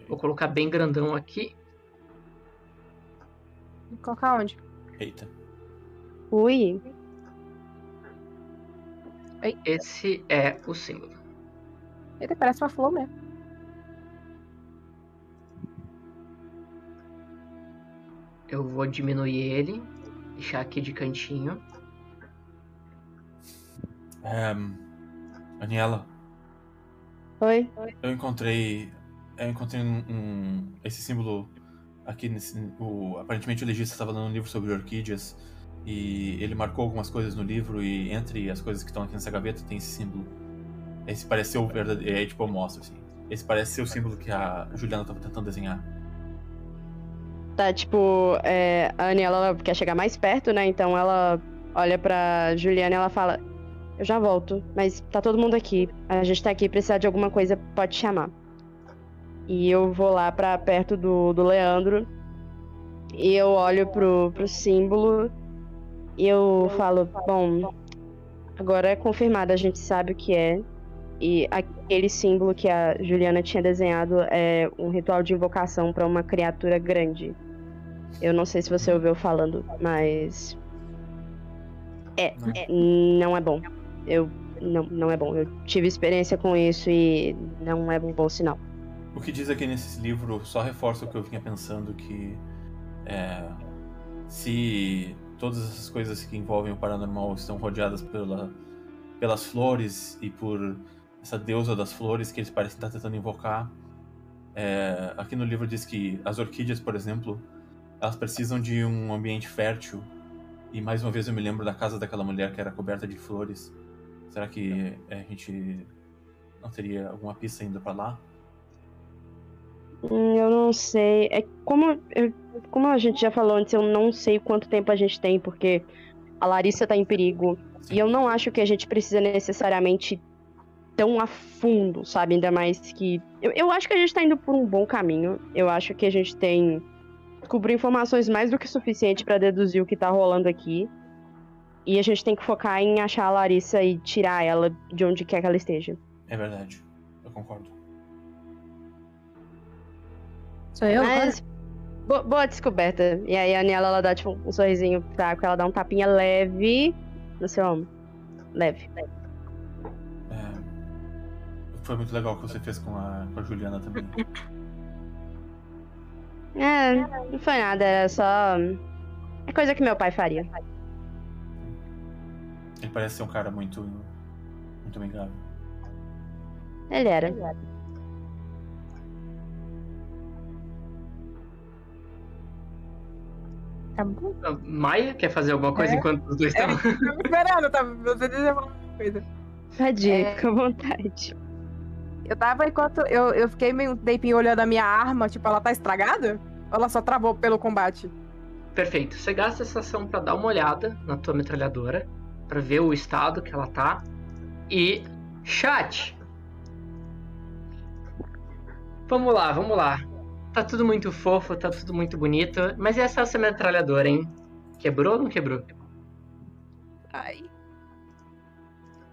Vou colocar bem grandão aqui. Vou colocar onde? Eita. Ui. Esse é o símbolo. Eita, parece uma flor mesmo. Eu vou diminuir ele, deixar aqui de cantinho. É, Daniela, Oi? eu encontrei. Eu encontrei um, um- esse símbolo aqui nesse. O, aparentemente o legista estava lendo um livro sobre orquídeas. E ele marcou algumas coisas no livro e entre as coisas que estão aqui nessa gaveta tem esse símbolo. Esse parece ser o verdadeiro. É tipo, eu mostro assim. Esse parece ser o símbolo que a Juliana estava tentando desenhar. Tá, tipo, é, a Aniela ela quer chegar mais perto, né? Então ela olha pra Juliana e ela fala: Eu já volto, mas tá todo mundo aqui. A gente tá aqui, precisar de alguma coisa, pode chamar. E eu vou lá pra perto do, do Leandro. E eu olho pro, pro símbolo. E eu falo: Bom, agora é confirmado, a gente sabe o que é. E aquele símbolo que a Juliana tinha desenhado é um ritual de invocação pra uma criatura grande. Eu não sei se você ouviu falando, mas. É, Não. é, não é bom. Eu. Não, não é bom. Eu tive experiência com isso e não é um bom sinal. O que diz aqui nesse livro só reforça o que eu vinha pensando que é, se todas essas coisas que envolvem o paranormal estão rodeadas pela, pelas flores e por essa deusa das flores que eles parecem estar tentando invocar. é, aqui no livro diz que as orquídeas, por exemplo, elas precisam de um ambiente fértil. E mais uma vez eu me lembro da casa daquela mulher que era coberta de flores. Será que é, a gente não teria alguma pista ainda para lá? Hum, Eu não sei. É como, eu- como a gente já falou antes, eu não sei quanto tempo a gente tem, porque a Larissa tá em perigo. E eu não acho que a gente precisa necessariamente tão a fundo, sabe? Ainda mais que. Eu, eu acho que a gente tá indo por um bom caminho. Eu acho que a gente tem. Descobrir informações mais do que suficiente pra deduzir o que tá rolando aqui. E a gente tem que focar em achar a Larissa e tirar ela de onde quer que ela esteja. É verdade, eu concordo. Sou eu? Mas Bo- boa descoberta. E aí a Aniela, ela dá tipo um sorrisinho fraco, ela dá um tapinha leve no seu ombro. Leve. É, Foi muito legal o que você fez com a, com a Juliana também. É, não foi nada, era só. É coisa que meu pai faria. Ele parece ser um cara muito. muito amigável. Ele era. Tá bom. Maia, quer fazer alguma coisa É. enquanto os dois É. estão? Tava esperando, tava. Você deixa eu falar uma coisa. Tadinha, É. fica à vontade. Eu tava enquanto. Eu, eu fiquei meio um tempinho olhando a minha arma, tipo, ela tá estragada? Ou ela só travou pelo combate? Perfeito. Você gasta essa ação pra dar uma olhada na tua metralhadora, pra ver o estado que ela tá. E chat. Vamos lá, vamos lá. Tá tudo muito fofo, tá tudo muito bonito, mas e essa essa metralhadora, hein? Quebrou ou não quebrou? Ai.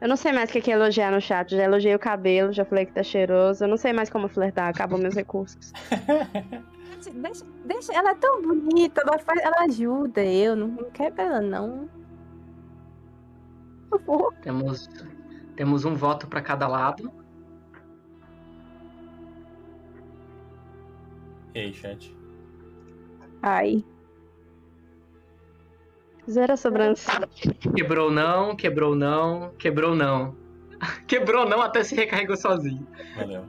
Eu não sei mais o que que é elogiar no chat. Já elogiei o cabelo, já falei que tá cheiroso. Eu não sei mais como flertar, acabou meus recursos. Deixa, deixa, ela é tão bonita, ela, faz, ela ajuda eu, não, não quero ela não. Por favor. Temos, temos um voto pra cada lado. E aí, chat? Ai. Zero a sobrancelha. Quebrou não, quebrou não, quebrou não. Quebrou não até se recarregou sozinho. Valeu.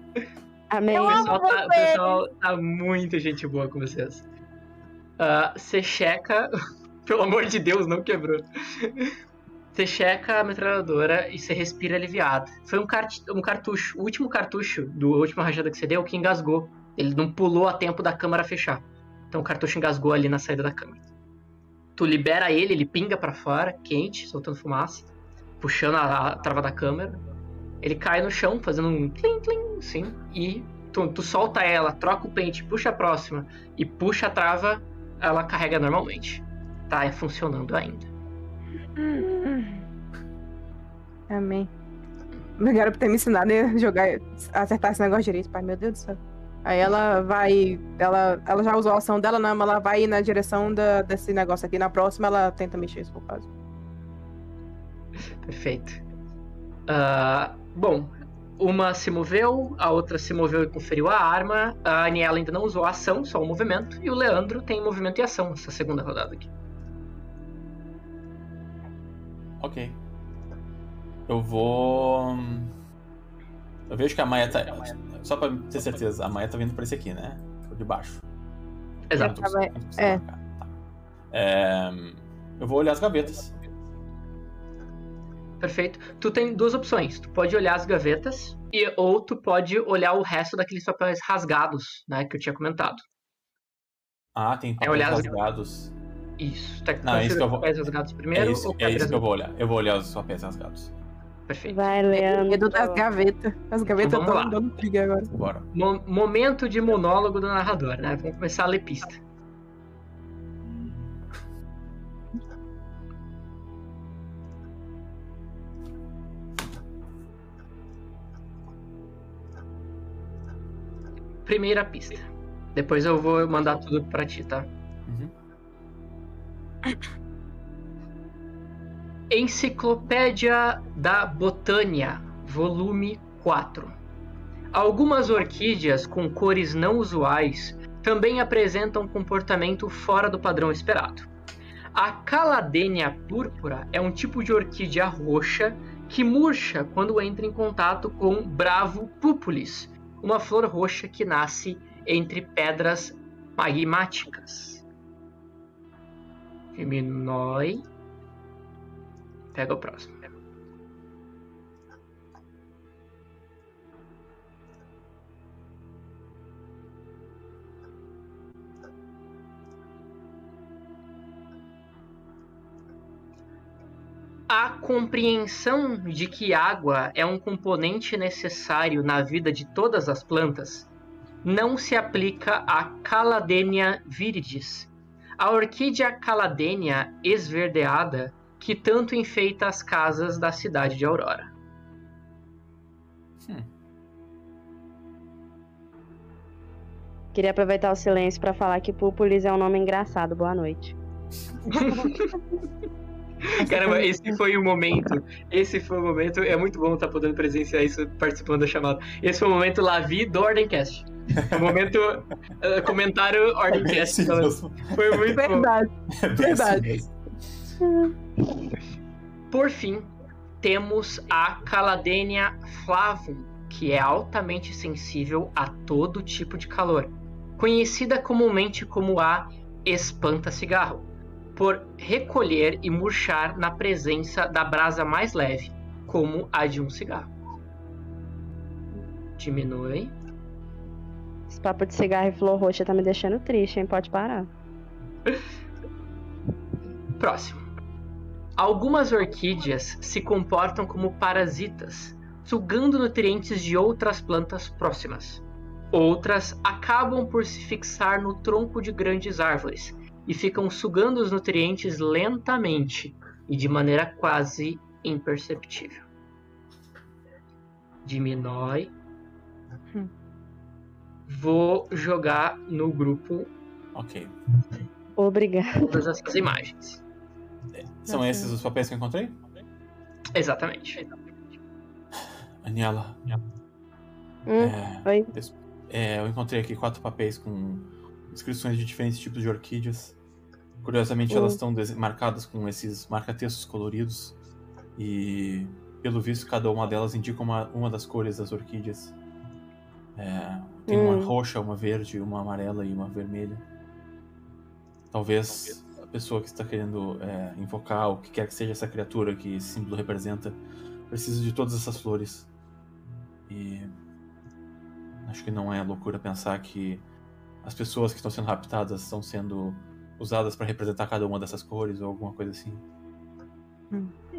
Amém. O pessoal, tá, pessoal tá muito gente boa com vocês. Ah, Você checa. Pelo amor de Deus, não quebrou. Você checa a metralhadora e você respira aliviado. Foi um, cart um cartucho, o último cartucho do última rajada que você deu que engasgou. Ele não pulou a tempo da câmera fechar. Então o cartucho engasgou ali na saída da câmera. Tu libera ele, ele pinga pra fora, quente, soltando fumaça, puxando a, a trava da câmera. Ele cai no chão, fazendo um tlim tlim, assim, e tu, tu solta ela, troca o pente, puxa a próxima e puxa a trava, ela carrega normalmente. Tá é funcionando ainda. Amém. Obrigada por ter me ensinado a jogar, acertar esse negócio direito, pai. Meu Deus do céu. Aí ela vai. Ela, ela já usou a ação dela, não, mas ela vai ir na direção da, desse negócio aqui. Na próxima, ela tenta mexer, se for o caso. Perfeito. Ah, bom, uma se moveu, a outra se moveu e conferiu a arma. A Aniela ainda não usou a ação, só o movimento. E o Leandro tem movimento e ação essa segunda rodada aqui. Ok. Eu vou. Eu vejo que a Maia tá. Só pra ter certeza, a Maia tá vindo pra esse aqui, né? Por de baixo. Exato. Precisa é. Tá. É, Eu vou olhar as gavetas. Perfeito. Tu tem duas opções. Tu pode olhar as gavetas e ou tu pode olhar o resto daqueles papéis rasgados, né, que eu tinha comentado. Ah, tem papéis olhar as- rasgados. Isso. Tá, Não, é isso que eu vou- papéis rasgados É primeiro isso, ou é isso que eu vou olhar. Eu vou olhar os papéis rasgados. Perfeito. Vai, Medo Leandro. das gavetas. As gavetas Então estão dando briga agora. Bora. Mo- momento de monólogo do narrador, né? Vamos começar a ler pista. Primeira pista. Depois eu vou mandar tudo pra ti, tá? Uhum. Enciclopédia da Botânia, volume 4. Algumas orquídeas com cores não usuais também apresentam comportamento fora do padrão esperado. A Caladenia púrpura é um tipo de orquídea roxa que murcha quando entra em contato com Bravo pupulis, uma flor roxa que nasce entre pedras magmáticas. Diminui. Pega o próximo. A compreensão de que água é um componente necessário na vida de todas as plantas não se aplica a Caladenia viridis, a orquídea Caladenia esverdeada que tanto enfeita as casas da cidade de Aurora. Queria aproveitar o silêncio pra falar que Púpulis é um nome engraçado. Boa noite. Caramba, esse foi o momento. Esse foi o momento. É muito bom estar podendo presenciar isso participando da chamada. Esse foi o momento Lavi do Ordencast. O momento uh, comentário Ordencast. Sim, Então, mesmo. foi muito bom. Verdade. É bem Verdade. Por fim, temos a Caladenia flavum, que é altamente sensível a todo tipo de calor, conhecida comumente como a espanta-cigarro, por recolher e murchar na presença da brasa mais leve, como a de um cigarro. Diminui. Esse papo de cigarro e flor roxa tá me deixando triste, hein? Pode parar. Próximo. Algumas orquídeas se comportam como parasitas, sugando nutrientes de outras plantas próximas. Outras acabam por se fixar no tronco de grandes árvores e ficam sugando os nutrientes lentamente e de maneira quase imperceptível. Diminui. Hum. Vou jogar no grupo Ok. Obrigada. todas essas imagens. São esses os papéis que eu encontrei? Exatamente. Aniela. Hum, É, des- é, eu encontrei aqui quatro papéis com descrições de diferentes tipos de orquídeas. Curiosamente, Hum. elas estão marcadas com esses marca-textos coloridos. E, pelo visto, cada uma delas indica uma, uma das cores das orquídeas. É, tem uma Hum. roxa, uma verde, uma amarela e uma vermelha. Talvez pessoa que está querendo é, invocar o que quer que seja essa criatura que esse símbolo representa precise de todas essas flores. E acho que não é loucura pensar que as pessoas que estão sendo raptadas estão sendo usadas para representar cada uma dessas cores ou alguma coisa assim.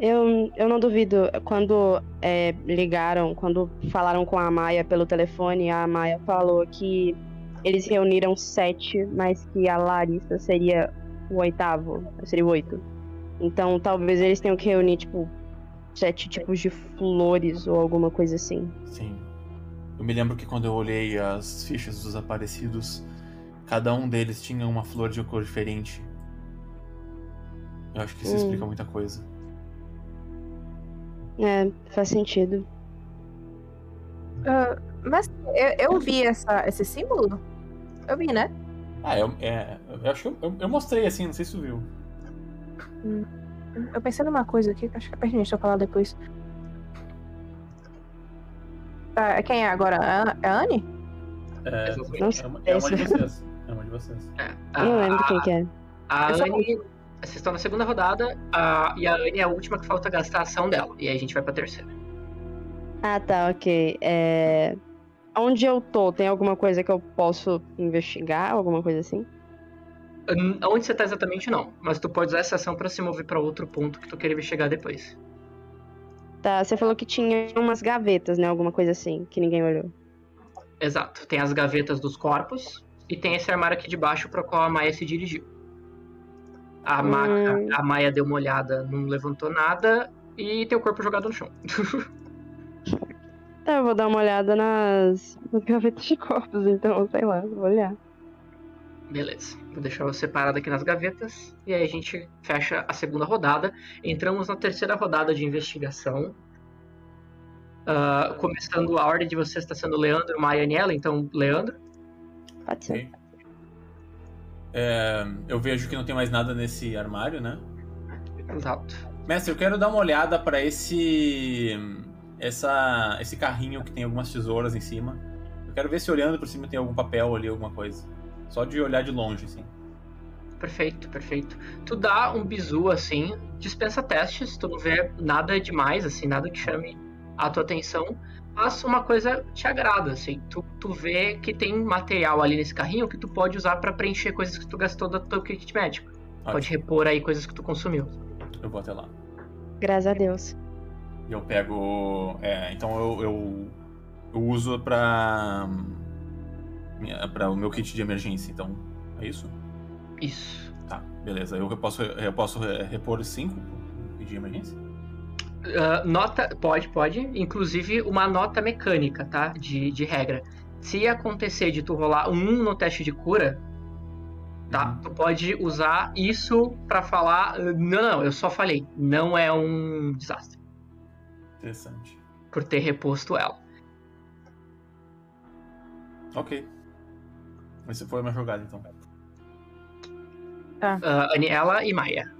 Eu, eu não duvido. Quando é, ligaram, quando falaram com a Maia pelo telefone, a Maia falou que eles reuniram sete, mas que a Larissa seria o oitavo. Seria o oito. Então talvez eles tenham que reunir, tipo, sete tipos de flores ou alguma coisa assim. Sim. Eu me lembro que quando eu olhei as fichas dos aparecidos, cada um deles tinha uma flor de cor diferente. Eu acho que isso Hum. explica muita coisa. É, faz sentido. Ah, mas eu, eu vi essa, esse símbolo? Eu vi, né? Ah, eu, é, eu acho que eu, eu- eu mostrei assim, não sei se tu viu. Eu pensei numa coisa aqui acho que é pertinente eu falar depois. Tá, quem é agora? A- É a Anne? É, Exatamente. Não é, uma, é uma de vocês. É uma de vocês. É, Eu não lembro a- quem que é. A Eu Anne, vocês estão na segunda rodada a- e a Anne é a última que falta gastar a ação dela. E aí a gente vai pra terceira. Ah, tá, ok. É... Onde eu tô, tem alguma coisa que eu posso investigar? Alguma coisa assim? Hum, Onde você tá exatamente não, mas tu pode usar essa ação pra se mover pra outro ponto que tu querer chegar depois. Tá, você falou que tinha umas gavetas, né? Alguma coisa assim, que ninguém olhou. Exato. Tem as gavetas dos corpos e tem esse armário aqui de baixo para qual a Maia se dirigiu. A, Hum. a Maia deu uma olhada, não levantou nada e tem o corpo jogado no chão. Tá, eu vou dar uma olhada nas, nas gavetas de corpos, então, sei lá, vou olhar. Beleza. Vou deixar você parado aqui nas gavetas e aí a gente fecha a segunda rodada. Entramos na terceira rodada de investigação. Ah, começando a ordem de vocês está sendo Leandro, Maia e Aniela, então Leandro. Pode ser. É, eu vejo que não tem mais nada nesse armário, né? Exato. Mestre, eu quero dar uma olhada pra esse. Essa, esse carrinho que tem algumas tesouras em cima. Eu quero ver se olhando por cima tem algum papel ali, alguma coisa. Só de olhar de longe, assim. Perfeito, perfeito. Tu dá um bizu assim, dispensa testes, tu não vê nada demais, assim, nada que chame a tua atenção, mas uma coisa te agrada, assim, tu, tu vê que tem material ali nesse carrinho que tu pode usar pra preencher coisas que tu gastou do teu kit médico. Pode Ótimo, repor aí coisas que tu consumiu. eu vou até lá. Graças a Deus. E eu pego. é, então eu, eu, eu uso pra. pra o meu kit de emergência, então. É isso? Isso. Tá, beleza. Eu posso, eu posso é, repor 5 de emergência? Ah, nota, pode, pode, inclusive uma nota mecânica, tá? De, de regra. Se acontecer de tu rolar um no teste de cura, tá? Uhum. Tu pode usar isso pra falar. "Uh, Não, não, eu só falei. Não é um desastre. Interessante. Por ter reposto ela. Ok. Essa foi a minha jogada, então. Ah, Aniela e Maia.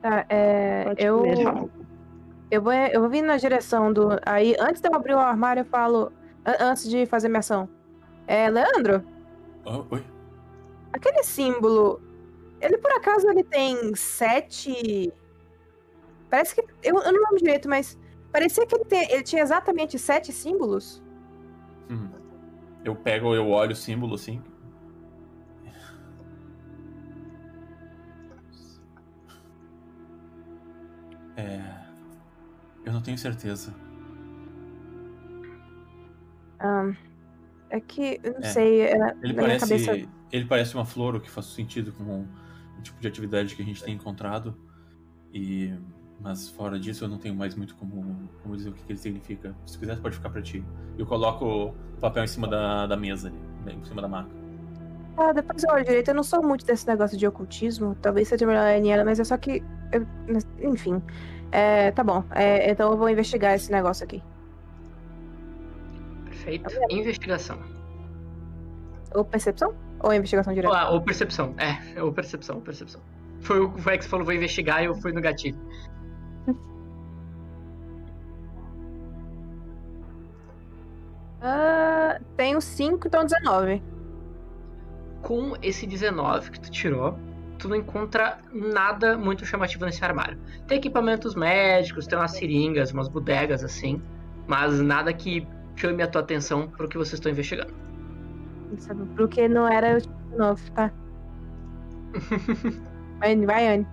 Tá, é, Pode eu, comer. eu, vou, eu vou vir na direção do. Aí, antes de eu abrir o armário, eu falo. an- Antes de fazer minha ação. É, Leandro, Oh, oi? aquele símbolo. Ele por acaso ele tem sete. Parece que. Eu, eu não lembro direito, mas. Parecia que ele, tem- ele tinha exatamente sete símbolos. Hum. Eu pego, eu olho o símbolo assim. É. Eu não tenho certeza. Ah, é que. Eu não É. sei. é, Ele parece. cabeça. Ele parece uma flor, o que faz sentido com o tipo de atividade que a gente tem encontrado. E. Mas fora disso eu não tenho mais muito como, como dizer o que, que ele significa. Se quiser, pode ficar pra ti. Eu coloco o papel em cima da, da mesa ali, em cima da maca. Ah, depois eu olho direito. Eu não sou muito desse negócio de ocultismo. Talvez seja melhor a Aniela, mas é só que. eu- enfim. É, tá bom. É, então eu vou investigar esse negócio aqui. Perfeito. Investigação. Ou percepção? Ou investigação direta? Ah, ou percepção. É, ou percepção, percepção. Foi o foi o que você falou, vou investigar e eu fui no gatilho. Ah, tenho 5, então 19. Com esse 19 que tu tirou, tu não encontra nada muito chamativo nesse armário. Tem equipamentos médicos, tem umas seringas, umas bodegas assim, mas nada que chame a tua atenção pro que vocês estão investigando. Sabe? Porque não era o 19, tá? Vai, vai, Anne.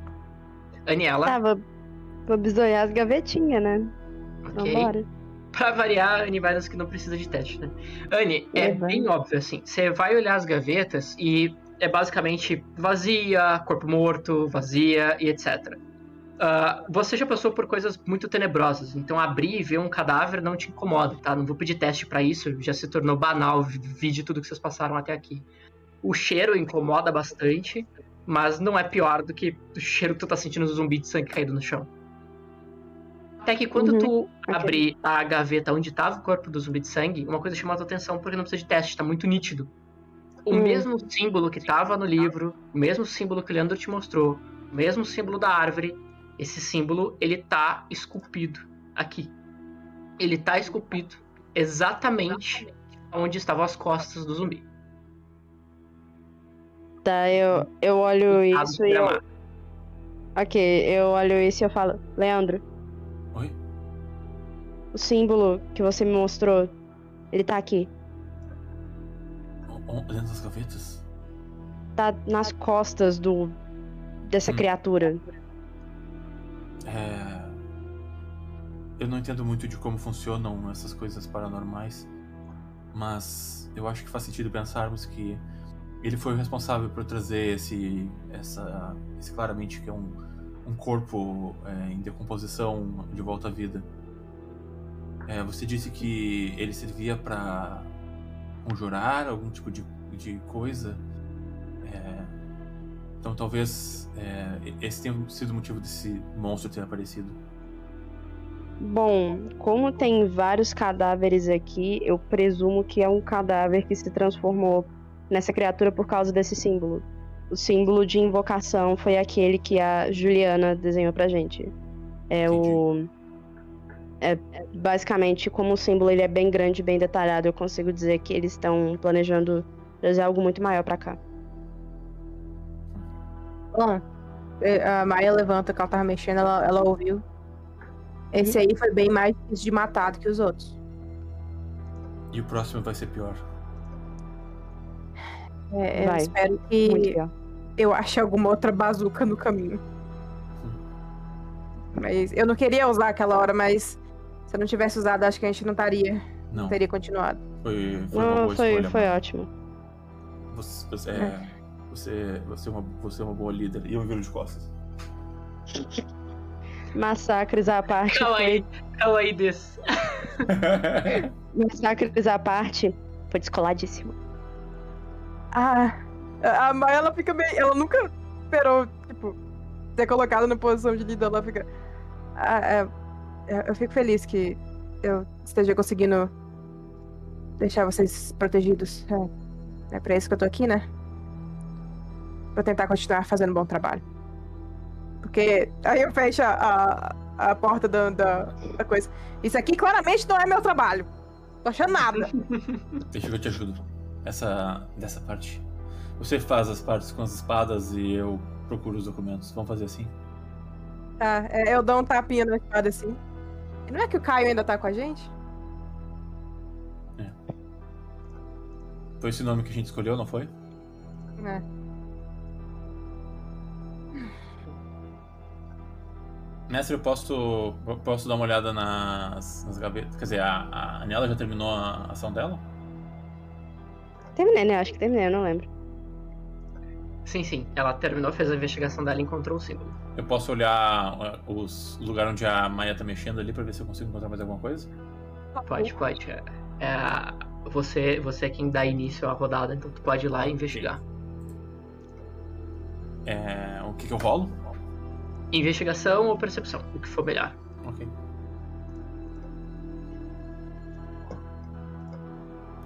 Aniela, Tá, vou, vou bisoiar as gavetinhas, né? ok. Vambora. Pra variar, a Anne vai nas que não precisa de teste, né? Anne, é É, bem óbvio assim. Você vai olhar as gavetas e é basicamente vazia, corpo morto, vazia e etc. Ah, você já passou por coisas muito tenebrosas, então abrir e ver um cadáver não te incomoda, tá? Não vou pedir teste pra isso, já se tornou banal, vi de tudo que vocês passaram até aqui. O cheiro incomoda bastante, mas não é pior do que o cheiro que tu tá sentindo do zumbi de sangue caído no chão. Até que quando Uhum, tu abrir a gaveta onde tava o corpo do zumbi de sangue, uma coisa chamou a tua atenção porque não precisa de teste, tá muito nítido. O Hum. mesmo símbolo que tava no livro, o mesmo símbolo que o Leandro te mostrou, o mesmo símbolo da árvore, esse símbolo, ele tá esculpido aqui. Ele tá esculpido exatamente onde estavam as costas do zumbi. Tá, eu, eu olho Pintado isso e eu. Ok, eu olho isso e eu falo, Leandro? O símbolo que você me mostrou, ele tá aqui. Dentro das gavetas? Tá nas costas do dessa Hum. criatura. É... Eu não entendo muito de como funcionam essas coisas paranormais, mas eu acho que faz sentido pensarmos que ele foi o responsável por trazer esse, essa, esse claramente que é um, um corpo é, em decomposição de volta à vida. É, você disse que ele servia para conjurar algum tipo de, de coisa. É, então talvez é, esse tenha sido o motivo desse monstro ter aparecido. Bom, como tem vários cadáveres aqui, eu presumo que é um cadáver que se transformou nessa criatura por causa desse símbolo. O símbolo de invocação foi aquele que a Juliana desenhou pra gente. É o. É, basicamente, como o símbolo ele é bem grande, bem detalhado, eu consigo dizer que eles estão planejando trazer algo muito maior pra cá. Bom, eh, a Maia levanta que ela tava mexendo, ela, ela ouviu. Esse aí foi bem mais difícil de matar do que os outros. E o próximo vai ser pior. É, eu Vai. espero que eu ache alguma outra bazuca no caminho. Mas eu não queria usar aquela hora, mas se eu não tivesse usado, acho que a gente não estaria, Não, teria continuado. foi, foi uma Não, boa foi, escolha. foi mano. ótimo. Você, você, é, você, você, é uma, você é uma boa líder. E eu viro de costas. Massacres à parte. Calma foi- aí, calma aí desse. Massacres à parte, Foi descoladíssimo. Ah, a Maia, ela fica meio. Ela nunca esperou, tipo, ser colocada na posição de líder. Ela fica. Ah, é, é, eu fico feliz que eu esteja conseguindo deixar vocês protegidos. É, é pra isso que eu tô aqui, né? Pra tentar continuar fazendo um bom trabalho. Porque aí eu fecho a, a, a porta da, da, da coisa. Isso aqui claramente não é meu trabalho. Tô achando nada. Deixa que eu te ajudo. Essa. dessa parte. Você faz as partes com as espadas e eu procuro os documentos. Vamos fazer assim? Tá, é, eu dou um tapinha na espada assim. Não é que o Caio ainda tá com a gente? Foi esse nome que a gente escolheu, não foi? É. Mestre, eu posso, eu posso dar uma olhada nas, nas gavetas? Quer dizer, a, a Aniela já terminou a ação dela? Terminei, né? Acho que terminei, eu não lembro. Sim, sim. Ela terminou, fez a investigação dela e encontrou o símbolo. Eu posso olhar uh, os lugares onde a Maia tá mexendo ali pra ver se eu consigo encontrar mais alguma coisa? Pode, pode. É, é, você, você é quem dá início à rodada, então tu pode ir lá e investigar. É, o que que eu rolo? Investigação ou percepção, o que for melhor. Ok.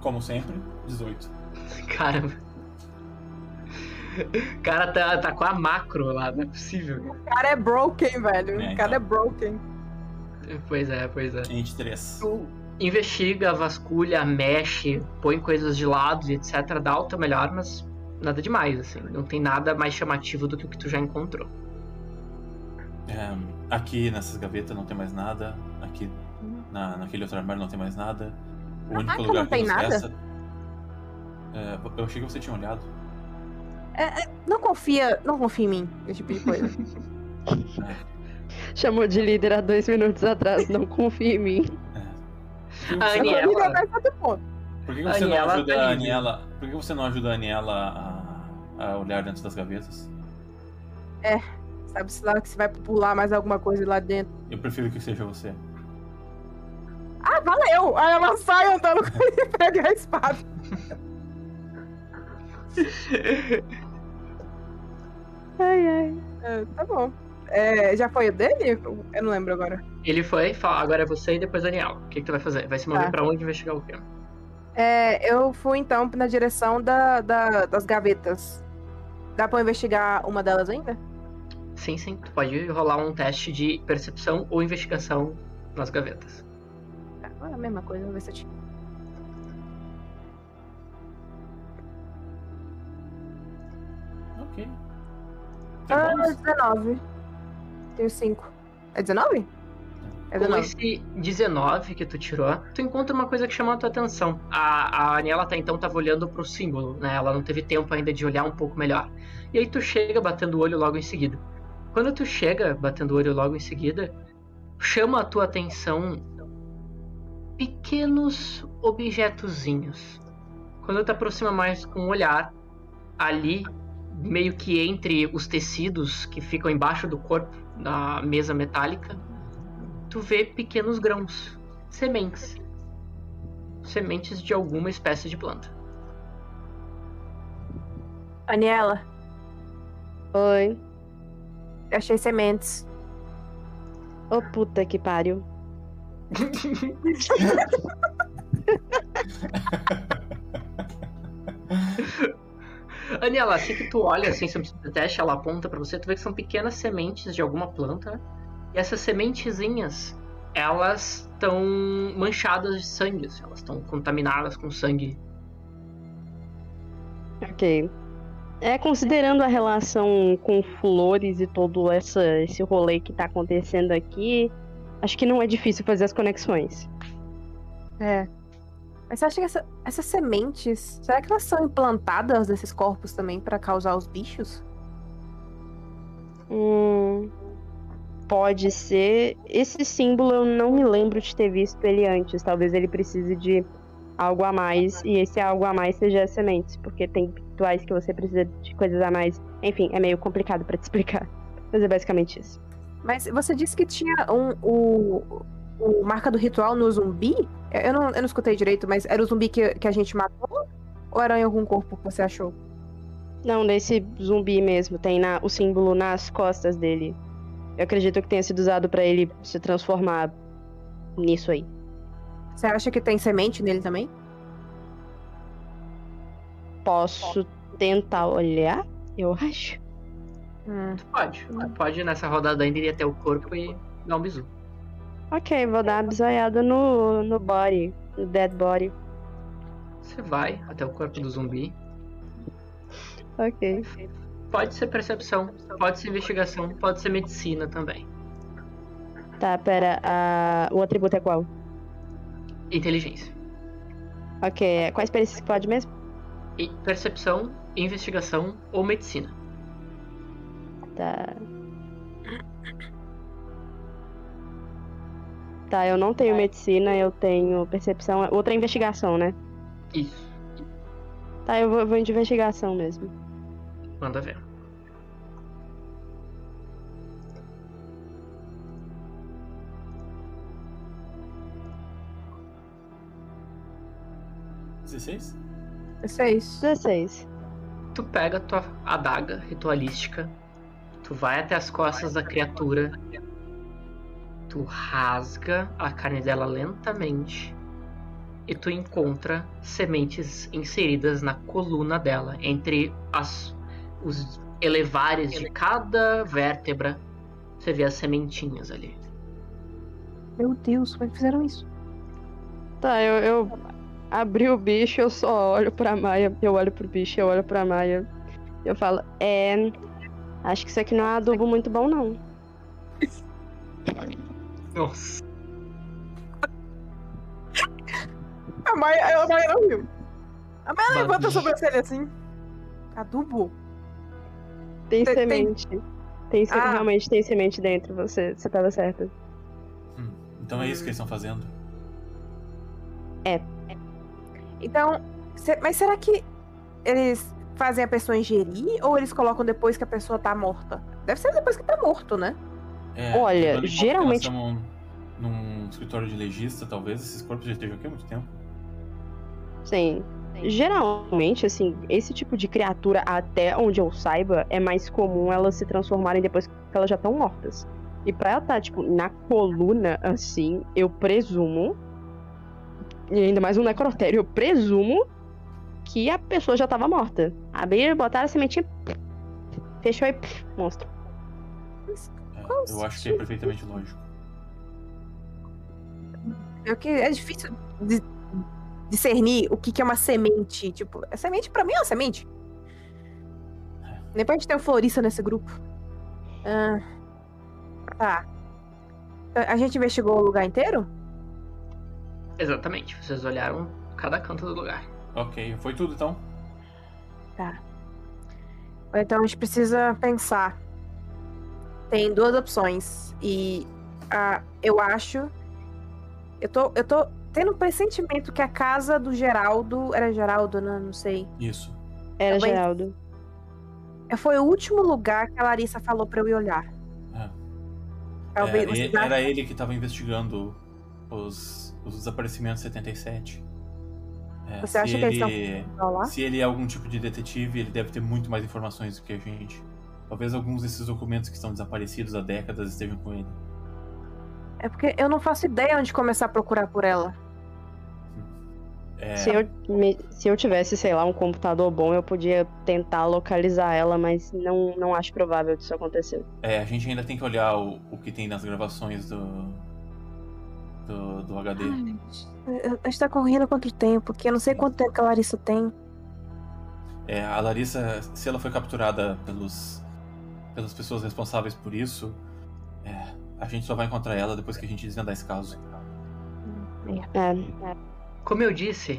Como sempre, 18. Caramba. O cara tá, tá com a macro lá, não é possível. O cara é broken, velho. É, o cara então. é broken. Pois é, pois é. 23. Tu investiga, vasculha, mexe, põe coisas de lado e etc. Dá alta melhor, mas nada demais, assim. Não tem nada mais chamativo do que o que tu já encontrou. É, aqui nessas gavetas não tem mais nada. Aqui na, naquele outro armário não tem mais nada. O único Caraca, lugar não tem que nos nada? resta. É, eu achei que você tinha olhado. Não confia, não confia em mim, esse tipo de coisa. Chamou de líder há dois minutos atrás, não confia em mim. Por que A você, Aniela- por que você não ajuda tá a. Aniela? Por que você não ajuda a Aniela a, a olhar dentro das gavetas? Sabe, se lá que você vai pular mais alguma coisa lá dentro. Eu prefiro que seja você. Ah, valeu! Aí ela sai andando com ele e pega a espada. Ai, ai. É, tá bom. É, já foi o dele? Eu não lembro agora. Ele foi, fala, agora é você e depois Daniel. O que, que tu vai fazer? Vai se mover Tá. pra onde investigar o quê? É, eu fui então na direção da, da- das gavetas. Dá pra eu investigar uma delas ainda? Sim, sim. Tu pode rolar um teste de percepção ou investigação nas gavetas. É a mesma coisa, vamos ver se eu tinha. Ok. Tem Ah, bônus? 19. Tenho 5. É 19? É Com 19. esse 19 que tu tirou, tu encontra uma coisa que chamou a tua atenção. A, a Aniela até então tava olhando pro símbolo, né? Ela não teve tempo ainda de olhar um pouco melhor. E aí tu chega batendo o olho logo em seguida. Quando tu chega batendo o olho logo em seguida, chama a tua atenção pequenos objetozinhos. Quando tu aproxima mais com o olhar, ali, meio que entre os tecidos que ficam embaixo do corpo da mesa metálica, tu vê pequenos grãos, sementes. Sementes de alguma espécie de planta. Aniela, Oi. eu achei sementes. Ô puta que pariu. Aniela, assim que tu olha, assim, você precisa de teste, ela aponta pra você, tu vê que são pequenas sementes de alguma planta. E essas sementezinhas, elas estão manchadas de sangue, assim, elas estão contaminadas com sangue. Ok. É, considerando a relação com flores e todo essa, esse rolê que tá acontecendo aqui, acho que não é difícil fazer as conexões. É. Mas você acha que essa- essas sementes, será que elas são implantadas nesses corpos também pra causar os bichos? Hum, pode ser. Esse símbolo eu não me lembro de ter visto ele antes. Talvez ele precise de algo a mais. E esse algo a mais seja as sementes. Porque tem rituais que você precisa de coisas a mais. Enfim, é meio complicado pra te explicar. Mas é basicamente isso. Mas você disse que tinha um. O, o marca do ritual no zumbi? Eu não, eu não escutei direito, mas era o zumbi que, que a gente matou? Ou era em algum corpo que você achou? Não, nesse zumbi mesmo. Tem na- o símbolo nas costas dele. Eu acredito que tenha sido usado pra ele se transformar nisso aí. Você acha que tem semente nele também? Posso tentar olhar? Eu acho. Hum. Tu pode. Tu pode nessa rodada ainda ir até o corpo e dar um bisu. Ok, vou dar uma bisoiada no, no body, no dead body. Você vai até o corpo do zumbi. Ok. Pode ser percepção, pode ser investigação, pode ser medicina também. Tá, pera. a- o atributo é qual? Inteligência. Ok, quais perícias que pode mesmo? E percepção, investigação ou medicina. Tá. Tá, eu não tenho medicina, eu tenho percepção. Outra é investigação, né? Isso. Tá, eu vou, eu vou de investigação mesmo. Manda ver. Dezesseis? Seis. 16. Tu pega tua adaga ritualística, tu vai até as costas da criatura, tu rasga a carne dela lentamente e tu encontra sementes inseridas na coluna dela, entre as, os elevares de cada vértebra. Você vê as sementinhas ali. Meu Deus, como é que fizeram isso? Tá, eu, eu abri o bicho, eu só olho pra Maia. Eu olho pro bicho, eu olho pra Maia. Eu falo, é. Acho que isso aqui não é um adubo muito bom, não. Nossa. A Maia, a Maia não viu. A Maia Babi. levanta a sobrancelha assim. Adubo? Tem Tem- semente. Tem, se- Ah. Realmente tem semente dentro, você, você tava certa. Hum, Então é isso que eles estão fazendo. Então, se- mas será que eles fazem a pessoa ingerir ou eles colocam depois que a pessoa tá morta? Deve ser depois que tá morto, né? É, Olha, geralmente- estamos num escritório de legista, talvez esses corpos já estejam aqui há muito tempo. Sim. Geralmente, assim, esse tipo de criatura, até onde eu saiba, é mais comum elas se transformarem depois que elas já estão mortas. E pra ela estar, tipo, na coluna, assim, eu presumo. E ainda mais um necrotério, eu presumo que a pessoa já tava morta. Abriram, botaram a sementinha. Fechou e. monstro. É, Qual eu acho que é perfeitamente lógico. É que é difícil de discernir o que, que é uma semente. Tipo, a semente pra mim é uma semente. Depois a gente tem um florista nesse grupo. Ah, tá. A gente investigou o lugar inteiro? Exatamente, vocês olharam cada canto do lugar. Ok, foi tudo então? Ou Então a gente precisa pensar. Tem duas opções. E ah, eu acho. Eu tô, eu tô tendo um pressentimento que a casa do Geraldo. Era Geraldo, né? Não sei. Isso. Era Também- Geraldo. Foi o último lugar que a Larissa falou pra eu ir olhar. É. Talvez É, vocês e- acham- era ele que estava investigando os, os desaparecimentos 77. É, Você acha que eles ele, pra lá? Se ele é algum tipo de detetive, ele deve ter muito mais informações do que a gente. Talvez alguns desses documentos que estão desaparecidos há décadas estejam com ele. É porque eu não faço ideia onde começar a procurar por ela. É, Se, eu, me- se eu tivesse, sei lá, um computador bom, eu podia tentar localizar ela, mas não, não acho provável disso acontecer. é, a gente ainda tem que olhar o, o que tem nas gravações do, do, do HD. A gente tá correndo contra o tempo, porque eu não sei quanto tempo que a Larissa tem. É, a Larissa, se ela foi capturada pelos, pelas pessoas responsáveis por isso, é, a gente só vai encontrar ela depois que a gente desvendar esse caso. É, Como eu disse,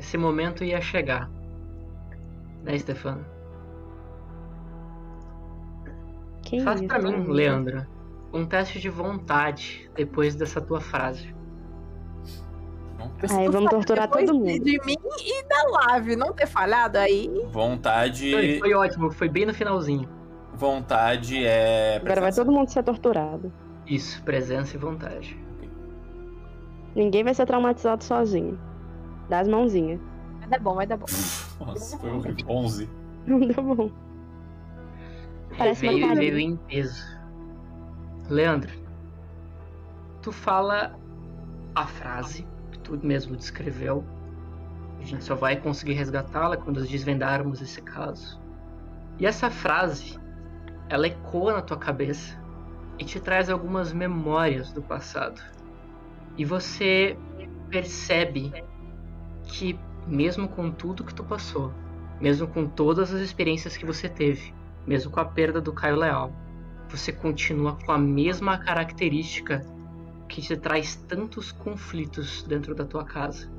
esse momento ia chegar. Né, Stefano? que Faz isso? pra mim, Leandro, um teste de vontade depois dessa tua frase. Aí vamos torturar Depois todo mundo. De mim e da Lave não ter falhado aí. Vontade. Foi, foi ótimo, foi bem no finalzinho. Vontade é. Agora vai todo mundo ser torturado. Isso, presença e vontade. Ninguém vai ser traumatizado sozinho. Dá as mãozinhas. Vai dar bom, vai dar bom. Nossa, foi horrível. 11. Não dá bom. Parece veio, uma veio em peso. Leandro, tu fala a frase que tu mesmo descreveu. A gente só vai conseguir resgatá-la quando desvendarmos esse caso. E essa frase, ela ecoa na tua cabeça e te traz algumas memórias do passado. E você percebe que, mesmo com tudo que tu passou, mesmo com todas as experiências que você teve, mesmo com a perda do Caio Leal, você continua com a mesma característica que te traz tantos conflitos dentro da tua casa.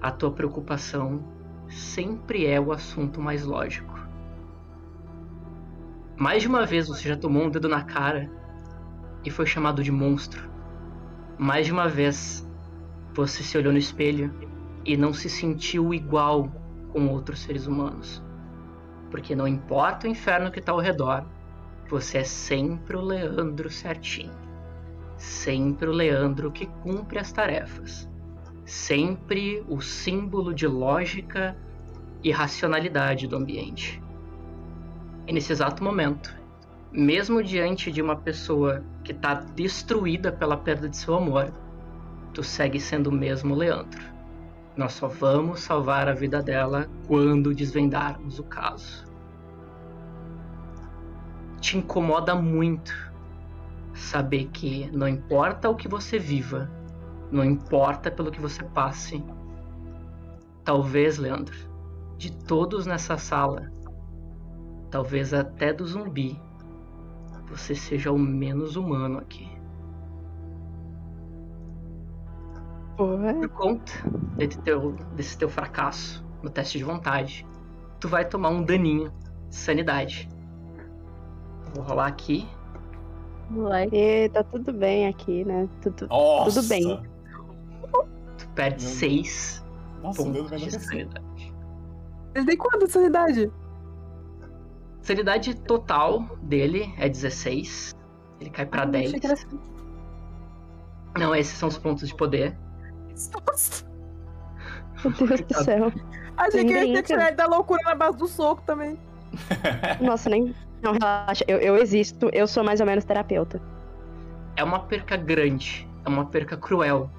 A tua preocupação sempre é o assunto mais lógico. Mais de uma vez você já tomou um dedo na cara e foi chamado de monstro. Mais de uma vez você se olhou no espelho e não se sentiu igual com outros seres humanos. Porque não importa o inferno que está ao redor, você é sempre o Leandro certinho. Sempre o Leandro que cumpre as tarefas. Sempre o símbolo de lógica e racionalidade do ambiente. Nesse exato momento, mesmo diante de uma pessoa que está destruída pela perda de seu amor, tu segue sendo o mesmo Leandro. Nós só vamos salvar a vida dela quando desvendarmos o caso. Te incomoda muito saber que não importa o que você viva, não importa pelo que você passe. Talvez, Leandro, de todos nessa sala, talvez até do zumbi, você seja o menos humano aqui. Porra. Por conta desse teu, desse teu fracasso no teste de vontade, tu vai tomar um daninho de sanidade. Vou rolar aqui. Moleque. E tá tudo bem aqui, né? Tudo, Nossa! tudo bem. Tu perde Meu 6 Nossa, o dedo pontos de sanidade. Ele tem quanto de sanidade? Sanidade total dele é 16. Ele cai pra Ah, 10. achei que era assim. Não, esses são os pontos de poder. Nossa, Meu Deus do céu. achei que ele ia ter Brinca. tirado da loucura na base do soco também. Nossa, nem. Não, relaxa. Eu, eu existo, eu sou mais ou menos terapeuta. É uma perca grande, é uma perca cruel.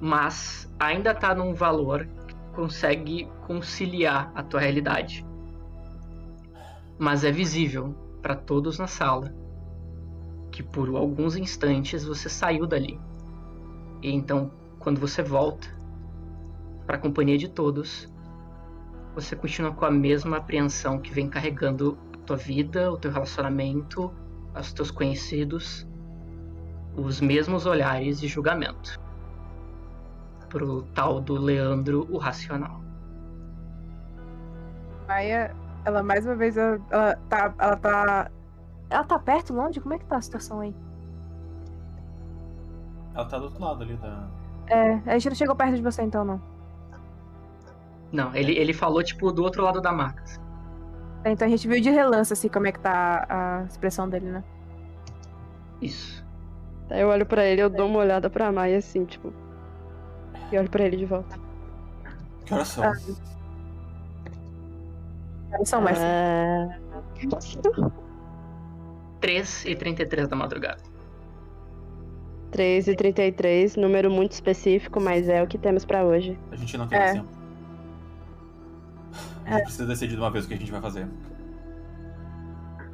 Mas ainda tá num valor que consegue conciliar a tua realidade. Mas é visível para todos na sala que por alguns instantes você saiu dali. E então, quando você volta para a companhia de todos, você continua com a mesma apreensão que vem carregando a tua vida, o teu relacionamento, os teus conhecidos, os mesmos olhares de julgamento pro tal do Leandro o racional. Maia, ela mais uma vez, ela, ela tá. Ela tá. Ela tá perto, longe? Como é que tá a situação aí? Ela tá do outro lado ali da. É, a gente não chegou perto de você então, não. Não, ele, ele falou tipo do outro lado da maca. assim. É, Então a gente viu de relance, assim, como é que tá a expressão dele, né? Isso. Aí eu olho pra ele, eu dou uma olhada pra Maia assim, tipo. E olho pra ele de volta. Que horas são? Ah. Eles são mais. Ah, 3 e 33 da madrugada. 3 e 33, número muito específico, mas é o que temos pra hoje. A gente não tem É. tempo. A gente precisa decidir de uma vez o que a gente vai fazer.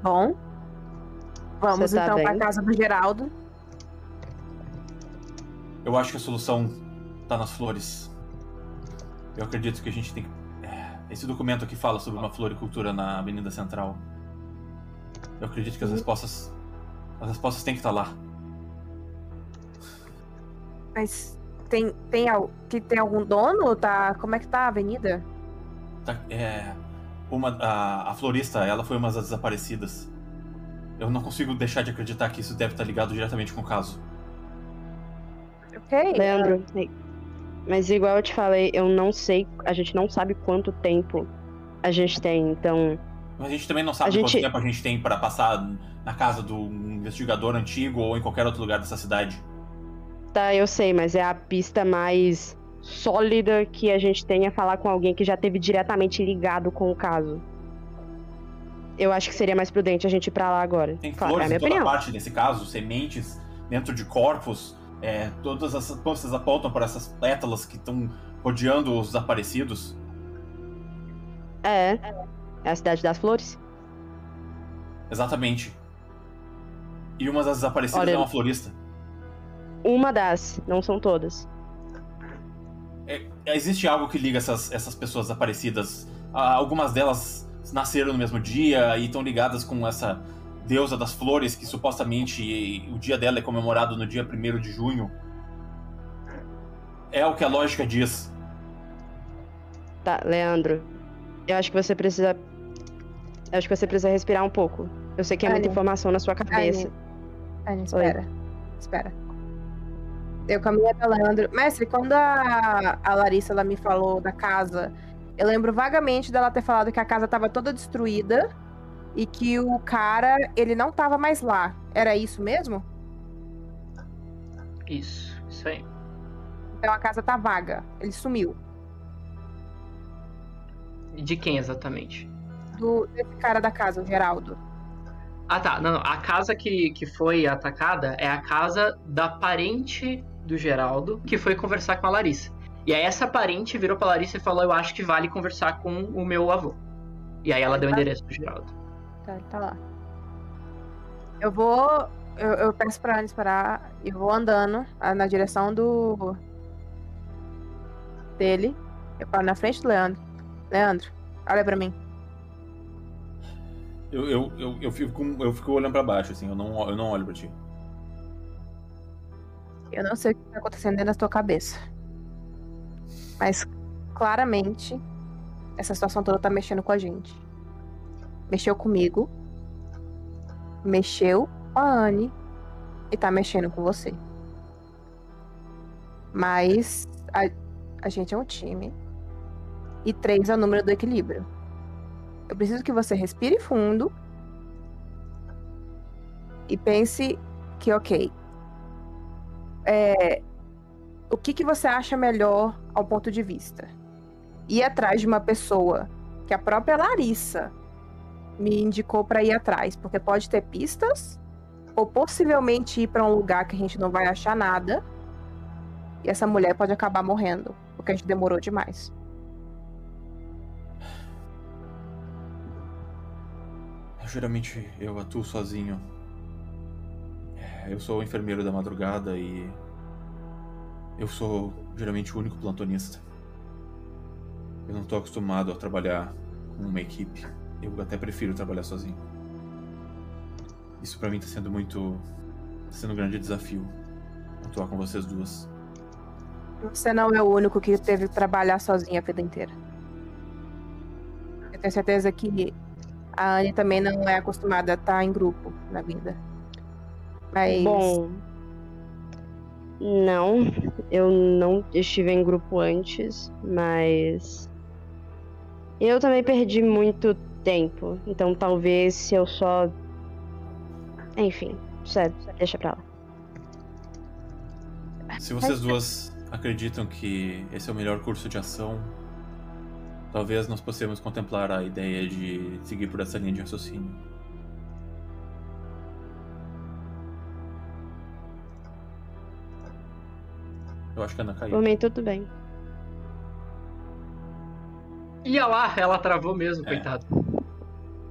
Bom. Vamos tá então pra bem? casa do Geraldo. Eu acho que a solução tá nas flores. Eu acredito que a gente tem que. É, Esse documento aqui fala sobre uma floricultura na Avenida Central. Eu acredito que as respostas. As respostas têm que estar lá. Mas tem, tem, que tem algum dono? Tá, como é que tá a avenida? Tá, é, uma, a, a florista, ela foi uma das desaparecidas. Eu não consigo deixar de acreditar que isso deve estar ligado diretamente com o caso. Ok. Leandro, mas igual eu te falei, eu não sei, a gente não sabe quanto tempo a gente tem, então. Mas a gente também não sabe A quanto gente- tempo a gente tem pra passar na casa do investigador antigo ou em qualquer outro lugar dessa cidade. Tá, eu sei, mas é a pista mais sólida que a gente tem a falar com alguém que já teve diretamente ligado com o caso. Eu acho que seria mais prudente a gente ir pra lá agora. Tem Claro, flores é a em minha toda opinião. parte nesse caso, sementes dentro de corpos. É, todas essas pistas apontam para essas pétalas que estão rodeando os desaparecidos. É. É a cidade das flores? Exatamente. E uma das desaparecidas Olha- é uma florista. Uma das, não são todas. É, existe algo que liga essas, essas pessoas desaparecidas. Ah, algumas delas nasceram no mesmo dia e estão ligadas com essa deusa das flores, que supostamente o dia dela é comemorado no dia 1 de junho. É o que a lógica diz. Tá, Leandro. Eu acho que você precisa. Eu acho que você precisa respirar um pouco. Eu sei que é muita informação na sua cabeça. Anne, espera. Espera. Eu caminhei até o Leandro. Mestre, quando a, a Larissa ela me falou da casa, eu lembro vagamente dela ter falado que a casa estava toda destruída e que o cara, ele não tava mais lá. Era isso mesmo? Isso, isso aí. Então a casa tá vaga. Ele sumiu. De quem exatamente? Do, desse cara da casa, o Geraldo. Ah tá, não, não. A casa que, que foi atacada é a casa da parente do Geraldo, que foi conversar com a Larissa. E aí essa parente virou pra Larissa e falou: Eu acho que vale conversar com o meu avô. E aí ela deu o endereço do Geraldo. Tá, ele tá lá. Eu vou. Eu, eu peço pra Anne esperar e vou andando na direção do. dele. Eu paro na frente do Leandro. Leandro, olha pra mim. Eu, eu, eu, eu, fico, eu fico olhando pra baixo, assim, eu não, eu não olho pra ti. Eu não sei o que tá acontecendo dentro da tua cabeça. Mas claramente essa situação toda tá mexendo com a gente. Mexeu comigo. Mexeu com a Anne. E tá mexendo com você. Mas a, a gente é um time. E três é o número do equilíbrio. Eu preciso que você respire fundo. E pense que, ok, é, o que, que você acha melhor ao ponto de vista? Ir atrás de uma pessoa que a própria Larissa me indicou para ir atrás, porque pode ter pistas, ou possivelmente ir para um lugar que a gente não vai achar nada, e essa mulher pode acabar morrendo, porque a gente demorou demais. Geralmente eu atuo sozinho. É, Eu sou o enfermeiro da madrugada e. Eu sou geralmente o único plantonista. Eu não tô acostumado a trabalhar com uma equipe. Eu até prefiro trabalhar sozinho. Isso pra mim tá sendo muito. tá sendo um grande desafio. Atuar com vocês duas. Você não é o único que teve que trabalhar sozinha a vida inteira. Eu tenho certeza que a Anne também não é acostumada a estar em grupo na vida. Mas. Bom. Não, eu não estive em grupo antes, mas. Eu também perdi muito tempo, então talvez se eu só. Enfim, sério, deixa pra lá. Se vocês duas acreditam que esse é o melhor curso de ação, talvez nós possamos contemplar a ideia de seguir por essa linha de raciocínio. Eu acho que a Ana caiu. Mim, tudo bem. E olha lá, ela travou mesmo, É. coitado.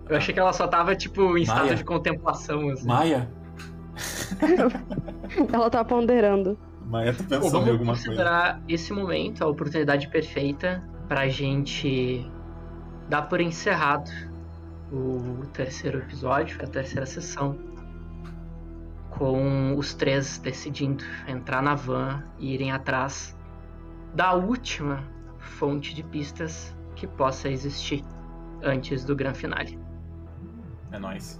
Eu achei que ela só tava, tipo, em estado Maia? de contemplação, assim. Maia? Ela tá ponderando. Maia tá Pô, pensando em vamos alguma coisa. considerar esse momento a oportunidade perfeita pra gente dar por encerrado o terceiro episódio, a terceira sessão, com os três decidindo entrar na van e irem atrás da última fonte de pistas que possa existir antes do grande finale. É nóis.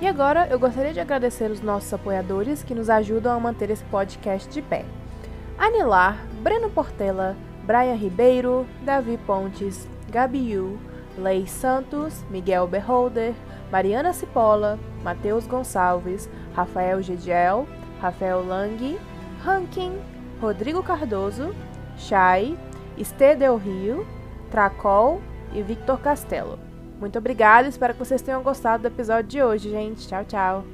E agora eu gostaria de agradecer os nossos apoiadores que nos ajudam a manter esse podcast de pé. Anilar, Breno Portela, Brian Ribeiro, Davi Pontes, Gabi Yu, Lei Santos, Miguel Beholder, Mariana Cipolla, Matheus Gonçalves, Rafael Gediel, Rafael Lang, Rankin, Rodrigo Cardoso, Chay, Estê Del Rio, Tracol e Victor Castelo. Muito obrigada, espero que vocês tenham gostado do episódio de hoje, gente. Tchau, tchau.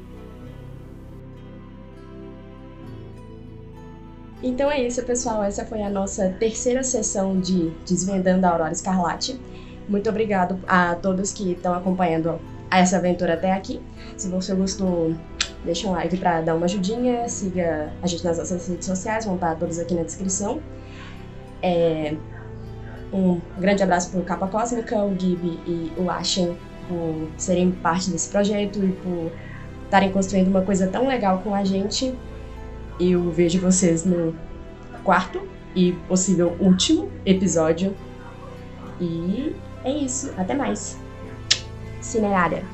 Então é isso, pessoal. Essa foi a nossa terceira sessão de Desvendando a Aurora Escarlate. Muito obrigado a todos que estão acompanhando essa aventura até aqui. Se você gostou, deixa um like para dar uma ajudinha. Siga a gente nas nossas redes sociais, vão estar todos aqui na descrição. É... Um grande abraço para o Capa Cósmica, o Gibi e o Ashen por serem parte desse projeto e por estarem construindo uma coisa tão legal com a gente. Eu vejo vocês no quarto e possível último episódio. E é isso. Até mais. Cineária.